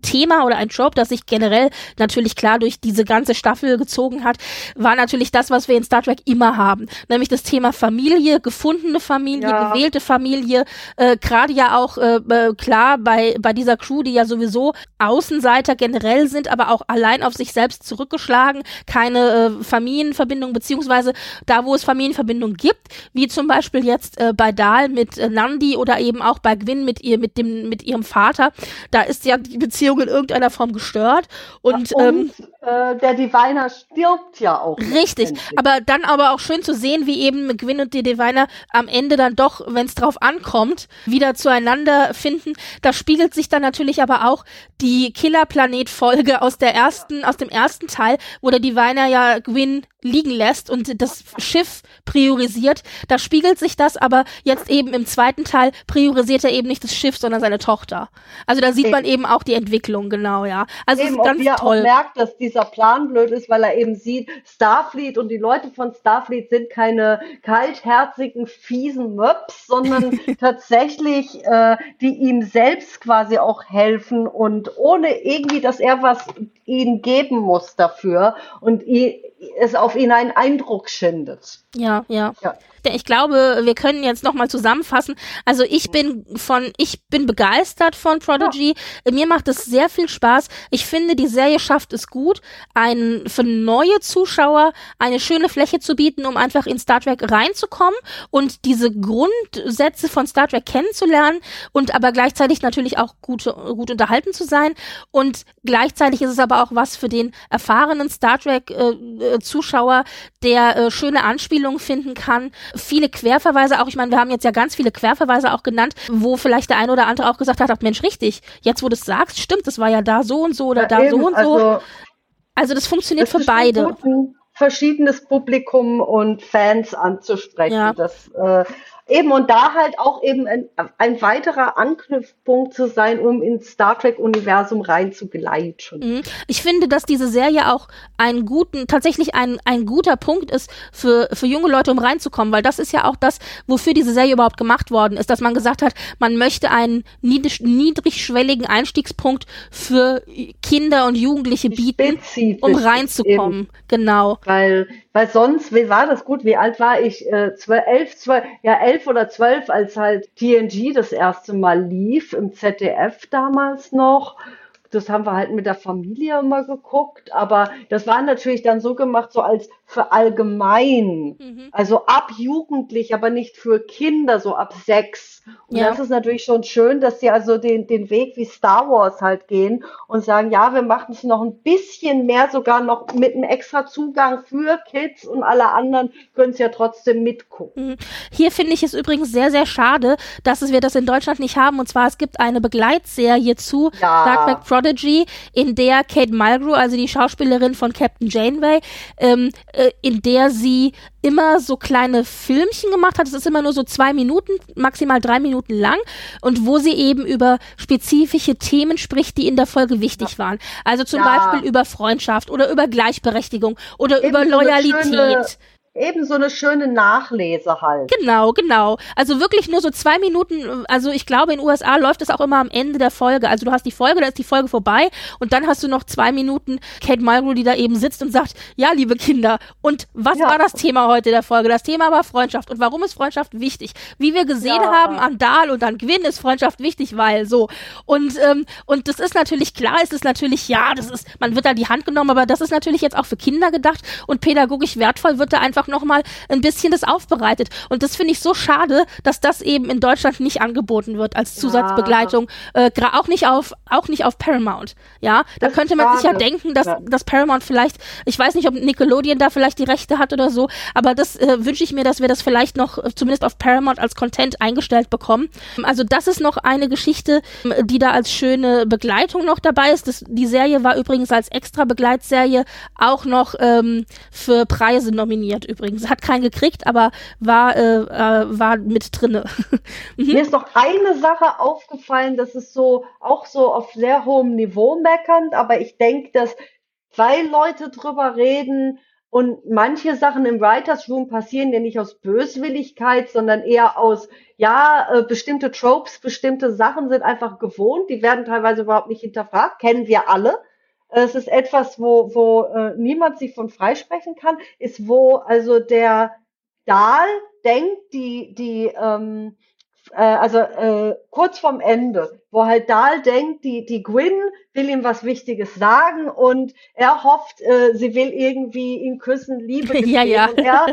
Thema oder ein Trope, das sich generell natürlich klar durch diese ganze Staffel gezogen hat, war natürlich das, was wir in Star Trek immer haben, nämlich das Thema Familie, gefundene Familie, ja. gewählte Familie, äh, gerade ja auch äh, äh, klar bei bei dieser Crew, die ja sowieso Außenseiter generell sind, aber auch allein auf sich selbst zurückgeschlagen, keine äh, Familienverbindung beziehungsweise da, wo es Familienverbindung gibt, wie zum Beispiel jetzt äh, bei Dahl mit äh, Nandi oder eben auch bei Gwyn mit ihr mit dem mit ihrem Vater, da ist ja die Beziehung in irgendeiner Form gestört. Und, und ähm, äh, der Diviner stirbt ja auch. Richtig, aber dann aber auch schön zu sehen, wie eben Gwyn und die Diviner am Ende dann doch, wenn es drauf ankommt, wieder zueinander finden. Da spiegelt sich dann natürlich aber auch die Killerplanet-Folge aus der ersten, aus dem ersten Teil, wo der Diviner ja Gwyn liegen lässt und das Schiff priorisiert. Da spiegelt sich das aber jetzt eben im zweiten Teil priorisiert er eben nicht das Schiff, sondern seine Tochter. Also da sieht man eben auch die Entwicklung, genau, ja. Also eben, ist ganz ob toll. Auch merkt, dass dieser Plan blöd ist, weil er eben sieht, Starfleet und die Leute von Starfleet sind keine kaltherzigen, fiesen Möps, sondern tatsächlich, äh, die ihm selbst quasi auch helfen und ohne irgendwie, dass er was ihnen geben muss dafür und es auf ihn einen Eindruck schindet. Ja, ja. ja ich glaube, wir können jetzt nochmal zusammenfassen. Also ich bin von, ich bin begeistert von Prodigy. Ja. Mir macht es sehr viel Spaß. Ich finde, die Serie schafft es gut, einen, für neue Zuschauer eine schöne Fläche zu bieten, um einfach in Star Trek reinzukommen und diese Grundsätze von Star Trek kennenzulernen und aber gleichzeitig natürlich auch gut, gut unterhalten zu sein. Und gleichzeitig ist es aber auch was für den erfahrenen Star Trek äh, äh Zuschauer, der äh, schöne Anspielungen finden kann viele Querverweise auch. Ich meine, wir haben jetzt ja ganz viele Querverweise auch genannt, wo vielleicht der eine oder andere auch gesagt hat, ach Mensch, richtig, jetzt wo du es sagst, stimmt, das war ja da so und so oder ja, da eben, so und also, so. Also das funktioniert das für beide. Gut, ein verschiedenes Publikum und Fans anzusprechen. Ja. Das äh, Eben, und da halt auch eben ein, ein weiterer Anknüpfpunkt zu sein, um ins Star Trek-Universum reinzugleitschen. Mhm. Ich finde, dass diese Serie auch einen guten, tatsächlich ein, ein guter Punkt ist für, für junge Leute, um reinzukommen, weil das ist ja auch das, wofür diese Serie überhaupt gemacht worden ist, dass man gesagt hat, man möchte einen niedrig, niedrigschwelligen Einstiegspunkt für Kinder und Jugendliche bieten, um reinzukommen. Eben. Genau. Weil, weil sonst, wie war das gut? Wie alt war ich? Äh, zwölf, elf, zwölf, ja, elf oder zwölf, als halt TNG das erste Mal lief, im ZDF damals noch. Das haben wir halt mit der Familie immer geguckt, aber das war natürlich dann so gemacht, so als für allgemein. Mhm. Also ab Jugendlich, aber nicht für Kinder, so ab sechs. Und ja. das ist natürlich schon schön, dass sie also den, den Weg wie Star Wars halt gehen und sagen, ja, wir machen es noch ein bisschen mehr, sogar noch mit einem extra Zugang für Kids und alle anderen können es ja trotzdem mitgucken. Mhm. Hier finde ich es übrigens sehr, sehr schade, dass wir das in Deutschland nicht haben. Und zwar, es gibt eine Begleitserie zu ja. Dark Knight Prodigy, in der Kate Mulgrew, also die Schauspielerin von Captain Janeway, ähm, äh, in der sie immer so kleine Filmchen gemacht hat. Es ist immer nur so zwei Minuten, maximal drei Minuten lang und wo sie eben über spezifische Themen spricht, die in der Folge wichtig ja. waren. Also zum ja. Beispiel über Freundschaft oder über Gleichberechtigung oder Eben über Loyalität. Eben so eine schöne Nachlese halt. Genau, genau. Also wirklich nur so zwei Minuten. Also ich glaube, in den USA läuft es auch immer am Ende der Folge. Also du hast die Folge, da ist die Folge vorbei und dann hast du noch zwei Minuten Kate Mulgrew, die da eben sitzt und sagt, ja, liebe Kinder, und was ja. war das Thema heute der Folge? Das Thema war Freundschaft. Und warum ist Freundschaft wichtig? Wie wir gesehen ja. haben an Dahl und an Gwyn ist Freundschaft wichtig, weil so. Und, ähm, und das ist natürlich klar, es ist natürlich, ja, das ist, man wird da die Hand genommen, aber das ist natürlich jetzt auch für Kinder gedacht und pädagogisch wertvoll wird da einfach einfach nochmal ein bisschen das aufbereitet. Und das finde ich so schade, dass das eben in Deutschland nicht angeboten wird als Zusatzbegleitung. Ja. Äh, auch nicht auf, auch nicht auf Paramount. Ja, da das könnte man sich ja denken, dass, ja. dass Paramount vielleicht, ich weiß nicht, ob Nickelodeon da vielleicht die Rechte hat oder so, aber das äh, wünsche ich mir, dass wir das vielleicht noch äh, zumindest auf Paramount als Content eingestellt bekommen. Also das ist noch eine Geschichte, die da als schöne Begleitung noch dabei ist. Das, die Serie war übrigens als extra Begleitserie auch noch ähm, für Preise nominiert übrigens. Hat keinen gekriegt, aber war, äh, äh, war mit drinne. mhm. Mir ist noch eine Sache aufgefallen, das ist so auch so auf sehr hohem Niveau meckernd, aber ich denke, dass weil Leute drüber reden und manche Sachen im Writers Room passieren ja nicht aus Böswilligkeit, sondern eher aus, ja, äh, bestimmte Tropes, bestimmte Sachen sind einfach gewohnt, die werden teilweise überhaupt nicht hinterfragt, kennen wir alle. Es ist etwas, wo, wo äh, niemand sich von freisprechen kann, ist, wo also der Dahl denkt, die, die, ähm, äh, also äh, kurz vorm Ende, wo halt Dahl denkt, die, die Gwyn will ihm was Wichtiges sagen und er hofft, äh, sie will irgendwie ihn küssen, Liebe ja, ja. Und er,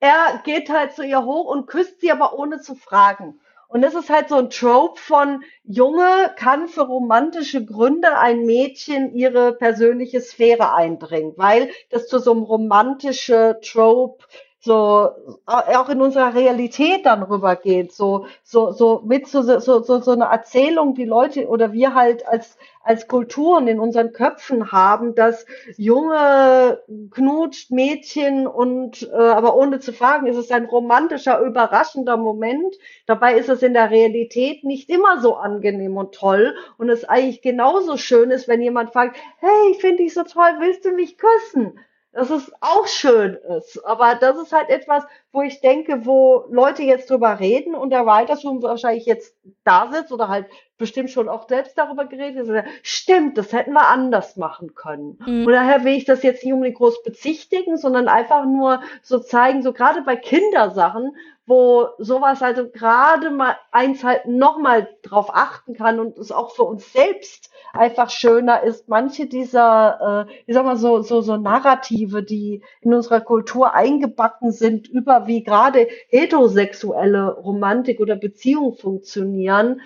er geht halt zu ihr hoch und küsst sie aber ohne zu fragen. Und das ist halt so ein Trope von Junge kann für romantische Gründe ein Mädchen ihre persönliche Sphäre eindringen, weil das zu so einem romantische Trope so auch in unserer Realität dann rübergeht, so so so mit so so so so eine Erzählung, die Leute oder wir halt als als Kulturen in unseren Köpfen haben, dass junge knutscht Mädchen und äh, aber ohne zu fragen, ist es ein romantischer, überraschender Moment. Dabei ist es in der Realität nicht immer so angenehm und toll und es eigentlich genauso schön ist, wenn jemand fragt, hey, ich finde dich so toll, willst du mich küssen? Dass es auch schön ist. Aber das ist halt etwas, wo ich denke, wo Leute jetzt drüber reden und der Writers Room wahrscheinlich jetzt da sitzt oder halt bestimmt schon auch selbst darüber geredet hat. Stimmt, das hätten wir anders machen können. Mhm. Und daher will ich das jetzt nicht unbedingt groß bezichtigen, sondern einfach nur so zeigen, so gerade bei Kindersachen, wo sowas also gerade mal eins halt nochmal drauf achten kann und es auch für uns selbst einfach schöner ist. Manche dieser, äh, ich sag mal so, so, so Narrative, die in unserer Kultur eingebacken sind, über wie gerade heterosexuelle Romantik oder Beziehung funktionieren,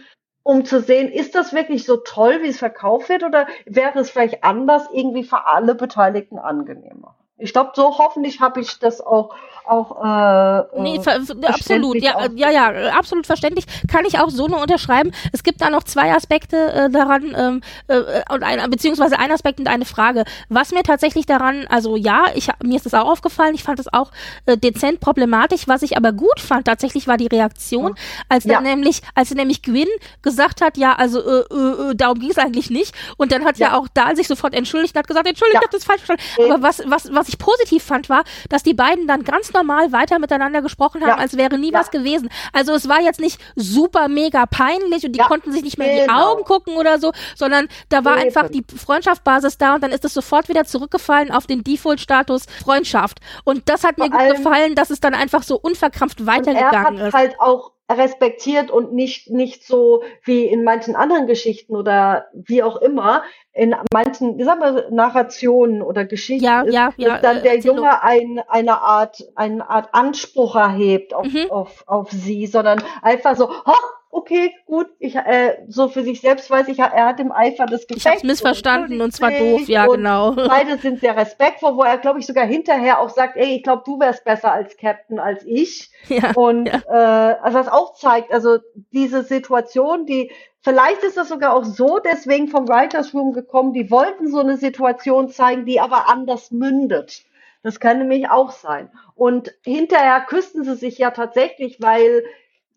um zu sehen, ist das wirklich so toll, wie es verkauft wird, oder wäre es vielleicht anders irgendwie für alle Beteiligten angenehmer? Ich glaube, so hoffentlich habe ich das auch auch äh, nee, äh, absolut. ja ja ja absolut verständlich. Kann ich auch so nur unterschreiben. Es gibt da noch zwei Aspekte äh, daran ähm, äh, und ein, beziehungsweise ein Aspekt und eine Frage. Was mir tatsächlich daran also ja ich mir ist das auch aufgefallen. Ich fand es auch äh, dezent problematisch. Was ich aber gut fand tatsächlich war die Reaktion als dann ja. nämlich als nämlich Gwyn gesagt hat ja also äh, äh, äh darum ging es eigentlich nicht. Und dann hat ja, ja. auch Dahl sich sofort entschuldigt und hat gesagt entschuldigt ja. ich habe das falsch verstanden. Aber was was was ich positiv fand, war, dass die beiden dann ganz normal weiter miteinander gesprochen haben, ja. als wäre nie ja. was gewesen. Also es war jetzt nicht super mega peinlich und die ja. konnten sich nicht mehr genau. in die genau. Augen gucken oder so, sondern da war Eben. einfach die Freundschaftsbasis da und dann ist es sofort wieder zurückgefallen auf den Default-Status Freundschaft. Und das hat Vor mir gut gefallen, dass es dann einfach so unverkrampft weitergegangen ist. Halt auch respektiert und nicht, nicht so wie in manchen anderen Geschichten oder wie auch immer, in manchen, sagen wir, Narrationen oder Geschichten ja, ist, ja, ja, dass dann der Junge ein, eine Art, eine Art Anspruch erhebt auf, mhm. auf, auf sie, sondern einfach so, hoch, okay, gut, ich, äh, so für sich selbst weiß ich, er hat im Eifer das Gefecht. Ich hab's missverstanden und, zwar doof, ja, genau. Beide sind sehr respektvoll, wo er, glaube ich, sogar hinterher auch sagt, ey, ich glaube, du wärst besser als Captain als ich. Ja, und ja. Äh, also das auch zeigt, also diese Situation, die Vielleicht ist das sogar auch so deswegen vom Writers Room gekommen, die wollten so eine Situation zeigen, die aber anders mündet. Das kann nämlich auch sein. Und hinterher küssten sie sich ja tatsächlich, weil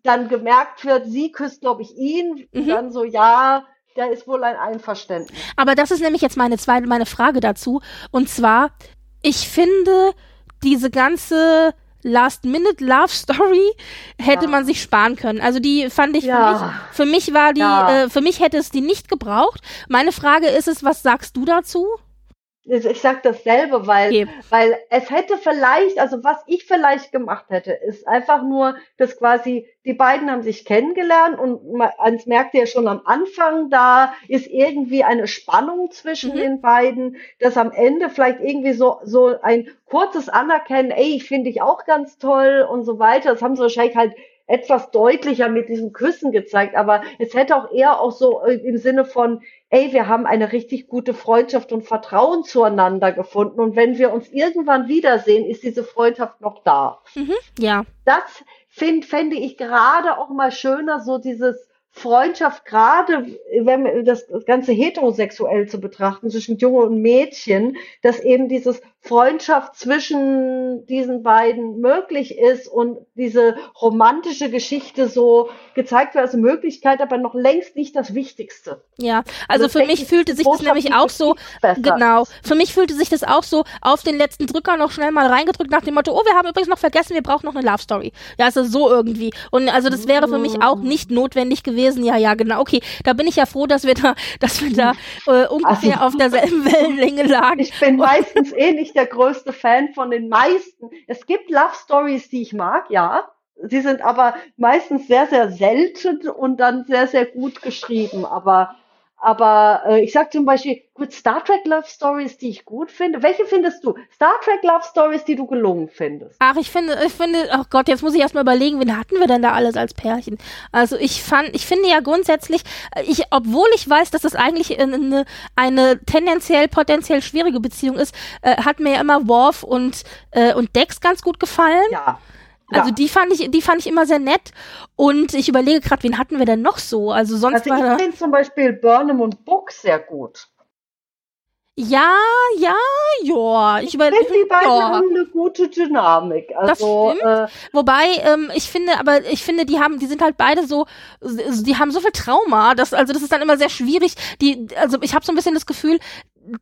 dann gemerkt wird, sie küsst, glaube ich, ihn, mhm. dann so, ja, da ist wohl ein Einverständnis. Aber das ist nämlich jetzt meine zweite, meine Frage dazu. Und zwar, ich finde, diese ganze Last-Minute-Love-Story hätte ja. man sich sparen können. Also die fand ich, ja. für, mich, für mich war die, ja. äh, für mich hätte es die nicht gebraucht. Meine Frage ist es, was sagst du dazu? Ich sag dasselbe, weil, okay. weil es hätte vielleicht, also was ich vielleicht gemacht hätte, ist einfach nur, dass quasi die beiden haben sich kennengelernt und man merkt ja schon am Anfang, da ist irgendwie eine Spannung zwischen mhm. den beiden, dass am Ende vielleicht irgendwie so, so ein kurzes Anerkennen, ey, ich finde dich auch ganz toll und so weiter. Das haben sie wahrscheinlich halt etwas deutlicher mit diesem Küssen gezeigt, aber es hätte auch eher auch so äh, im Sinne von, ey, wir haben eine richtig gute Freundschaft und Vertrauen zueinander gefunden und wenn wir uns irgendwann wiedersehen, ist diese Freundschaft noch da. Mhm, ja. Das find, fände ich gerade auch mal schöner, so dieses Freundschaft, gerade wenn das Ganze heterosexuell zu betrachten, zwischen Junge und Mädchen, dass eben dieses Freundschaft zwischen diesen beiden möglich ist und diese romantische Geschichte so gezeigt wird als Möglichkeit, aber noch längst nicht das Wichtigste. Ja, also, also für mich fühlte sich das nämlich auch so, genau, für mich fühlte sich das auch so auf den letzten Drücker noch schnell mal reingedrückt nach dem Motto, oh, wir haben übrigens noch vergessen, wir brauchen noch eine Love Story. Ja, also so irgendwie. Und also das wäre für mich auch nicht notwendig gewesen. Ja, ja, genau. Okay, da bin ich ja froh, dass wir da, dass wir da äh, ungefähr also, auf derselben Wellenlänge lagen. Ich bin meistens eh nicht der größte Fan von den meisten. Es gibt Love Stories, die ich mag, ja. Sie sind aber meistens sehr, sehr selten und dann sehr, sehr gut geschrieben. Aber aber äh, ich sag zum Beispiel, gut, Star Trek Love Stories, die ich gut finde. Welche findest du? Star Trek Love Stories, die du gelungen findest? Ach, ich finde, ich finde, ach Gott, jetzt muss ich erstmal überlegen, wen hatten wir denn da alles als Pärchen? Also ich fand, ich finde ja grundsätzlich, ich, obwohl ich weiß, dass das eigentlich eine, eine tendenziell, potenziell schwierige Beziehung ist, äh, hat mir ja immer Worf und, äh, und Dex ganz gut gefallen. Ja. Also ja. die fand ich, die fand ich immer sehr nett. Und ich überlege gerade, wen hatten wir denn noch so? Also sonst also war ich finde zum Beispiel Burnham und Book sehr gut. Ja, ja, ja. Ich, ich finde, die beiden ja. haben eine gute Dynamik. Also, das stimmt. Äh, Wobei, ähm, ich finde, aber ich finde, die haben, die sind halt beide so, die haben so viel Trauma, dass, also das ist dann immer sehr schwierig. Die, also ich habe so ein bisschen das Gefühl,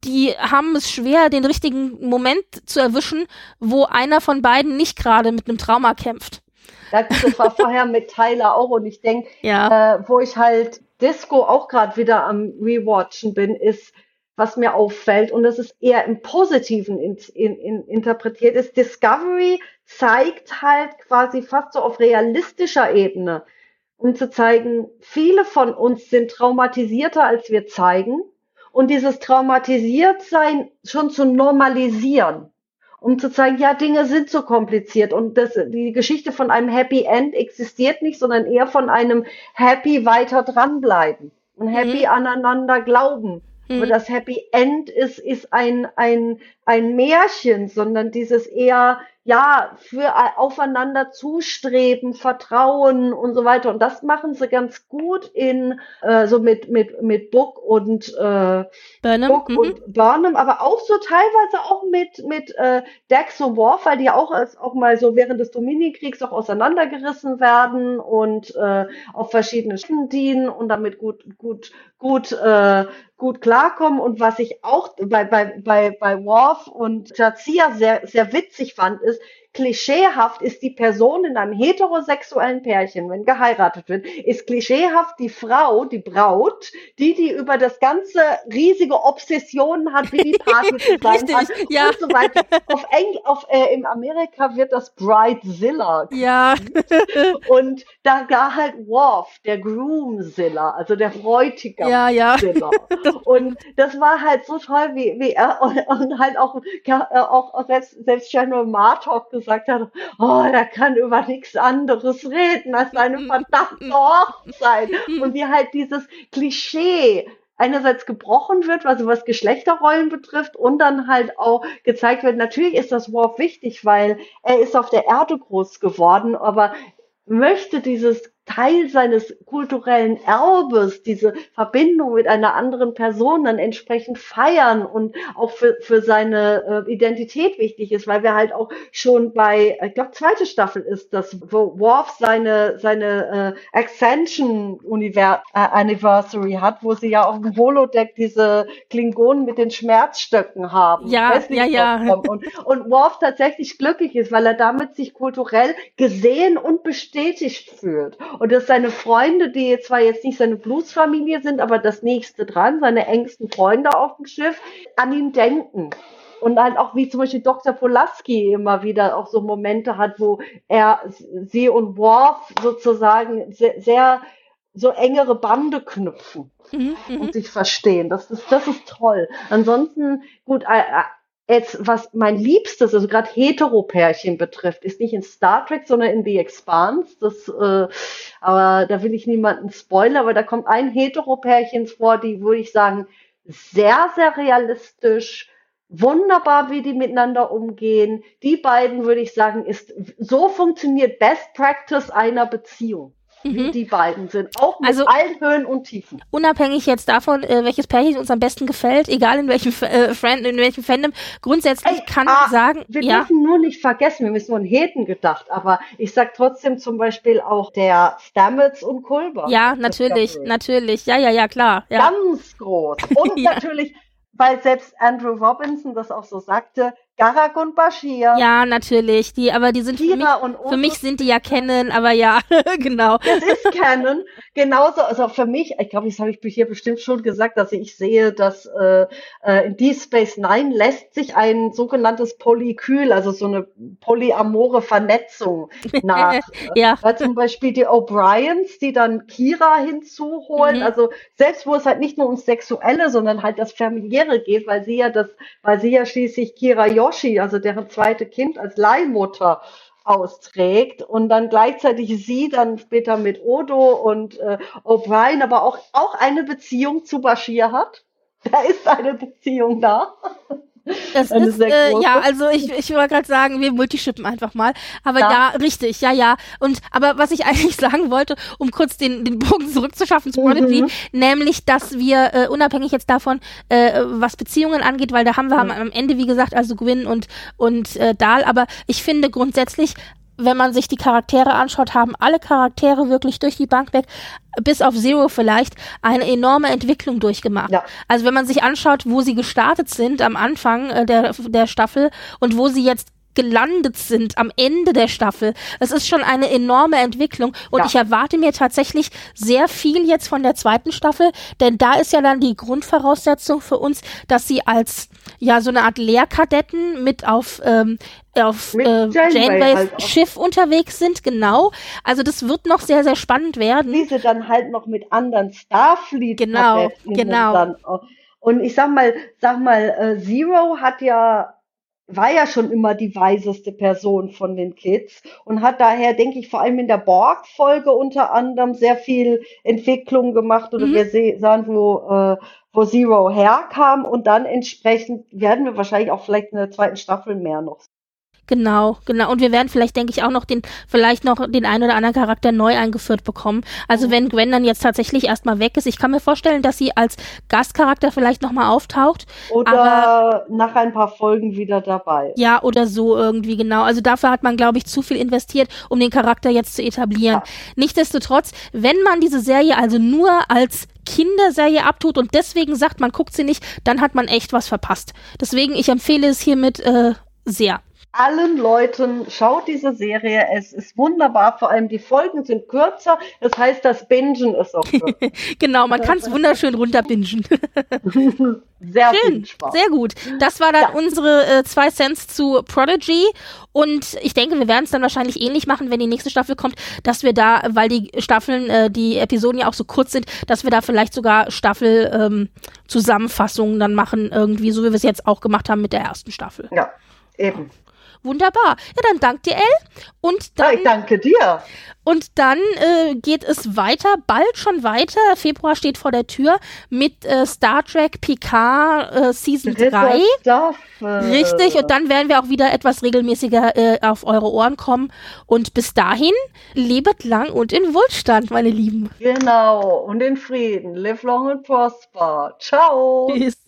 die haben es schwer, den richtigen Moment zu erwischen, wo einer von beiden nicht gerade mit einem Trauma kämpft. Das war vorher mit Tyler auch und ich denke, ja. äh, wo ich halt Disco auch gerade wieder am Rewatchen bin, ist, was mir auffällt, und das ist eher im Positiven in, in, in, interpretiert, ist Discovery zeigt halt quasi fast so auf realistischer Ebene, um zu zeigen, viele von uns sind traumatisierter, als wir zeigen und dieses Traumatisiertsein schon zu normalisieren, um zu zeigen, ja, Dinge sind so kompliziert und das, die Geschichte von einem Happy End existiert nicht, sondern eher von einem Happy weiter dranbleiben und Happy mhm. aneinander glauben. Mhm. Aber das Happy End ist, ist ein, ein, ein Märchen, sondern dieses eher, ja, für aufeinander zustreben, Vertrauen und so weiter. Und das machen sie ganz gut in äh, so mit mit mit Book und äh, Burnham. Book mhm. und Burnham, aber auch so teilweise auch mit mit äh, Dex und Worf, weil die auch als auch mal so während des Dominiekriegs auch auseinandergerissen werden und äh, auf verschiedene Schienen dienen und damit gut gut gut äh, gut klarkommen. Und was ich auch bei bei bei bei Worf und Jazia sehr sehr witzig fand, ist is klischeehaft ist die Person in einem heterosexuellen Pärchen, wenn geheiratet wird, ist klischeehaft die Frau, die Braut, die, die über das ganze riesige Obsessionen hat, wie die Party zu sein Richtig, hat ja. und so weiter. Auf, Eng auf äh, in Amerika wird das Bridezilla. Ja. und da, da halt Worf, der Groomzilla, also der Bräutigam. Ja, ja. Und das war halt so toll, wie, wie er und, und halt auch, auch selbst, selbst General Martok gesagt hat, oh, der kann über nichts anderes reden als seine verdammte Hochzeit. Und wie halt dieses Klischee einerseits gebrochen wird, also was Geschlechterrollen betrifft und dann halt auch gezeigt wird, natürlich ist das Worf wichtig, weil er ist auf der Erde groß geworden, aber möchte dieses Teil seines kulturellen Erbes, diese Verbindung mit einer anderen Person dann entsprechend feiern und auch für, für seine äh, Identität wichtig ist, weil wir halt auch schon bei, ich glaube, zweite Staffel ist das, wo Worf seine, seine äh, Extension Univer äh, Anniversary hat, wo sie ja auf dem Holodeck diese Klingonen mit den Schmerzstöcken haben. Ja, ja, ja. Und, und Worf tatsächlich glücklich ist, weil er damit sich kulturell gesehen und bestätigt fühlt und dass seine Freunde, die zwar jetzt nicht seine Bluesfamilie sind, aber das nächste dran, seine engsten Freunde auf dem Schiff, an ihn denken. Und halt auch wie zum Beispiel Dr. Polaski immer wieder auch so Momente hat, wo er sie und Worf sozusagen sehr, sehr so engere Bande knüpfen mhm, und mhm. sich verstehen. Das ist, das ist toll. Ansonsten, gut, Jetzt, was mein Liebstes, also gerade Heteropärchen betrifft, ist nicht in Star Trek, sondern in The Expanse. Das, äh, aber da will ich niemanden spoilern, aber da kommt ein Heteropärchen vor, die würde ich sagen, sehr, sehr realistisch, wunderbar, wie die miteinander umgehen. Die beiden würde ich sagen, ist so funktioniert Best Practice einer Beziehung. Mhm. wie die beiden sind. Auch mit also, allen Höhen und Tiefen. Unabhängig jetzt davon, äh, welches Pärchen uns am besten gefällt, egal in welchem, äh, Friend, in welchem Fandom, grundsätzlich Ey, kann ah, man sagen, wir ja. dürfen nur nicht vergessen, wir haben nur an Heden gedacht, aber ich sag trotzdem zum Beispiel auch der Stamets und Kulber. Ja, natürlich, natürlich, ja, ja, ja, klar. Ja. Ganz groß. Und ja. natürlich weil selbst Andrew Robinson das auch so sagte, Garak und Bashir. Ja, natürlich. Die, aber die sind für mich, für mich sind die ja Canon, aber ja, genau. Das ist Canon. Genauso, also für mich, ich glaube, das habe ich hier bestimmt schon gesagt, dass ich sehe, dass äh, äh in Deep Space Nine lässt sich ein sogenanntes Polykyl, also so eine polyamore Vernetzung nach. ja. Weil zum Beispiel die O'Briens, die dann Kira hinzuholen, mhm. also selbst wo es halt nicht nur ums Sexuelle, sondern halt das Familiäre geht, weil sie ja das, weil sie ja schließlich Kira Yoshi Yoshi, also deren zweite Kind, als Leihmutter austrägt und dann gleichzeitig sie dann später mit Odo und äh, O'Brien aber auch, auch eine Beziehung zu Bashir hat. Da ist eine Beziehung da. Das Eine ist, äh, ja, also ich, ich wollte gerade sagen, wir multishippen einfach mal. Aber ja. ja. richtig, ja, ja. Und aber was ich eigentlich sagen wollte, um kurz den, den Bogen zurückzuschaffen zu Prodigy, mhm. nämlich, dass wir äh, unabhängig jetzt davon, äh, was Beziehungen angeht, weil da haben wir mhm. am Ende, wie gesagt, also Gwyn und, und äh, Dahl, aber ich finde grundsätzlich wenn man sich die Charaktere anschaut, haben alle Charaktere wirklich durch die Bank weg, bis auf Zero vielleicht, eine enorme Entwicklung durchgemacht. Ja. Also wenn man sich anschaut, wo sie gestartet sind am Anfang äh, der, der Staffel und wo sie jetzt gelandet sind am Ende der Staffel. Es ist schon eine enorme Entwicklung und ja. ich erwarte mir tatsächlich sehr viel jetzt von der zweiten Staffel, denn da ist ja dann die Grundvoraussetzung für uns, dass sie als ja so eine Art Lehrkadetten mit auf ähm, auf mit äh, Janeways halt Schiff unterwegs sind, genau. Also das wird noch sehr, sehr spannend werden. Diese dann halt noch mit anderen Starfleet genau, genau. Und ich sag mal, sag mal, äh, Zero hat ja war ja schon immer die weiseste Person von den Kids und hat daher, denke ich, vor allem in der Borg-Folge unter anderem sehr viel Entwicklung gemacht oder mhm. wir sahen, wo, äh, wo Zero herkam und dann entsprechend werden wir wahrscheinlich auch vielleicht in der zweiten Staffel mehr noch Genau, genau. Und wir werden vielleicht, denke ich, auch noch den, vielleicht noch den einen oder anderen Charakter neu eingeführt bekommen. Also mhm. wenn Gwen dann jetzt tatsächlich erstmal weg ist, ich kann mir vorstellen, dass sie als Gastcharakter vielleicht nochmal auftaucht. Oder aber, nach ein paar Folgen wieder dabei. Ja, oder so irgendwie, genau. Also dafür hat man, glaube ich, zu viel investiert, um den Charakter jetzt zu etablieren. Ja. Nichtsdestotrotz, wenn man diese Serie also nur als Kinderserie abtut und deswegen sagt, man guckt sie nicht, dann hat man echt was verpasst. Deswegen, ich empfehle es hiermit äh, sehr allen Leuten, schaut diese Serie, es ist wunderbar, vor allem die Folgen sind kürzer, das heißt, das Bingen ist auch kürzer. genau, man kann es wunderschön runterbingen. sehr Schön, sehr gut. Das war dann ja. unsere äh, zwei Cents zu Prodigy und ich denke, wir werden es dann wahrscheinlich ähnlich machen, wenn die nächste Staffel kommt, dass wir da, weil die Staffeln, äh, die Episoden ja auch so kurz sind, dass wir da vielleicht sogar Staffel ähm, Zusammenfassungen dann machen, irgendwie, so wie wir es jetzt auch gemacht haben mit der ersten Staffel. Ja, eben. Wunderbar. Ja, dann danke dir, El. Und dann, ja, ich danke dir. Und dann äh, geht es weiter, bald schon weiter. Februar steht vor der Tür mit äh, Star Trek Picard äh, Season Dritte 3. Staffel. Richtig, und dann werden wir auch wieder etwas regelmäßiger äh, auf eure Ohren kommen. Und bis dahin, lebet lang und in Wohlstand, meine Lieben. Genau, und in Frieden. Live long and prosper. Ciao. Tschüss.